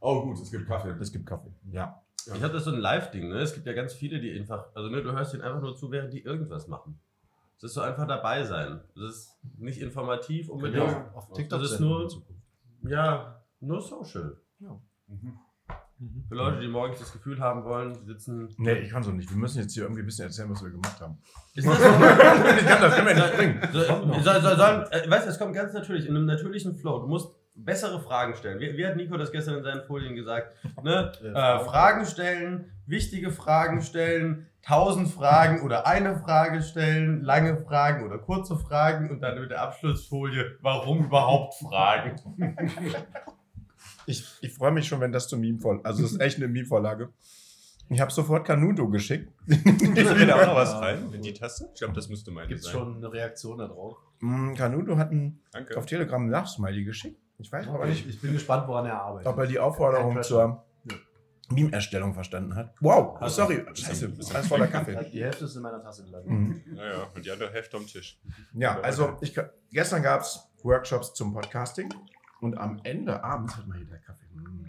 Oh, gut, es gibt Kaffee. Es gibt Kaffee. Ja. Ich habe das so ein Live-Ding, ne? Es gibt ja ganz viele, die einfach, also ne, du hörst ihnen einfach nur zu, während die irgendwas machen. Es ist so einfach dabei sein. Das ist nicht informativ unbedingt. Ja. Auf TikTok Das ist nur- Ja, nur social. Mhm. Für Leute, die morgens das Gefühl haben wollen, sie sitzen. Nee, ich kann so nicht. Wir müssen jetzt hier irgendwie ein bisschen erzählen, was wir gemacht haben. Ist das so? ich kann das immer nicht bringen. So, soll, soll, soll, äh, weißt du, es kommt ganz natürlich, in einem natürlichen Flow. Du musst bessere Fragen stellen. Wie, wie hat Nico das gestern in seinen Folien gesagt? Ne? Äh, Fragen stellen, wichtige Fragen stellen, tausend Fragen oder eine Frage stellen, lange Fragen oder kurze Fragen und dann mit der Abschlussfolie, warum überhaupt Fragen? Ich, ich freue mich schon, wenn das zur Meme-Vorlage Also, es ist echt eine Meme-Vorlage. Ich habe sofort Canudo geschickt. Ist da auch noch was rein in die Taste? Ich glaube, das müsste meine Gibt es sein. schon eine Reaktion darauf? Mm, Canudo hat ein, Danke. auf Telegram ein Lachsmiley geschickt. Ich weiß aber nicht, Ich bin gespannt, woran er arbeitet. ob er die Aufforderung zur Ja. Meme-Erstellung verstanden hat. Wow, Also, sorry, scheiße, das ist alles voller Kaffee. Die Hälfte ist in meiner Tasse gelandet. Mhm. Naja, und die andere Hälfte am Tisch. Ja, also ich, gestern gab es Workshops zum Podcasting und am Ende abends hat man hier der Kaffee. Mm.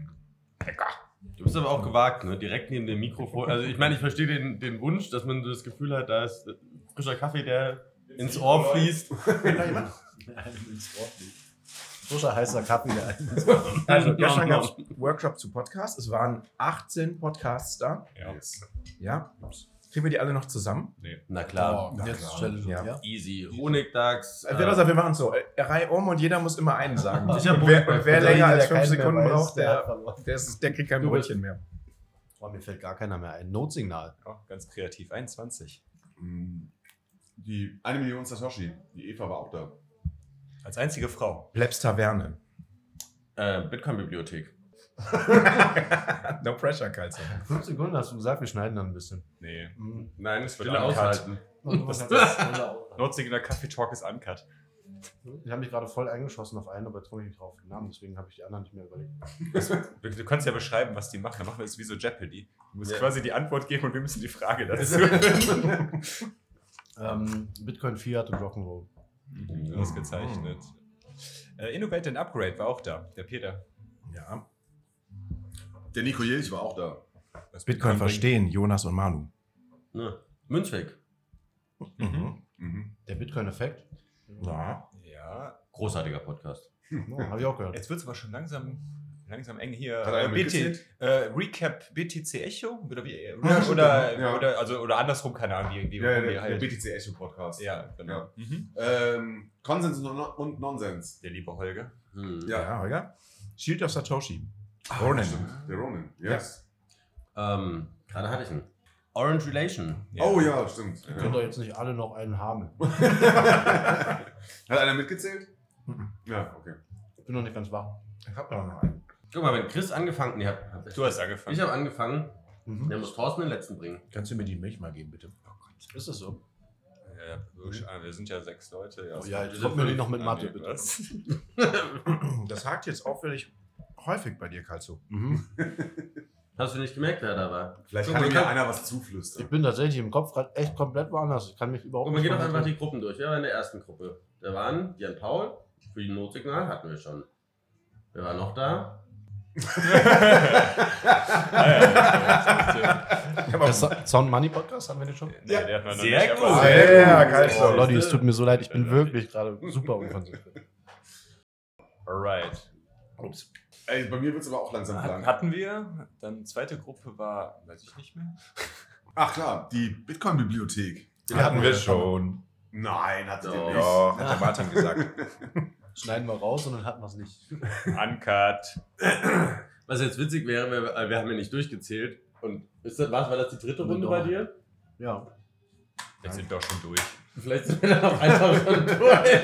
Du bist aber auch gewagt, ne? Direkt neben dem Mikrofon. Also ich meine, ich verstehe den, den Wunsch, dass man so das Gefühl hat, da ist frischer Kaffee, der ins Ohr fließt. Ins Wort liegt. Frischer, heißer Kaffee. Also gestern gab es Workshop zu Podcasts. Es waren 18 Podcasts da. Ja. Ja. Kriegen wir die alle noch zusammen? Na klar. Oh, jetzt ist Challenge. Ja. Ja. Easy. Honigdachs. Äh, auf, wir machen es so. Äh, Reihe um und jeder muss immer einen sagen. Ich hab und wer, und wer länger als der 5 keinen mehr Sekunden weiß, braucht, der der, ist, der kriegt kein Brötchen mehr. Oh, mir fällt gar keiner mehr ein. Notsignal. Oh, ganz kreativ. 21. Mm, Die eine Million Satoshi, die Eva war auch da. Als einzige Frau. Plebs Taverne. äh, Bitcoin-Bibliothek. no pressure, Kalzer. Fünf Sekunden hast du gesagt, wir schneiden dann ein bisschen. Nee. Mhm. Nein, Das wird aushalten. Was hat das auch? Notsignal Kaffee Talk ist uncut. Ich habe mich gerade voll eingeschossen auf einen, aber jetzt komme ich nicht drauf den Namen, deswegen habe ich die anderen nicht mehr überlegt. Du, du kannst ja beschreiben, was die machen. Dann machen wir es wie so Jeopardy. Du musst Ja. quasi die Antwort geben und wir müssen die Frage dazu. Ähm, Bitcoin, Fiat und Rock'n'Roll. Ausgezeichnet. Äh, Innovate and Upgrade war auch da. Der Peter. Ja. Der Nico Jelch war auch da. Was Bitcoin verstehen, Jonas und Manu. Ne. Münzweg. Mhm. Mhm. Der Bitcoin-Effekt. Ja. Ja. Großartiger Podcast. Oh, habe ich auch gehört. Jetzt wird es aber schon langsam, langsam eng hier. Hat Äh, BT, äh, Recap BTC Echo? Oder, wie, oder, oder, Ja. oder, also, oder andersrum, keine Ahnung, wie, wie, Ja, wie der, der halt. BTC Echo Podcast. Ja, genau. Ja. Mhm. Ähm, Konsens und, Non- und Nonsens. Der liebe Holger. Hm. Ja. Ja, Holger. Shield of Satoshi. Ah, Ronan. Der Ronan. Yes. Ähm, gerade hatte ich ihn. Orange Relation. Ja. Oh ja, stimmt. Ihr könnt doch jetzt nicht alle noch einen haben. Hat einer mitgezählt? Mhm. Ja, okay. Ich bin noch nicht ganz wach. Ich hab da noch einen. Guck mal, wenn Chris angefangen nee, hab, hab, Du hast angefangen. Ich habe angefangen. Mhm. Der muss Thorsten den letzten bringen. Kannst du mir die Milch mal geben, bitte? Ist das so? ja, logisch, ah, wir sind ja sechs Leute. Ja, Oh ja, das jetzt kommt mir die noch mit Ah, Mathe, bitte. Das hakt jetzt auffällig häufig bei dir, Kalzo. Mhm. Hast du nicht gemerkt, wer da war? Vielleicht Guck kann mir einer was Ich zuflüstern. bin tatsächlich im Kopf gerade echt komplett woanders. Ich kann mich überhaupt Guck mal, geh doch einfach die Gruppen durch. Wer war in der ersten Gruppe? Da waren Jan Paul, für die Notsignal hatten wir schon. Wer war noch da? Sound Money Podcast haben wir den schon? Nee, der hat man noch Sehr nicht, gut. Sehr geil. Oh, Leute, es tut mir so leid, ich bin wirklich gerade super unkonzentriert. Alright. Ups. Ey, bei mir wird es aber auch langsam lang. hatten wir. Dann zweite Gruppe war, weiß ich nicht mehr. Ach klar, die Bitcoin-Bibliothek. Den hatten wir schon. Nein, hatte den nicht. Ja, hat der Martin gesagt. Schneiden wir raus und dann hatten wir es nicht. Uncut. Was jetzt witzig wäre, wir, wir haben ja nicht durchgezählt. Und ist das, war das die dritte Runde bei dir? Ja. Wir sind doch schon durch. Vielleicht sind wir dann auch einfach schon durch.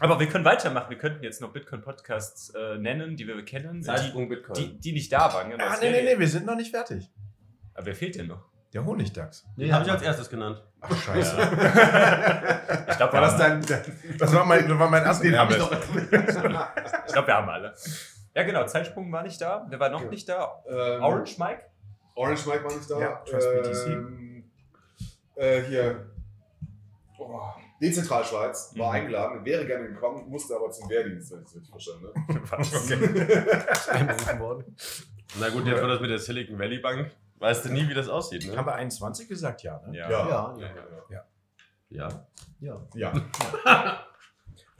Aber wir können weitermachen. Wir könnten jetzt noch Bitcoin-Podcasts äh, nennen, die wir kennen. Die, Zeitsprung Bitcoin. die, die nicht da waren. Genau. Ah, nee, nee, nee, wir sind noch nicht fertig. Aber wer fehlt denn noch? Der Honigdachs. Den habe ich als erstes genannt. Ach, scheiße. Ich glaube, wir, War das haben- dein. Das war mein, das war mein erster den habe ich noch. ich glaub, wir haben alle. Ja, genau. Zeitsprung war nicht da. Wer war noch nicht da? Ähm, Orange Mike? Orange Mike war nicht da. Ja, Trust BTC. Ähm, äh, hier. Oh, Dezentralschweiz war Mhm. eingeladen, wäre gerne gekommen, musste aber zum Wehrdienst, wenn ich es richtig verstanden habe. Na gut, jetzt war das mit der Silicon Valley Bank. Weißt du nie, wie das aussieht, ne? Haben wir 21 gesagt? Ja, ne? Ja. Ja. Ja, ja, ja. Ja. Ja. ja.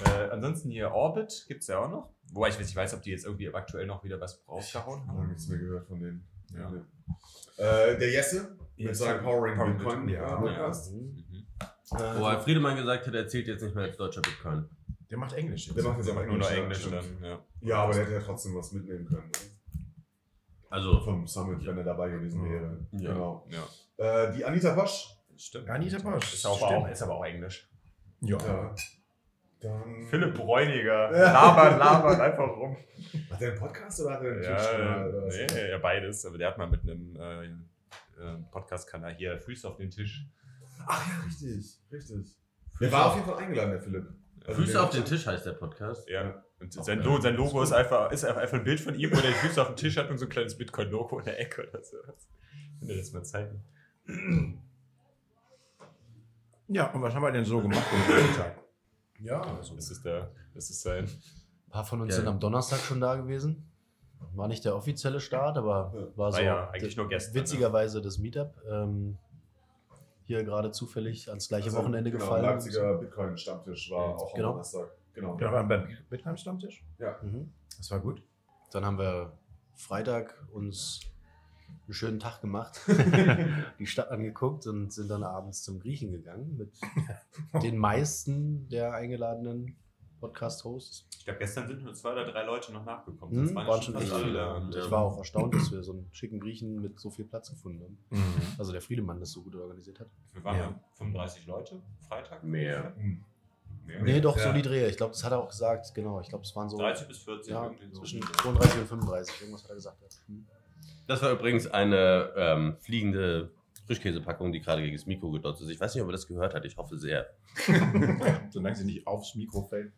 Äh, ansonsten hier Orbit gibt es ja auch noch. Wobei ich nicht weiß, ob die jetzt irgendwie aktuell noch wieder was rausgehauen Ich habe haben. nichts mehr gehört von denen. Ja. Äh, der Jesse mit seinem Powering Bitcoin ja. Podcast. Mhm. Wo Herr Friedemann gesagt hat, er zählt jetzt nicht mehr als deutscher Bitcoin. Der macht Englisch jetzt. Der macht jetzt aber Nur noch Englisch, dann, ja. Ja, aber der hätte ja trotzdem was mitnehmen können. Ne? Also, Vom Summit, wenn er dabei gewesen wäre. Ja. Genau. ja. Äh, die Anita Posch. Stimmt. Anita Bosch. Ist, auch, Stimmt. auch, ist aber auch Englisch. Ja. Ja. Dann Philipp Bräuniger. Labert, labert einfach rum. Hat der einen Podcast oder hat er einen Ja, oder was? nee, ja, beides. Aber der hat mal mit einem äh, äh, Podcast-Kanal hier Füße auf den Tisch. Ach ja, richtig, richtig. Der war auf jeden Fall eingeladen, der Philipp. Also Füße auf den Tisch heißt der Podcast. Ja. Und sein, Lo sein Logo ist einfach, ist einfach ein Bild von ihm, wo der die Füße auf dem Tisch hat und so ein kleines Bitcoin-Logo in der Ecke oder so. Ich will dir das mal zeigen. Ja, und was haben wir denn so gemacht am Tag? Ja, Also, das ist der, das ist sein. ein paar von uns Geil. sind am Donnerstag schon da gewesen. War nicht der offizielle Start, aber war so ja eigentlich nur gestern, ne? witzigerweise das Meetup. Ähm, hier gerade zufällig ans gleiche Also, Wochenende genau, gefallen. Leipziger Bitcoin-Stammtisch war auch Genau. am Donnerstag. Genau. Ja, waren beim Bitcoin-Stammtisch. Mhm. Das war gut. Dann haben wir Freitag uns einen schönen Tag gemacht, die Stadt angeguckt und sind dann abends zum Griechen gegangen mit den meisten der eingeladenen Podcast-Hosts. Ich glaube, gestern sind nur zwei oder drei Leute noch nachgekommen. Hm, Das waren, waren schon echt alle. viele. Und Ja. ich war auch erstaunt, dass wir so einen schicken Griechen mit so viel Platz gefunden haben. Mhm. Also der Friedemann das so gut organisiert hat. Wir waren Ja. ja 35 Leute Freitag. Mehr. Hm. Mehr. Nee, doch, so Ja. die Drehe. Ich glaube, das hat er auch gesagt. Genau, ich glaube, es waren so 30 bis 40 ja, irgendwie so. zwischen 32 und 35. Irgendwas hat er gesagt. Hm. Das war übrigens eine ähm, fliegende Frischkäsepackung, die gerade gegen das Mikro gedotzt ist. Ich weiß nicht, ob er das gehört hat. Ich hoffe sehr. Solange sie nicht aufs Mikro fällt.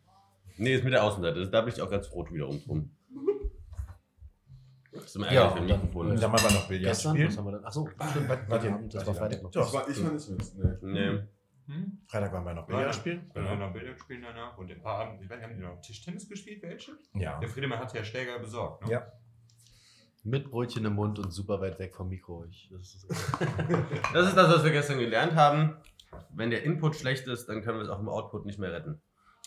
Nee, ist mit der Außenseite. Da bin ich auch ganz froh wiederum drum. Das ist immer Ja, ärgerlich, wenn dann- Mikrofon Und ist. dann haben wir noch Billard Gestern, was spielen. haben wir dann? Achso, stimmt, bei, bei dem Abend, das war Freitag noch. Das war, ich war nicht mit. Nee. Nee. Hm? Freitag waren wir noch Billard spielen. Dann haben wir noch Billard spielen danach und ein paar Abend, ich weiß nicht, haben die noch Tischtennis gespielt, welche? Ja. Der Friedemann hat ja Schläger besorgt, ne? Ja. Mit Brötchen im Mund und super weit weg vom Mikro. Ich, das ist, Das ist das, was wir gestern gelernt haben. Wenn der Input schlecht ist, dann können wir es auch im Output nicht mehr retten.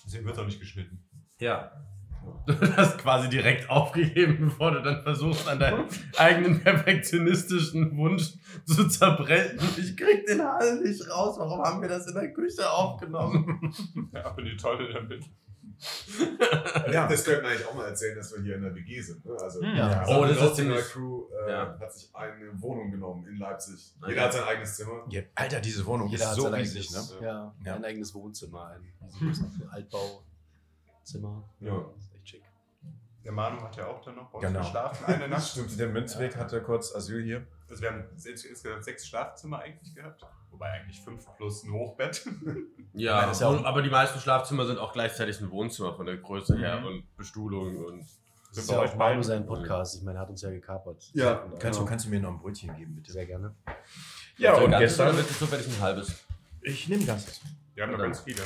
Deswegen wird es auch nicht geschnitten. Ja. Du hast quasi direkt aufgegeben, bevor du dann versuchst, an deinem eigenen perfektionistischen Wunsch zu zerbrechen. Ich krieg den Hall nicht raus. Warum haben wir das in der Küche aufgenommen? Ja, aber die Tolle damit. Ja. Das könnten wir eigentlich auch mal erzählen, dass wir hier in der WG sind. Ne? Also, Hm. Ja. Oh, das ist ziemlich- Crew äh, Ja. hat sich eine Wohnung genommen in Leipzig. Jeder ja. hat sein eigenes Zimmer. Ja, Alter, diese Wohnung Jeder ist hat so sein riesig, ne? eigenes, ja, Ja. ein eigenes Wohnzimmer, ein riesiges Altbauzimmer. Ja. Das ist echt schick. Der Manu hat ja auch dann noch bei uns Genau. geschlafen, eine Nacht. Stimmt, der Münzweg hatte kurz Asyl hier. Also wir haben ins- insgesamt sechs Schlafzimmer eigentlich gehabt. Wobei eigentlich fünf plus ein Hochbett. Ja, ja auch- aber die meisten Schlafzimmer sind auch gleichzeitig ein Wohnzimmer von der Größe her Mhm. und Bestuhlung und. Das ist bei ja euch auch Manu sein Podcast. Ich meine, er hat uns ja gekapert. Ja, Kannst, äh, du, kannst du mir noch ein Brötchen geben, bitte? Sehr gerne. Ja, Also und ganzes gestern. oder wirklich zufällig ein halbes? Ich nehme ganzes. Wir haben noch ganz viele.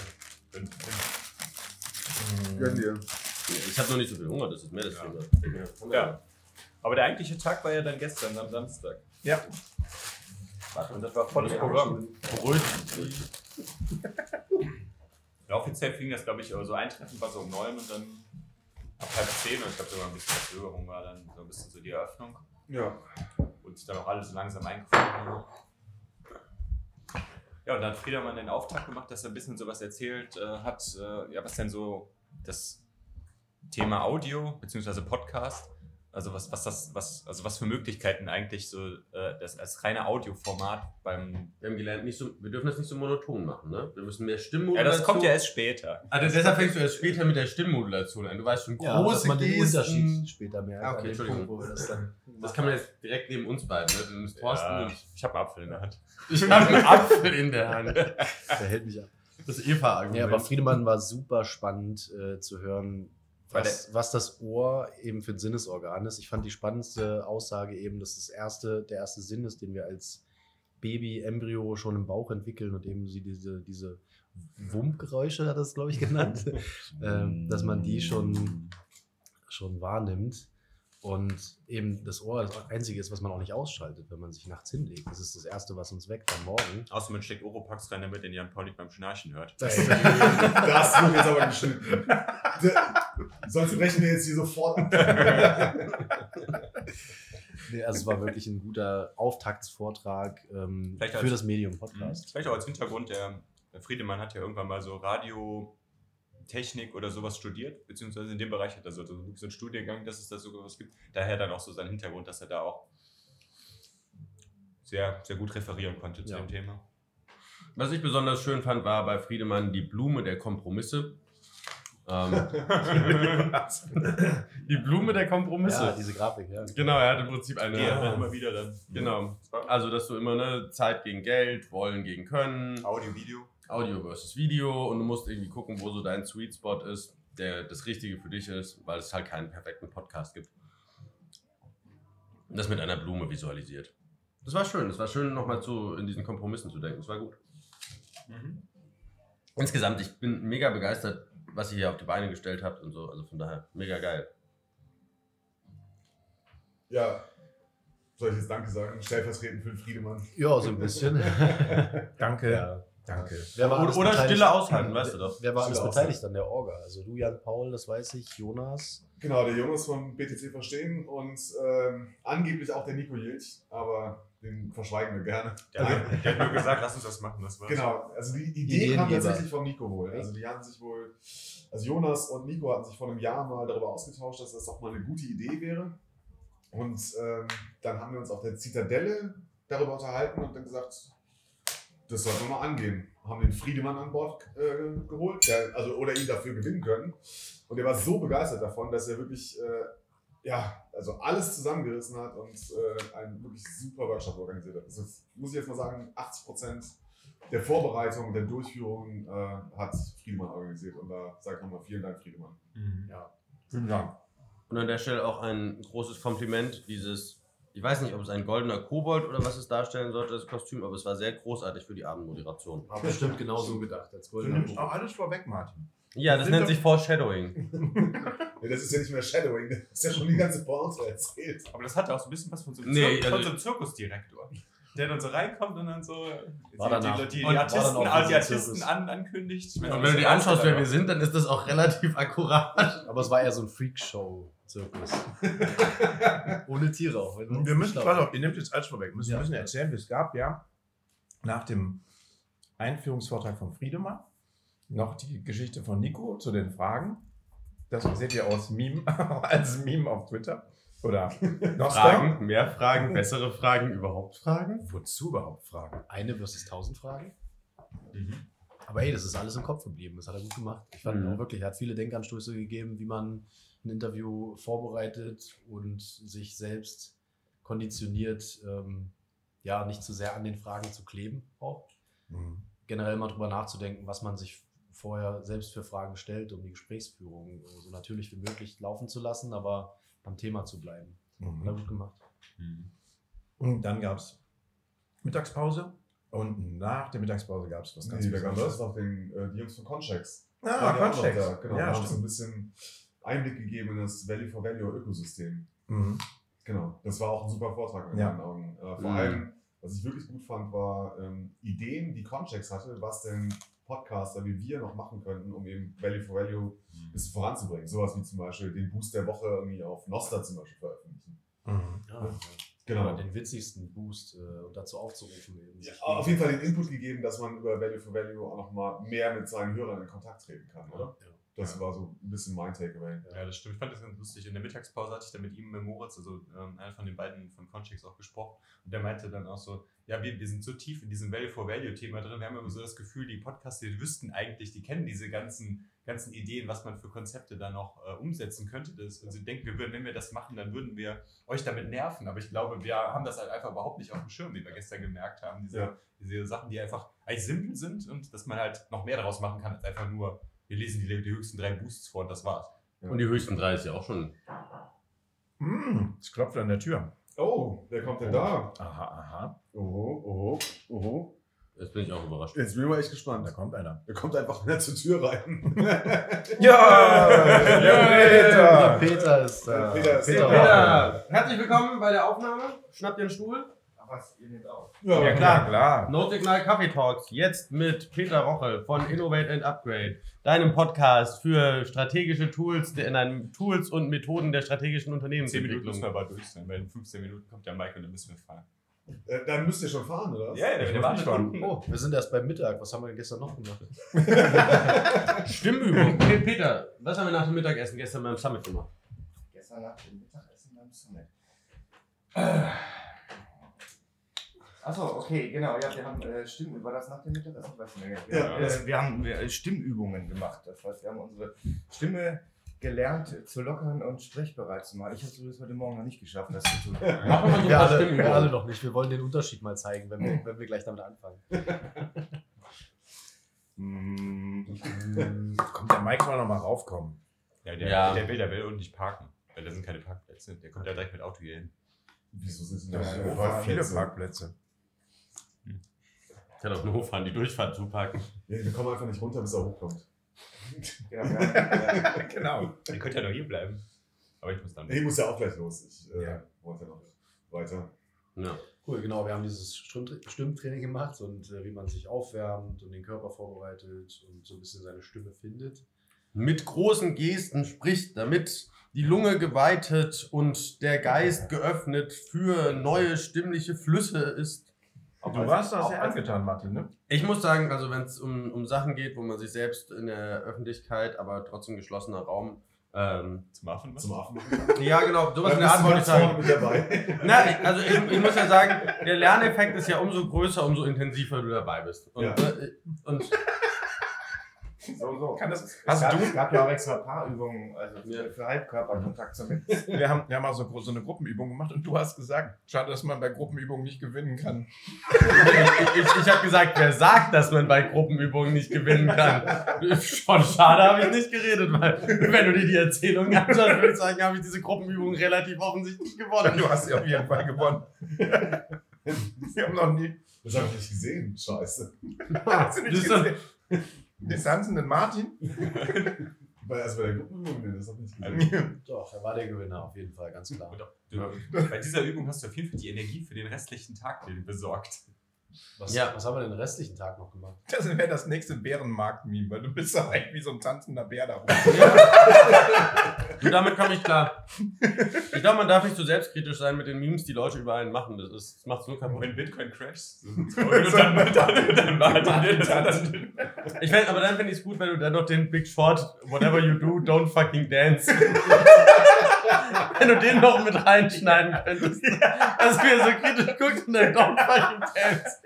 Wenn- wenn- Gönn dir. Ich habe noch nicht so viel Hunger, das ist mehr das Ja. Thema. Ja. Aber der eigentliche Tag war ja dann gestern, am Samstag. Ja. Und das war volles Programm. Brötchen. Ja, offiziell fing das, glaube ich, so eintreffen war so um neun und dann ab halb zehn. Und ich glaube, sogar ein bisschen Verzögerung war dann so ein bisschen so die Eröffnung. Ja. und sich dann auch alles so langsam eingefunden haben. Ja, und dann hat Friedermann den Auftakt gemacht, dass er ein bisschen sowas erzählt äh, hat, äh, ja, was denn so das Thema Audio bzw. Podcast, also was, was das, was, also was für Möglichkeiten eigentlich so äh, das als reine Audioformat beim. Wir haben gelernt, nicht so, wir dürfen das nicht so monoton machen, ne? Wir müssen mehr Ja, Stimmmodulation. das kommt ja erst später. Also deshalb fängst du erst später mit der Stimmmodulation an. Du weißt schon Ja, dass große man den Gesten. Unterschied später merkt. Ah, okay, Entschuldigung. Punkt, wo wir das dann Das kann man jetzt direkt neben uns beiden. Ne? Du bist Thorsten Ja, und ich habe einen Apfel in der Hand. ich habe einen Apfel in der Hand. Der hält mich ab. Das Eva-Argument. Ja, aber Friedemann war super spannend äh, zu hören, was, was das Ohr eben für ein Sinnesorgan ist. Ich fand die spannendste Aussage eben, dass das erste, der erste Sinn ist, den wir als Baby, Embryo schon im Bauch entwickeln und eben sie diese, diese Wumpgeräusche, hat es, glaube ich, genannt, ähm, dass man die schon, schon wahrnimmt. Und eben das Ohr das Einzige ist, was man auch nicht ausschaltet, wenn man sich nachts hinlegt. Das ist das Erste, was uns weckt am Morgen. Außer man steckt Oropax rein, damit den Jan Pauli beim Schnarchen hört. Das wird jetzt aber geschnitten. Sonst brechen wir jetzt hier sofort ab. Nee, also es war wirklich ein guter Auftaktsvortrag ähm, für als- das Medium Podcast. Vielleicht auch als Hintergrund, der, der Friedemann hat ja irgendwann mal so Radiotechnik oder sowas studiert, beziehungsweise in dem Bereich hat er so, so einen Studiengang, dass es da sogar was gibt. Daher dann auch so sein Hintergrund, dass er da auch sehr, sehr gut referieren konnte zu Ja. dem Thema. Was ich besonders schön fand, war bei Friedemann die Blume der Kompromisse. Ähm, die Blume der Kompromisse. Ja, diese Grafik, ja. genau, er hat im Prinzip eine. Ja, immer wieder dann. Genau. Also, dass du immer ne, Zeit gegen Geld, Wollen gegen Können, Audio, Video. Audio versus Video und du musst irgendwie gucken, wo so dein Sweet Spot ist, der das Richtige für dich ist, weil es halt keinen perfekten Podcast gibt. Und das mit einer Blume visualisiert. Das war schön, das war schön, nochmal zu, in diesen Kompromissen zu denken. Das war gut. Insgesamt, ich bin mega begeistert, was ihr hier auf die Beine gestellt habt und so. Also von daher, mega geil. Ja. Soll ich jetzt Danke sagen? Stellvertretend für den Friedemann. Ja, so ein bisschen. Danke. ja. Danke. Wer war Oder- oder? Stille aushalten, weißt du doch. Wer war alles beteiligt an der Orga? Also du, Jan Paul, das weiß ich, Jonas. Genau, der Jonas von BTC Verstehen und ähm, angeblich auch der Nico Jilch, aber den verschweigen wir gerne. Der, hat, der hat nur gesagt, lass uns das machen. Das war's. Genau, also die Idee kam Ideengeber. tatsächlich vom Nico wohl. Also die hatten sich wohl, also Jonas und Nico hatten sich vor einem Jahr mal darüber ausgetauscht, dass das doch mal eine gute Idee wäre. Und ähm, dann haben wir uns auf der Zitadelle darüber unterhalten und dann gesagt, das sollten wir mal angehen. Haben den Friedemann an Bord äh, geholt, der, also, oder ihn dafür gewinnen können. Und er war so begeistert davon, dass er wirklich äh, ja, also alles zusammengerissen hat und äh, einen wirklich super Workshop organisiert hat. Das ist, muss ich jetzt mal sagen, 80 Prozent der Vorbereitung und der Durchführung äh, hat Friedemann organisiert. Und da sage ich nochmal vielen Dank, Friedemann. Ja. Vielen Dank. Und an der Stelle auch ein großes Kompliment, dieses, ich weiß nicht, ob es ein goldener Kobold oder was es darstellen sollte, das Kostüm, aber es war sehr großartig für die Abendmoderation. Habe bestimmt genau so gedacht. Als Du goldener nimmst auch alles vorweg, Martin. Ja, das nennt sich Foreshadowing. Ja, das ist ja nicht mehr Shadowing, das ist ja schon die ganze Pointe erzählt. Aber das hatte auch so ein bisschen was von so einem, Nee, Zir also- von so einem Zirkusdirektor. Der dann so reinkommt und dann so War die, danach. die, die, Und die war Artisten, dann auch ah, die Artisten Zirkus. an, ankündigt. Und wenn du dir anschaust, wer dann wir sind, dann ist das auch relativ akkurat. Aber es war eher so ein Freakshow-Zirkus. Ohne Tiere auch. wenn Wir müssen, pass auf, ihr nehmt jetzt alles vorweg. Wir müssen, Ja. müssen erzählen, es gab ja nach dem Einführungsvortrag von Friedemann noch die Geschichte von Nico zu den Fragen. Das seht ihr aus Meme, als Meme auf Twitter. Oder Nostra. Fragen, mehr Fragen, bessere Fragen, überhaupt Fragen? Wozu überhaupt Fragen? Eine versus tausend Fragen. Aber ey, das ist alles im Kopf geblieben. Das hat er gut gemacht. Ich fand Mhm. auch wirklich, er hat viele Denkanstöße gegeben, wie man ein Interview vorbereitet und sich selbst konditioniert, ähm, ja, nicht zu sehr an den Fragen zu kleben auch. Mhm. Generell mal drüber nachzudenken, was man sich vorher selbst für Fragen stellt, um die Gesprächsführung so natürlich wie möglich laufen zu lassen, aber am Thema zu bleiben. Hat er Mhm. gut gemacht. Und dann gab es Mittagspause. Und nach der Mittagspause gab es was ganz Nee, Besonderes. noch den, äh, die Jungs von Conchex. Ah, noch Conchex. da. Genau, Ja, haben uns ein bisschen Einblick gegeben in das Value for Value Ökosystem. Mhm. Genau, das war auch ein super Vortrag in Ja. meinen Augen. Äh, vor Mhm. allem, was ich wirklich gut fand, war ähm, Ideen, die Conchex hatte, was denn Podcaster wie wir noch machen könnten, um eben Value for Value ein bisschen voranzubringen. Sowas wie zum Beispiel den Boost der Woche irgendwie auf Nostra zum Beispiel veröffentlichen. Mhm. Ja, Genau. Oder den witzigsten Boost äh, und dazu aufzurufen. Eben, Ja, auf jeden Fall den Input gegeben, dass man über Value for Value auch nochmal mehr mit seinen Hörern in Kontakt treten kann, oder? Ja. Das war so ein bisschen mein Takeaway. Ja, das stimmt. Ich fand das ganz lustig. In der Mittagspause hatte ich dann mit ihm, mit Moritz, also ähm, einer von den beiden von Conchix auch gesprochen. Und der meinte dann auch so, ja, wir, wir sind so tief in diesem Value-for-Value-Thema drin. Wir haben immer so das Gefühl, die Podcasts, die wüssten eigentlich, die kennen diese ganzen, ganzen Ideen, was man für Konzepte da noch äh, umsetzen könnte. Das, und sie denken, wir würden, wenn wir das machen, dann würden wir euch damit nerven. Aber ich glaube, wir haben das halt einfach überhaupt nicht auf dem Schirm, wie wir gestern gemerkt haben. Diese, Ja. diese Sachen, die einfach eigentlich simpel sind und dass man halt noch mehr daraus machen kann, als einfach nur, wir lesen die, die höchsten drei Boosts vor und das war's. Und die höchsten drei ist ja auch schon. Mhm. Es klopft an der Tür. Oh, wer kommt denn da? Aha, aha. Oho, oho, oho. Es Jetzt bin ich auch überrascht. Jetzt bin ich mal echt gespannt. Da kommt einer. Er kommt einfach wieder zur Tür rein. Ja! Der Peter ist da. Peter ist Peter. Peter, herzlich willkommen bei der Aufnahme. Schnappt dir einen Stuhl. Ja, klar, klar. Notsignal Kaffee Talks. Jetzt mit Peter Rochel von Innovate and Upgrade. Deinem Podcast für strategische Tools, in einem Tools und Methoden der strategischen 10 Minuten müssen wir aber durch sein, weil in 15 Minuten kommt der Mike und dann müssen wir fahren. Äh, Dann müsst ihr schon fahren, oder? was? der, der wartet unten. Oh, wir sind erst beim Mittag. Was haben wir denn gestern noch gemacht? Stimmübung. Pe- Peter, was haben wir nach dem Mittagessen gestern beim Summit gemacht? Gestern nach dem Mittagessen beim Summit. Achso, okay, genau. Ja, wir haben äh, Stimmen. War das nach dem Mittagessen? Ich weiß nicht mehr. Wir, Ja, haben, äh, wir haben äh, Stimmübungen gemacht. Das heißt, wir haben unsere Stimme gelernt zu lockern und sprechbereit zu machen. Ich habe es heute Morgen noch nicht geschafft, das zu tun. Machen wir Wir alle, wir Stimmübungen. alle noch nicht. Wir wollen den Unterschied mal zeigen, wenn wir, wenn wir gleich damit anfangen. Mm, Kommt der Mike mal noch mal raufkommen? Ja, der, Ja. der will, der will unten nicht parken. Weil da sind keine Parkplätze. Der kommt ja direkt mit Auto hier hin. Wieso sind Da so viele Parkplätze? Kann auf den Hof fahren, die Durchfahrt zupacken. Ja, wir kommen einfach nicht runter, bis er hochkommt. genau, haben, äh, genau. Ihr könnt ja noch hier bleiben. Aber ich muss dann. Ich muss ja auch gleich los. Ich äh, Ja. wollte noch weiter. Ja. Cool, genau. Wir haben dieses Stimm Stimmtraining gemacht und äh, wie man sich aufwärmt und den Körper vorbereitet und so ein bisschen seine Stimme findet. Mit großen Gesten spricht, damit die Lunge geweitet und der Geist geöffnet für neue stimmliche Flüsse ist. Du warst da sehr angetan, Martin, ne? Ich muss sagen, also wenn es um, um Sachen geht, wo man sich selbst in der Öffentlichkeit, aber trotzdem geschlossener Raum. Ähm, Zum Affen was? Zum Affen. ja, genau, sowas in der Art wollte ich sagen. mit dabei. Na, ich, also ich, ich muss ja sagen, der Lerneffekt ist ja umso größer, umso intensiver du dabei bist. Und, Ja. äh, und so, so. Kann das, hast gab, du? es gab ja auch extra Paarübungen, also für, Ja. für Halbkörperkontakt zum Wir haben, wir haben auch so, so eine Gruppenübung gemacht und du hast gesagt, schade, dass man bei Gruppenübungen nicht gewinnen kann. ich, ich, ich habe gesagt, wer sagt, dass man bei Gruppenübungen nicht gewinnen kann? Von schade habe ich nicht geredet, weil wenn du dir die Erzählung anschaust, würde ich sagen, habe ich diese Gruppenübung relativ offensichtlich gewonnen. Du hast sie auf jeden Fall gewonnen. Wir haben noch nie. Das habe ich nicht gesehen. Scheiße. Hast du nicht Das ist doch- gesehen? Den tanzenden Martin? Bei, also bei der Gruppenübung, das ich nicht gesehen. Doch, er war der Gewinner, auf jeden Fall, ganz klar. Und auch, du, bei dieser Übung hast du auf jeden Fall die Energie für den restlichen Tag besorgt. Was, Ja. was haben wir denn den restlichen Tag noch gemacht? Das wäre das nächste Bärenmarkt-Meme, weil du bist da eigentlich wie so ein tanzender Bär da rum. Du, damit komme ich klar. Ich glaube, man darf nicht so selbstkritisch sein mit den Memes, die Leute über einen machen. Das, ist, das macht es nur Und kaputt. wenn Bitcoin crasht, so und dann, dann, dann, dann, dann, Ich fänd, aber dann finde ich es gut, wenn du dann noch den Big Short, whatever you do, don't fucking dance. Wenn du den noch mit reinschneiden könntest. Dass wir so kritisch guckst und dann don't fucking dance.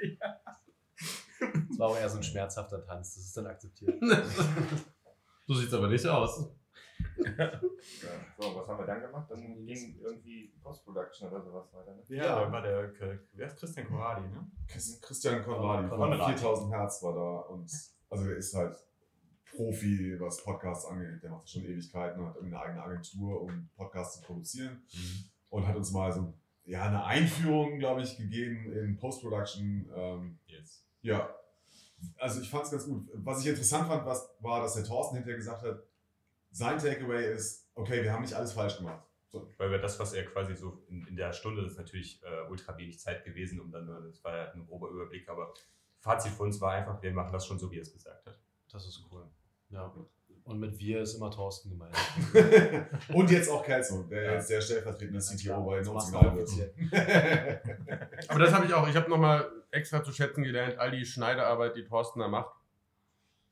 Das war auch eher so ein schmerzhafter Tanz, das ist dann akzeptiert. So sieht's aber nicht aus. Ja. So, was haben wir dann gemacht? Dann ging irgendwie Post-Production oder sowas weiter. Ne? Ja, da war der, wer ist Christian Corradi, ne? Chris- Christian Konradi von Konradi. 4000 Hertz war da und also der ist halt Profi, was Podcasts angeht. Der macht das schon Ewigkeiten und hat eine eigene Agentur, um Podcasts zu produzieren und hat uns mal so ja, eine Einführung, glaube ich, gegeben in Post-Production. Ähm, Yes. ja, also ich fand es ganz gut. Was ich interessant fand, was, war, dass der Thorsten hinterher gesagt hat, sein Takeaway ist, okay, wir haben nicht alles falsch gemacht. So, Weil wir das, was er quasi so in, in der Stunde, das ist natürlich äh, ultra wenig Zeit gewesen, um dann, das war ja ein grober Überblick, aber Fazit für uns war einfach, wir machen das schon so, wie er es gesagt hat. Das ist cool. Ja. Und mit wir ist immer Thorsten gemeint. und jetzt auch Kelso, der Ja. jetzt der stellvertretende CTO bei Notsignal wird. Aber das habe ich auch. Ich habe nochmal extra zu schätzen gelernt, all die Schneiderarbeit, die Thorsten da macht.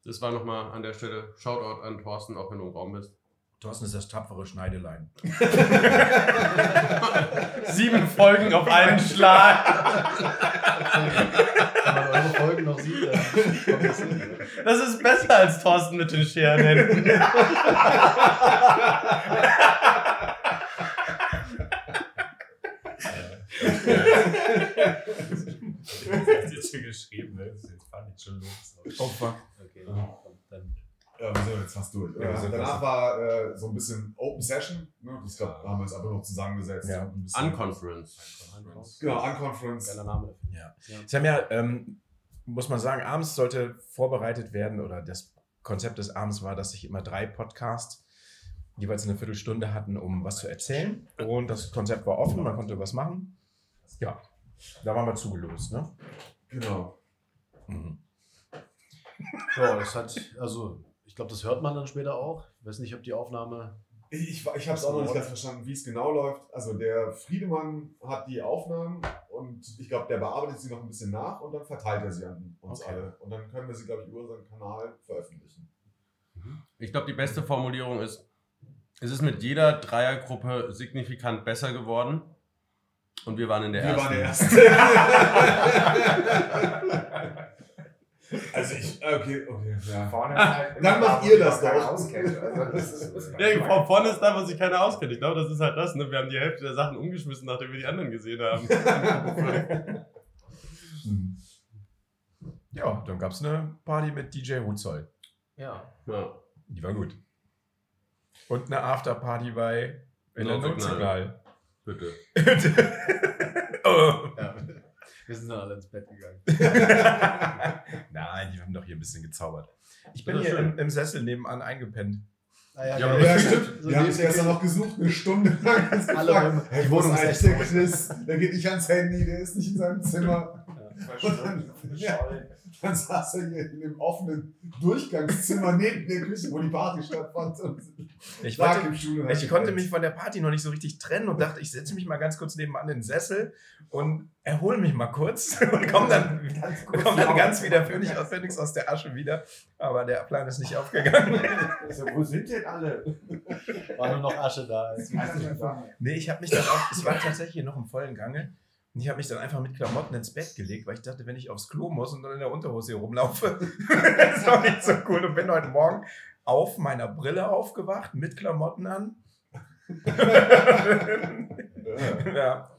Das war nochmal an der Stelle Shoutout an Thorsten, auch wenn du im Raum bist. Thorsten ist das tapfere Schneidelein. Sieben Folgen auf einen Schlag. Wenn man eure Folgen noch sieht, dann kommt das hin. Das ist besser als Thorsten mit den Scherenhänden. Das ist jetzt schon geschrieben, ne? Das ist jetzt fahren jetzt schon los. Opfer. Okay, komm, dann. Ja, wir sind jetzt fast durch. Ja, sind Danach fast- war äh, so ein bisschen Open Session. Ne? Das glaub, haben wir uns einfach noch zusammengesetzt. Ja. Unconference. Genau, Unconference. Geiler Name dafür. Ja. Sie haben ja, ähm, muss man sagen, abends sollte vorbereitet werden oder das Konzept des Abends war, dass sich immer drei Podcasts jeweils eine Viertelstunde hatten, um was zu erzählen. Und das Konzept war offen, man konnte was machen. Ja, da waren wir zugelost, ne? Genau. Mhm. Ja, das hat, also ich glaube, das hört man dann später auch. Ich weiß nicht, ob die Aufnahme. Ich, ich, ich habe es auch noch nicht ganz verstanden, wie es genau läuft. Also der Friedemann hat die Aufnahmen und ich glaube, der bearbeitet sie noch ein bisschen nach und dann verteilt er sie an uns Okay. alle. Und dann können wir sie, glaube ich, über unseren Kanal veröffentlichen. Ich glaube, die beste Formulierung ist, es ist mit jeder Dreiergruppe signifikant besser geworden. Und wir waren in der wir ersten. waren der Erste. also ich, okay, okay, ja. Vorne ist halt immer Dann da, macht wo ihr das doch. auskennt. Also das ist, das ist Ja, von vorne ist da, wo sich keiner auskennt. Ich glaube, das ist halt das. Ne? Wir haben die Hälfte der Sachen umgeschmissen, nachdem wir die anderen gesehen haben. Ja, dann gab es eine Party mit DJ Hutzoll. Ja. ja. Die war gut. Und eine Afterparty bei in der Notsignal. Notsignal. Bitte. oh. ja. Wir sind dann alle ins Bett gegangen. Nein, die haben doch hier ein bisschen gezaubert. Ich bin hier im, im Sessel nebenan eingepennt. Ah, ja, Ja, aber Ja, das stimmt. So wir haben es gestern noch gesucht, eine Stunde lang. Alle gefragt, hey, Die wo Wohnung ist echt der Chris? Der geht nicht ans Handy, der ist nicht in seinem Zimmer. Und dann, ja, dann saß er hier in dem offenen Durchgangszimmer neben der Küche, wo die Party stattfand. Und Ich, wollte, ich konnte mich von der Party noch nicht so richtig trennen und dachte, ich setze mich mal ganz kurz nebenan in den Sessel und erhole mich mal kurz und komme dann, ganz kurz komm dann ganz wieder Phoenix aus, aus der Asche wieder. Aber der Plan ist nicht aufgegangen. So, wo sind denn alle? War nur noch Asche da. Als Nee, ich habe mich dann auch, es war tatsächlich noch im vollen Gange. Und ich habe mich dann einfach mit Klamotten ins Bett gelegt, weil ich dachte, wenn ich aufs Klo muss und dann in der Unterhose hier rumlaufe, ist doch nicht so cool. Und bin heute Morgen auf meiner Brille aufgewacht, mit Klamotten an. ja.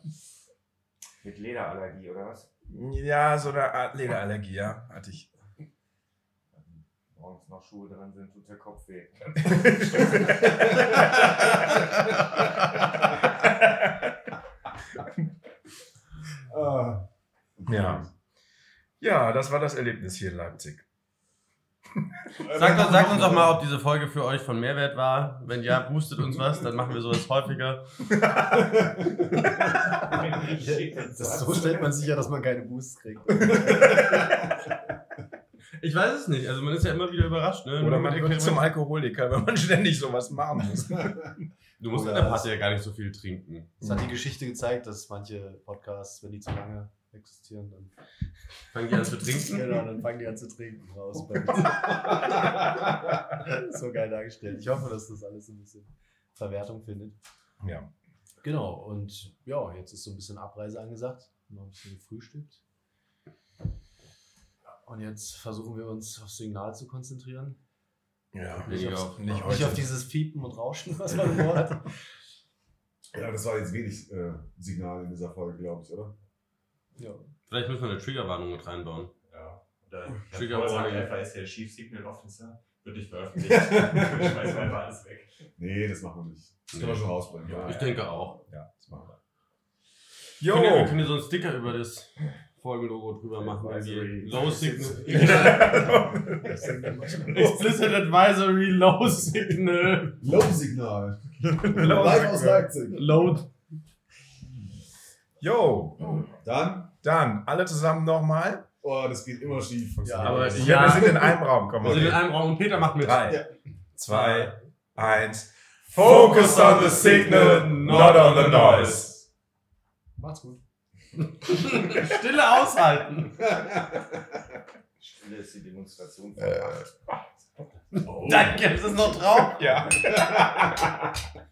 Mit Lederallergie oder was? ja, so eine Art Lederallergie, ja, hatte ich. Morgens noch Schuhe dran sind, tut der Kopf weh. Ah. Ja. Ja, das war das Erlebnis hier in Leipzig. Sagt, uns- sagt uns doch mal, ob diese Folge für euch von Mehrwert war. Wenn ja, boostet uns was, dann machen wir sowas häufiger. das, so stellt man sicher, dass man keine Boosts kriegt. Ich weiß es nicht. Also man ist ja immer wieder überrascht. Ne? Oder man wird zum. Alkoholiker, wenn man ständig sowas machen muss. Du musst Oder in der Party ja gar nicht so viel trinken. Das hat die Geschichte gezeigt, dass manche Podcasts, wenn die zu lange existieren, dann, Fangen die an zu trinken? genau, dann fangen die an zu trinken raus. so geil dargestellt. Ich hoffe, dass das alles ein bisschen Verwertung findet. Ja. Genau, und ja, jetzt ist so ein bisschen Abreise angesagt. Noch ein bisschen gefrühstückt. Und jetzt versuchen wir uns aufs Signal zu konzentrieren. Ja, Nicht nicht, auf- auf, nicht Nicht auf dieses Fiepen und Rauschen, was man im Ohr hat. Ja, das war jetzt wenig äh, Signal in dieser Folge, glaube ich, oder? Ja. Vielleicht müssen wir eine Triggerwarnung mit reinbauen. Ja. Oder Trigger Trigger Warning. Alpha ist der Chief Signal Officer. Wird nicht veröffentlicht. Schmeißen wir einfach alles weg. Nee, das machen wir nicht. Das können wir Nee. schon rausbringen. Ja, Ich denke auch. Ja, das machen wir. Jo. Können wir, können hier so einen Sticker über das Folgenlogo drüber machen. Advisory. Irgendwie Low Signal. Signal. Explicit Advisory Low Signal. Low-Signal. Live aus Leipzig. Load. Jo! Dann, Dann alle zusammen nochmal. oh, das geht immer schief. Ja, Aber Ja, ja, wir sind in einem Raum. Komm wir mal. sind in einem Raum und Peter macht mit. Drei, Ja. zwei, eins. Focus on the signal, not on the noise. Macht's gut. Stille aushalten. Stille ist die Demonstration. Äh, Danke, ist es noch drauf? ja.